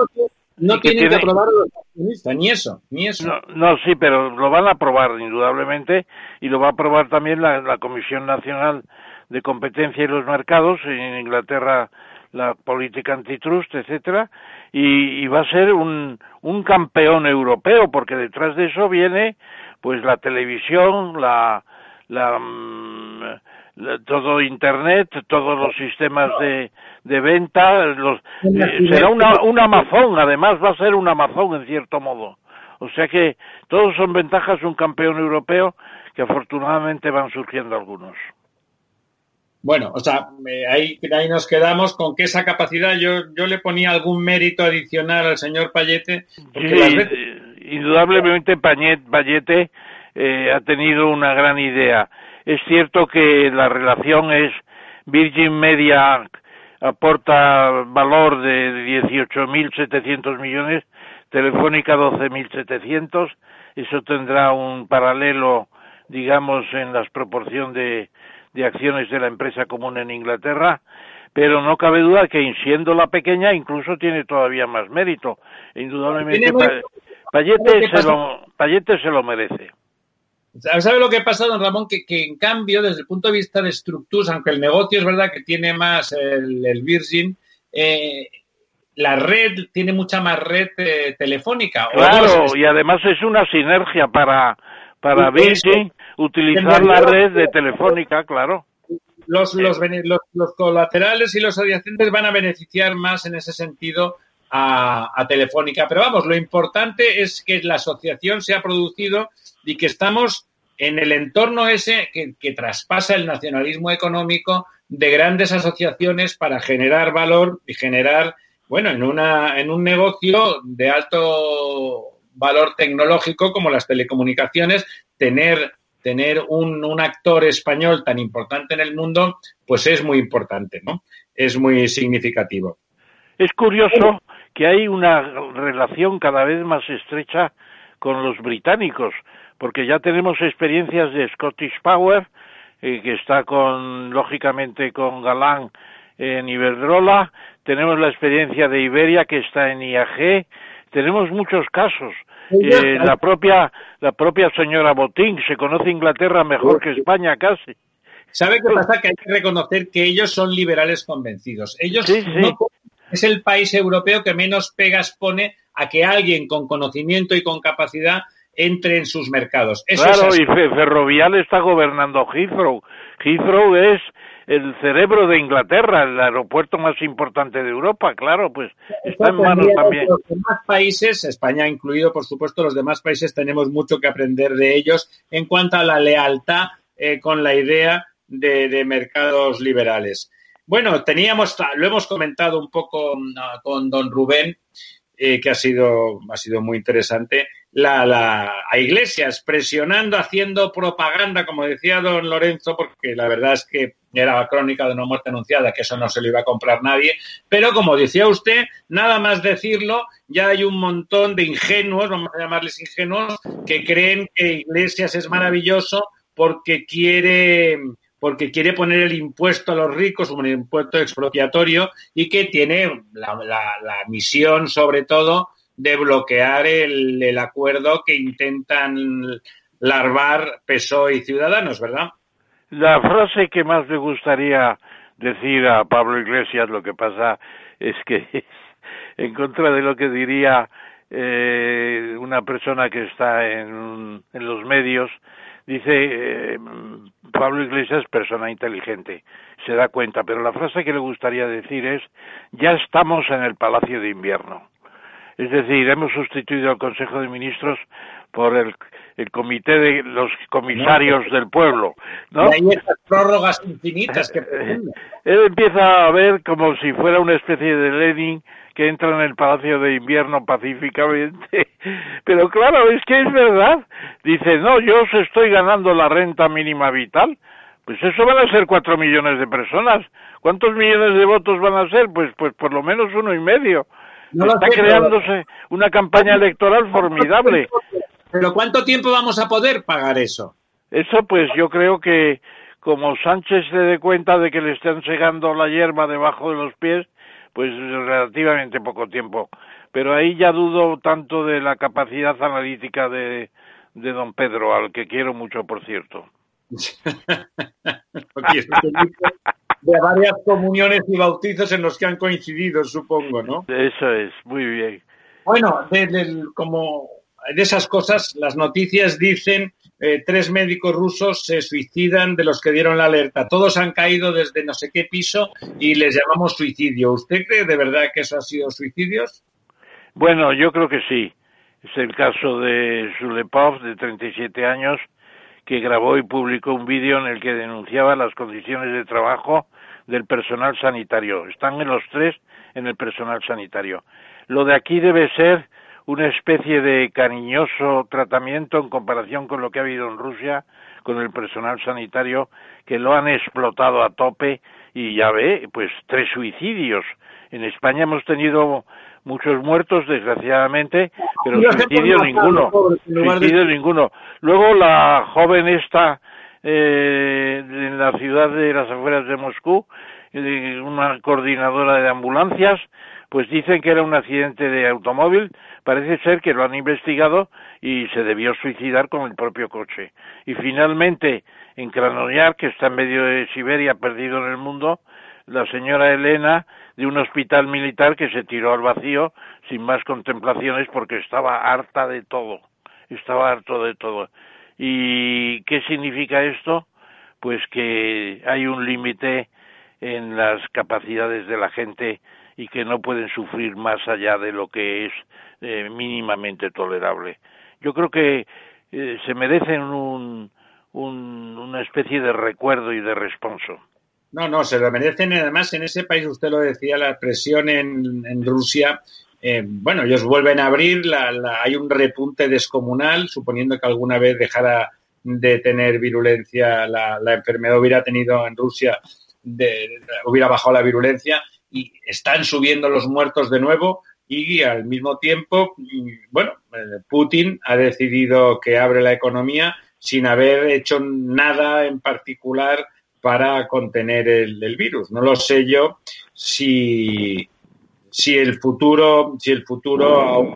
tienen que aprobar los accionistas, ni eso, ni eso. No, sí, pero lo van a aprobar indudablemente y lo va a aprobar también la, la Comisión Nacional de Competencia y los Mercados en Inglaterra la política antitrust, etcétera, y, y, va a ser un, un campeón europeo, porque detrás de eso viene pues la televisión, la, la, mm, todo internet, todos los sistemas de, de venta, los, eh, será una, un Amazon, además va a ser un Amazon en cierto modo. O sea que todos son ventajas de un campeón europeo que afortunadamente van surgiendo algunos. Bueno, o sea, ahí, ahí nos quedamos con que esa capacidad yo, yo le ponía algún mérito adicional al señor Payete. Sí, indudablemente Payete eh, ha tenido una gran idea. Es cierto que la relación es Virgin Media aporta valor de 18.700 millones, Telefónica 12.700, eso tendrá un paralelo, digamos, en las proporción de de acciones de la empresa común en Inglaterra, pero no cabe duda que siendo la pequeña incluso tiene todavía más mérito. Indudablemente Payete se, lo, Payete se lo merece. ¿Sabe lo que pasa, don Ramón? Que, que, en cambio, desde el punto de vista de estructuras, aunque el negocio es verdad que tiene más el, el Virgin, eh, la red tiene mucha más red eh, telefónica. Claro, y además es una sinergia para, para Virgin utilizar la red de telefónica, claro. Los, los, los, los, colaterales y los adyacentes van a beneficiar más en ese sentido a, a, Telefónica. Pero vamos, lo importante es que la asociación se ha producido y que estamos en el entorno ese que, traspasa el nacionalismo económico de grandes asociaciones para generar valor y generar, bueno, en, una, en un negocio de alto valor tecnológico como las telecomunicaciones, tener tener un, un, actor español tan importante en el mundo, pues es muy importante, ¿no? Es muy significativo. Es curioso que hay una relación cada vez más estrecha con los británicos, porque ya tenemos experiencias de Scottish Power, eh, que está con, lógicamente, con Galán en Iberdrola, tenemos la experiencia de Iberia, que está en IAG, tenemos muchos casos eh, la propia la propia señora Botín se conoce Inglaterra mejor que España casi. ¿Sabe qué pasa? Que hay que reconocer que ellos son liberales convencidos. Ellos no, es el país europeo que menos pegas pone a que alguien con conocimiento y con capacidad entre en sus mercados. Eso claro, y Ferrovial está gobernando Heathrow. Heathrow es el cerebro de Inglaterra, el aeropuerto más importante de Europa, claro, pues está en manos también. Los demás países, España incluido, por supuesto, los demás países tenemos mucho que aprender de ellos en cuanto a la lealtad eh, con la idea de, de, mercados liberales. Bueno, teníamos, lo hemos comentado un poco uh, con don Rubén, eh, que ha sido, ha sido muy interesante, la, la, a Iglesias presionando, haciendo propaganda, como decía don Lorenzo, porque la verdad es que era la crónica de una muerte anunciada, que eso no se lo iba a comprar nadie, pero como decía usted, nada más decirlo, ya hay un montón de ingenuos, vamos a llamarles ingenuos, que creen que Iglesias es maravilloso porque quiere porque quiere poner el impuesto a los ricos, un impuesto expropiatorio, y que tiene la, misión, sobre todo, de bloquear el, el, acuerdo que intentan larvar PSOE y Ciudadanos, ¿verdad? La frase que más me gustaría decir a Pablo Iglesias, lo que pasa es que en contra de lo que diría eh, una persona que está en, en los medios, dice eh, Pablo Iglesias, persona inteligente, se da cuenta, pero la frase que le gustaría decir es, ya estamos en el Palacio de Invierno. Es decir, hemos sustituido al Consejo de Ministros por el, el comité de los comisarios del pueblo, ¿no? Y hay estas prórrogas infinitas que Él empieza a ver como si fuera una especie de Lenin que entra en el Palacio de Invierno pacíficamente. Pero claro, es que es verdad. Dice, no, yo os estoy ganando la renta mínima vital. Pues eso van a ser cuatro millones de personas. ¿Cuántos millones de votos van a ser? Pues, pues por lo menos uno y medio. Está creándose una campaña electoral formidable. Pero ¿cuánto tiempo vamos a poder pagar eso? Eso pues yo creo que como Sánchez se dé cuenta de que le están segando la hierba debajo de los pies, pues relativamente poco tiempo. Pero ahí ya dudo tanto de la capacidad analítica de, de don Pedro, al que quiero mucho, por cierto. de varias comuniones y bautizos en los que han coincidido, supongo, ¿no? Eso es, muy bien. Bueno, de, como de esas cosas, las noticias dicen eh, tres médicos rusos se suicidan de los que dieron la alerta. Todos han caído desde no sé qué piso y les llamamos suicidio. ¿Usted cree de verdad que eso ha sido suicidios? Bueno, yo creo que sí. Es el caso de Zulepov, de 37 años, que grabó y publicó un vídeo en el que denunciaba las condiciones de trabajo del personal sanitario. Están en los tres en el personal sanitario. Lo de aquí debe ser una especie de cariñoso tratamiento en comparación con lo que ha habido en Rusia con el personal sanitario que lo han explotado a tope y ya ve, pues tres suicidios. En España hemos tenido muchos muertos, desgraciadamente, pero suicidio ninguno. Suicidio ninguno. Luego la joven esta eh, en la ciudad de las afueras de Moscú, eh, una coordinadora de ambulancias, pues dicen que era un accidente de automóvil, parece ser que lo han investigado y se debió suicidar con el propio coche. Y finalmente, en Krasnoyar, que está en medio de Siberia, perdido en el mundo, la señora Elena de un hospital militar que se tiró al vacío sin más contemplaciones porque estaba harta de todo, estaba harto de todo. ¿Y qué significa esto? Pues que hay un límite en las capacidades de la gente y que no pueden sufrir más allá de lo que es eh, mínimamente tolerable. Yo creo que eh, se merecen un, una especie de recuerdo y de responso. No, no, se lo merecen. Además, en ese país, usted lo decía, la presión en, en Rusia, eh, bueno, ellos vuelven a abrir, la, hay un repunte descomunal, suponiendo que alguna vez dejara de tener virulencia, la, la enfermedad hubiera tenido en Rusia, de, hubiera bajado la virulencia y están subiendo los muertos de nuevo y al mismo tiempo, bueno, eh, Putin ha decidido que abre la economía sin haber hecho nada en particular para contener el, virus. No lo sé yo si, si el futuro, si el futuro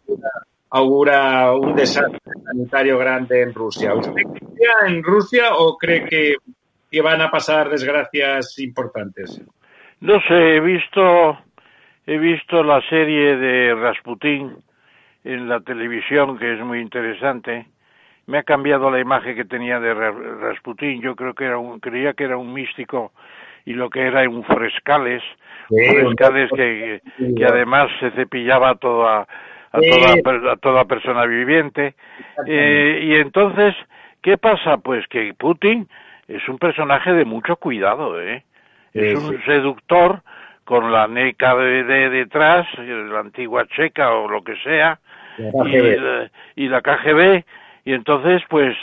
augura, un desastre sanitario grande en Rusia. ¿Usted cree en Rusia o cree que, que van a pasar desgracias importantes? No sé, he visto, he visto la serie de Rasputín en la televisión, que es muy interesante. Me ha cambiado la imagen que tenía de Rasputín. Yo creo que era un, creía que era un místico y lo que era un frescales, frescales que, que, además se cepillaba a toda, a toda, a toda persona viviente. Eh, y entonces, ¿qué pasa? Pues que Putin es un personaje de mucho cuidado, ¿eh? es un seductor con la de, detrás, la antigua checa o lo que sea, y, la, KGB, y entonces, pues,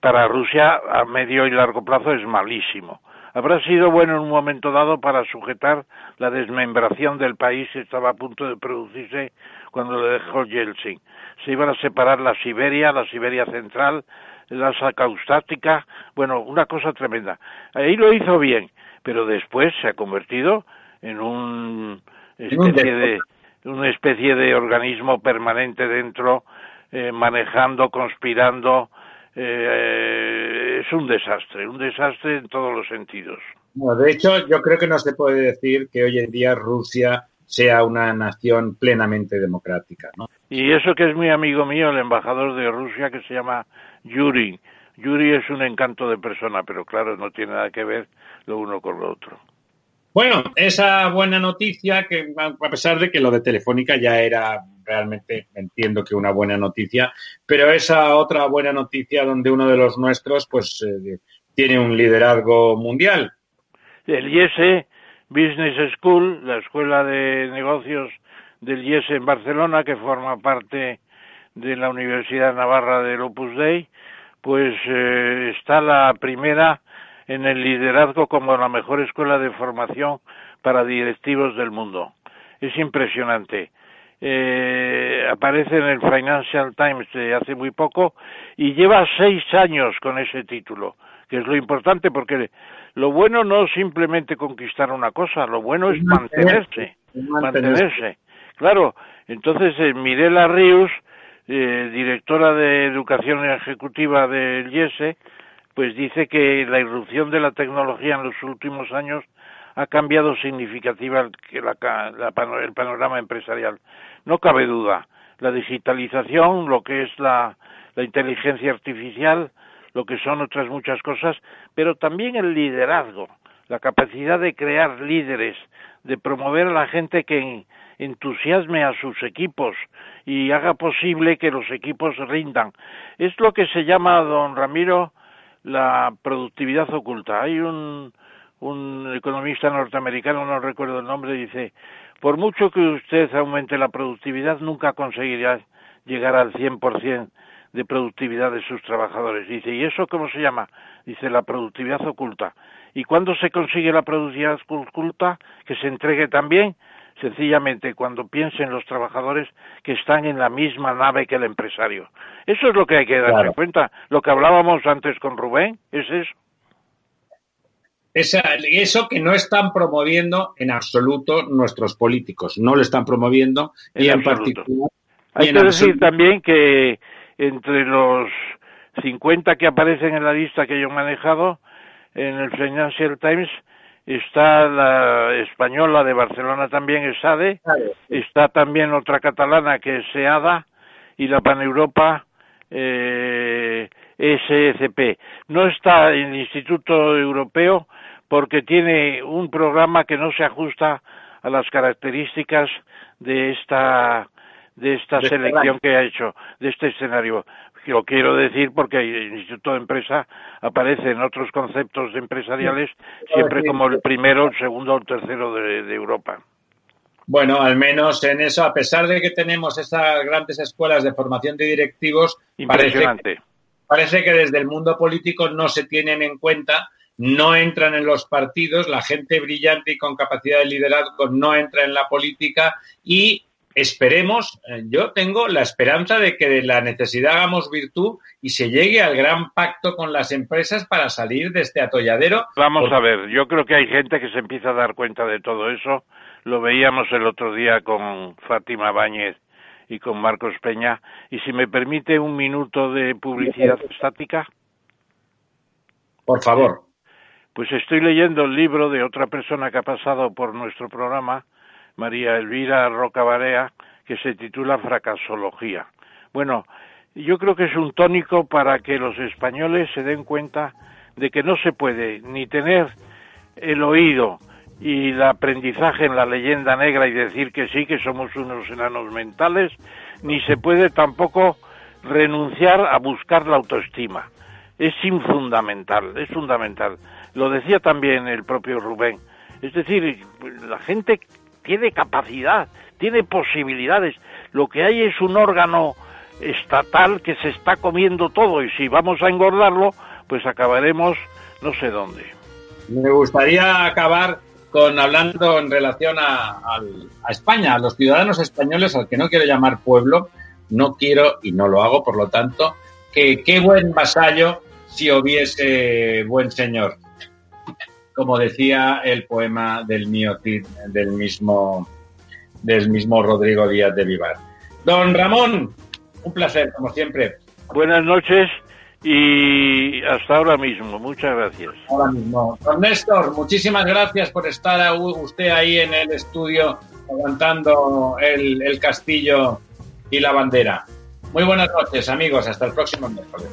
para Rusia a medio y largo plazo es malísimo. Habrá sido bueno en un momento dado para sujetar la desmembración del país que estaba a punto de producirse cuando lo dejó Yeltsin. Se iban a separar la Siberia, la Siberia central, la sacaustática, bueno, una cosa tremenda. Ahí lo hizo bien, pero después se ha convertido en un especie de una especie de organismo permanente dentro, eh, manejando, conspirando. Eh, es un desastre, un desastre en todos los sentidos. de hecho, yo creo que no se puede decir que hoy en día Rusia sea una nación plenamente democrática. ¿no? Y eso que es muy amigo mío, el embajador de Rusia, que se llama Yuri. Yuri es un encanto de persona, pero claro, no tiene nada que ver lo uno con lo otro. Bueno, esa buena noticia, que a pesar de que lo de Telefónica ya era realmente, entiendo que una buena noticia, pero esa otra buena noticia donde uno de los nuestros, pues, eh, tiene un liderazgo mundial. El IESE Business School, la escuela de negocios del IESE en Barcelona, que forma parte de la Universidad Navarra del Opus Dei, pues eh, está la primera en el liderazgo como la mejor escuela de formación para directivos del mundo. Es impresionante. Eh, aparece en el Financial Times de hace muy poco y lleva seis años con ese título, que es lo importante porque lo bueno no es simplemente conquistar una cosa, lo bueno es mantenerse, mantenerse. Claro, entonces eh, Mirela Rius, eh, directora de Educación Ejecutiva del IESE, pues dice que la irrupción de la tecnología en los últimos años ha cambiado significativamente el panorama empresarial. No cabe duda. La digitalización, lo que es la, inteligencia artificial, lo que son otras muchas cosas, pero también el liderazgo, la capacidad de crear líderes, de promover a la gente que entusiasme a sus equipos y haga posible que los equipos rindan. Es lo que se llama, don Ramiro, la productividad oculta. Hay un, un economista norteamericano, no recuerdo el nombre, dice, por mucho que usted aumente la productividad, nunca conseguirá llegar al 100% de productividad de sus trabajadores. Dice, ¿y eso cómo se llama? Dice, la productividad oculta. ¿Y cuándo se consigue la productividad oculta? Que se entregue también sencillamente cuando piensen los trabajadores que están en la misma nave que el empresario. Eso es lo que hay que darse cuenta. Lo que hablábamos antes con Rubén es eso. Eso que no están promoviendo en absoluto nuestros políticos, no lo están promoviendo y en particular. Hay que decir también que entre los 50 que aparecen en la lista que yo he manejado en el Financial Times está la española de Barcelona también es SADE, está también otra catalana que es SEADA y la Paneuropa eh, SCP. No está el Instituto Europeo porque tiene un programa que no se ajusta a las características de esta de esta este selección que ha hecho, de este escenario. Lo quiero decir porque el Instituto de Empresa aparece en otros conceptos empresariales siempre como el primero, el segundo o el tercero de, Europa. Bueno, al menos en eso, a pesar de que tenemos esas grandes escuelas de formación de directivos, Impresionante. Parece, que desde el mundo político no se tienen en cuenta, no entran en los partidos, la gente brillante y con capacidad de liderazgo no entra en la política y esperemos, eh, yo tengo la esperanza de que de la necesidad hagamos virtud y se llegue al gran pacto con las empresas para salir de este atolladero. Vamos a ver, yo creo que hay gente que se empieza a dar cuenta de todo eso. Lo veíamos el otro día con Fátima Báñez y con Marcos Peña. Y si me permite un minuto de publicidad estática. Por favor. Pues estoy leyendo el libro de otra persona que ha pasado por nuestro programa, María Elvira Roca Barea, que se titula Fracasología. Bueno, yo creo que es un tónico para que los españoles se den cuenta de que no se puede ni tener el oído y el aprendizaje en la leyenda negra y decir que sí, que somos unos enanos mentales, ni se puede tampoco renunciar a buscar la autoestima. Es infundamental, es fundamental. Lo decía también el propio Rubén. Es decir, la gente tiene capacidad, tiene posibilidades. Lo que hay es un órgano estatal que se está comiendo todo y si vamos a engordarlo, pues acabaremos no sé dónde. Me gustaría acabar con hablando en relación a, a, España, a los ciudadanos españoles, al que no quiero llamar pueblo, no quiero y no lo hago, por lo tanto, que qué buen vasallo si hubiese buen señor, como decía el poema del mío del mismo del mismo Rodrigo Díaz de Vivar. Don Ramón, un placer, como siempre. Buenas noches y hasta ahora mismo. Muchas gracias. Ahora mismo. Don Néstor, muchísimas gracias por estar usted ahí en el estudio aguantando el, el castillo y la bandera. Muy buenas noches, amigos. Hasta el próximo miércoles.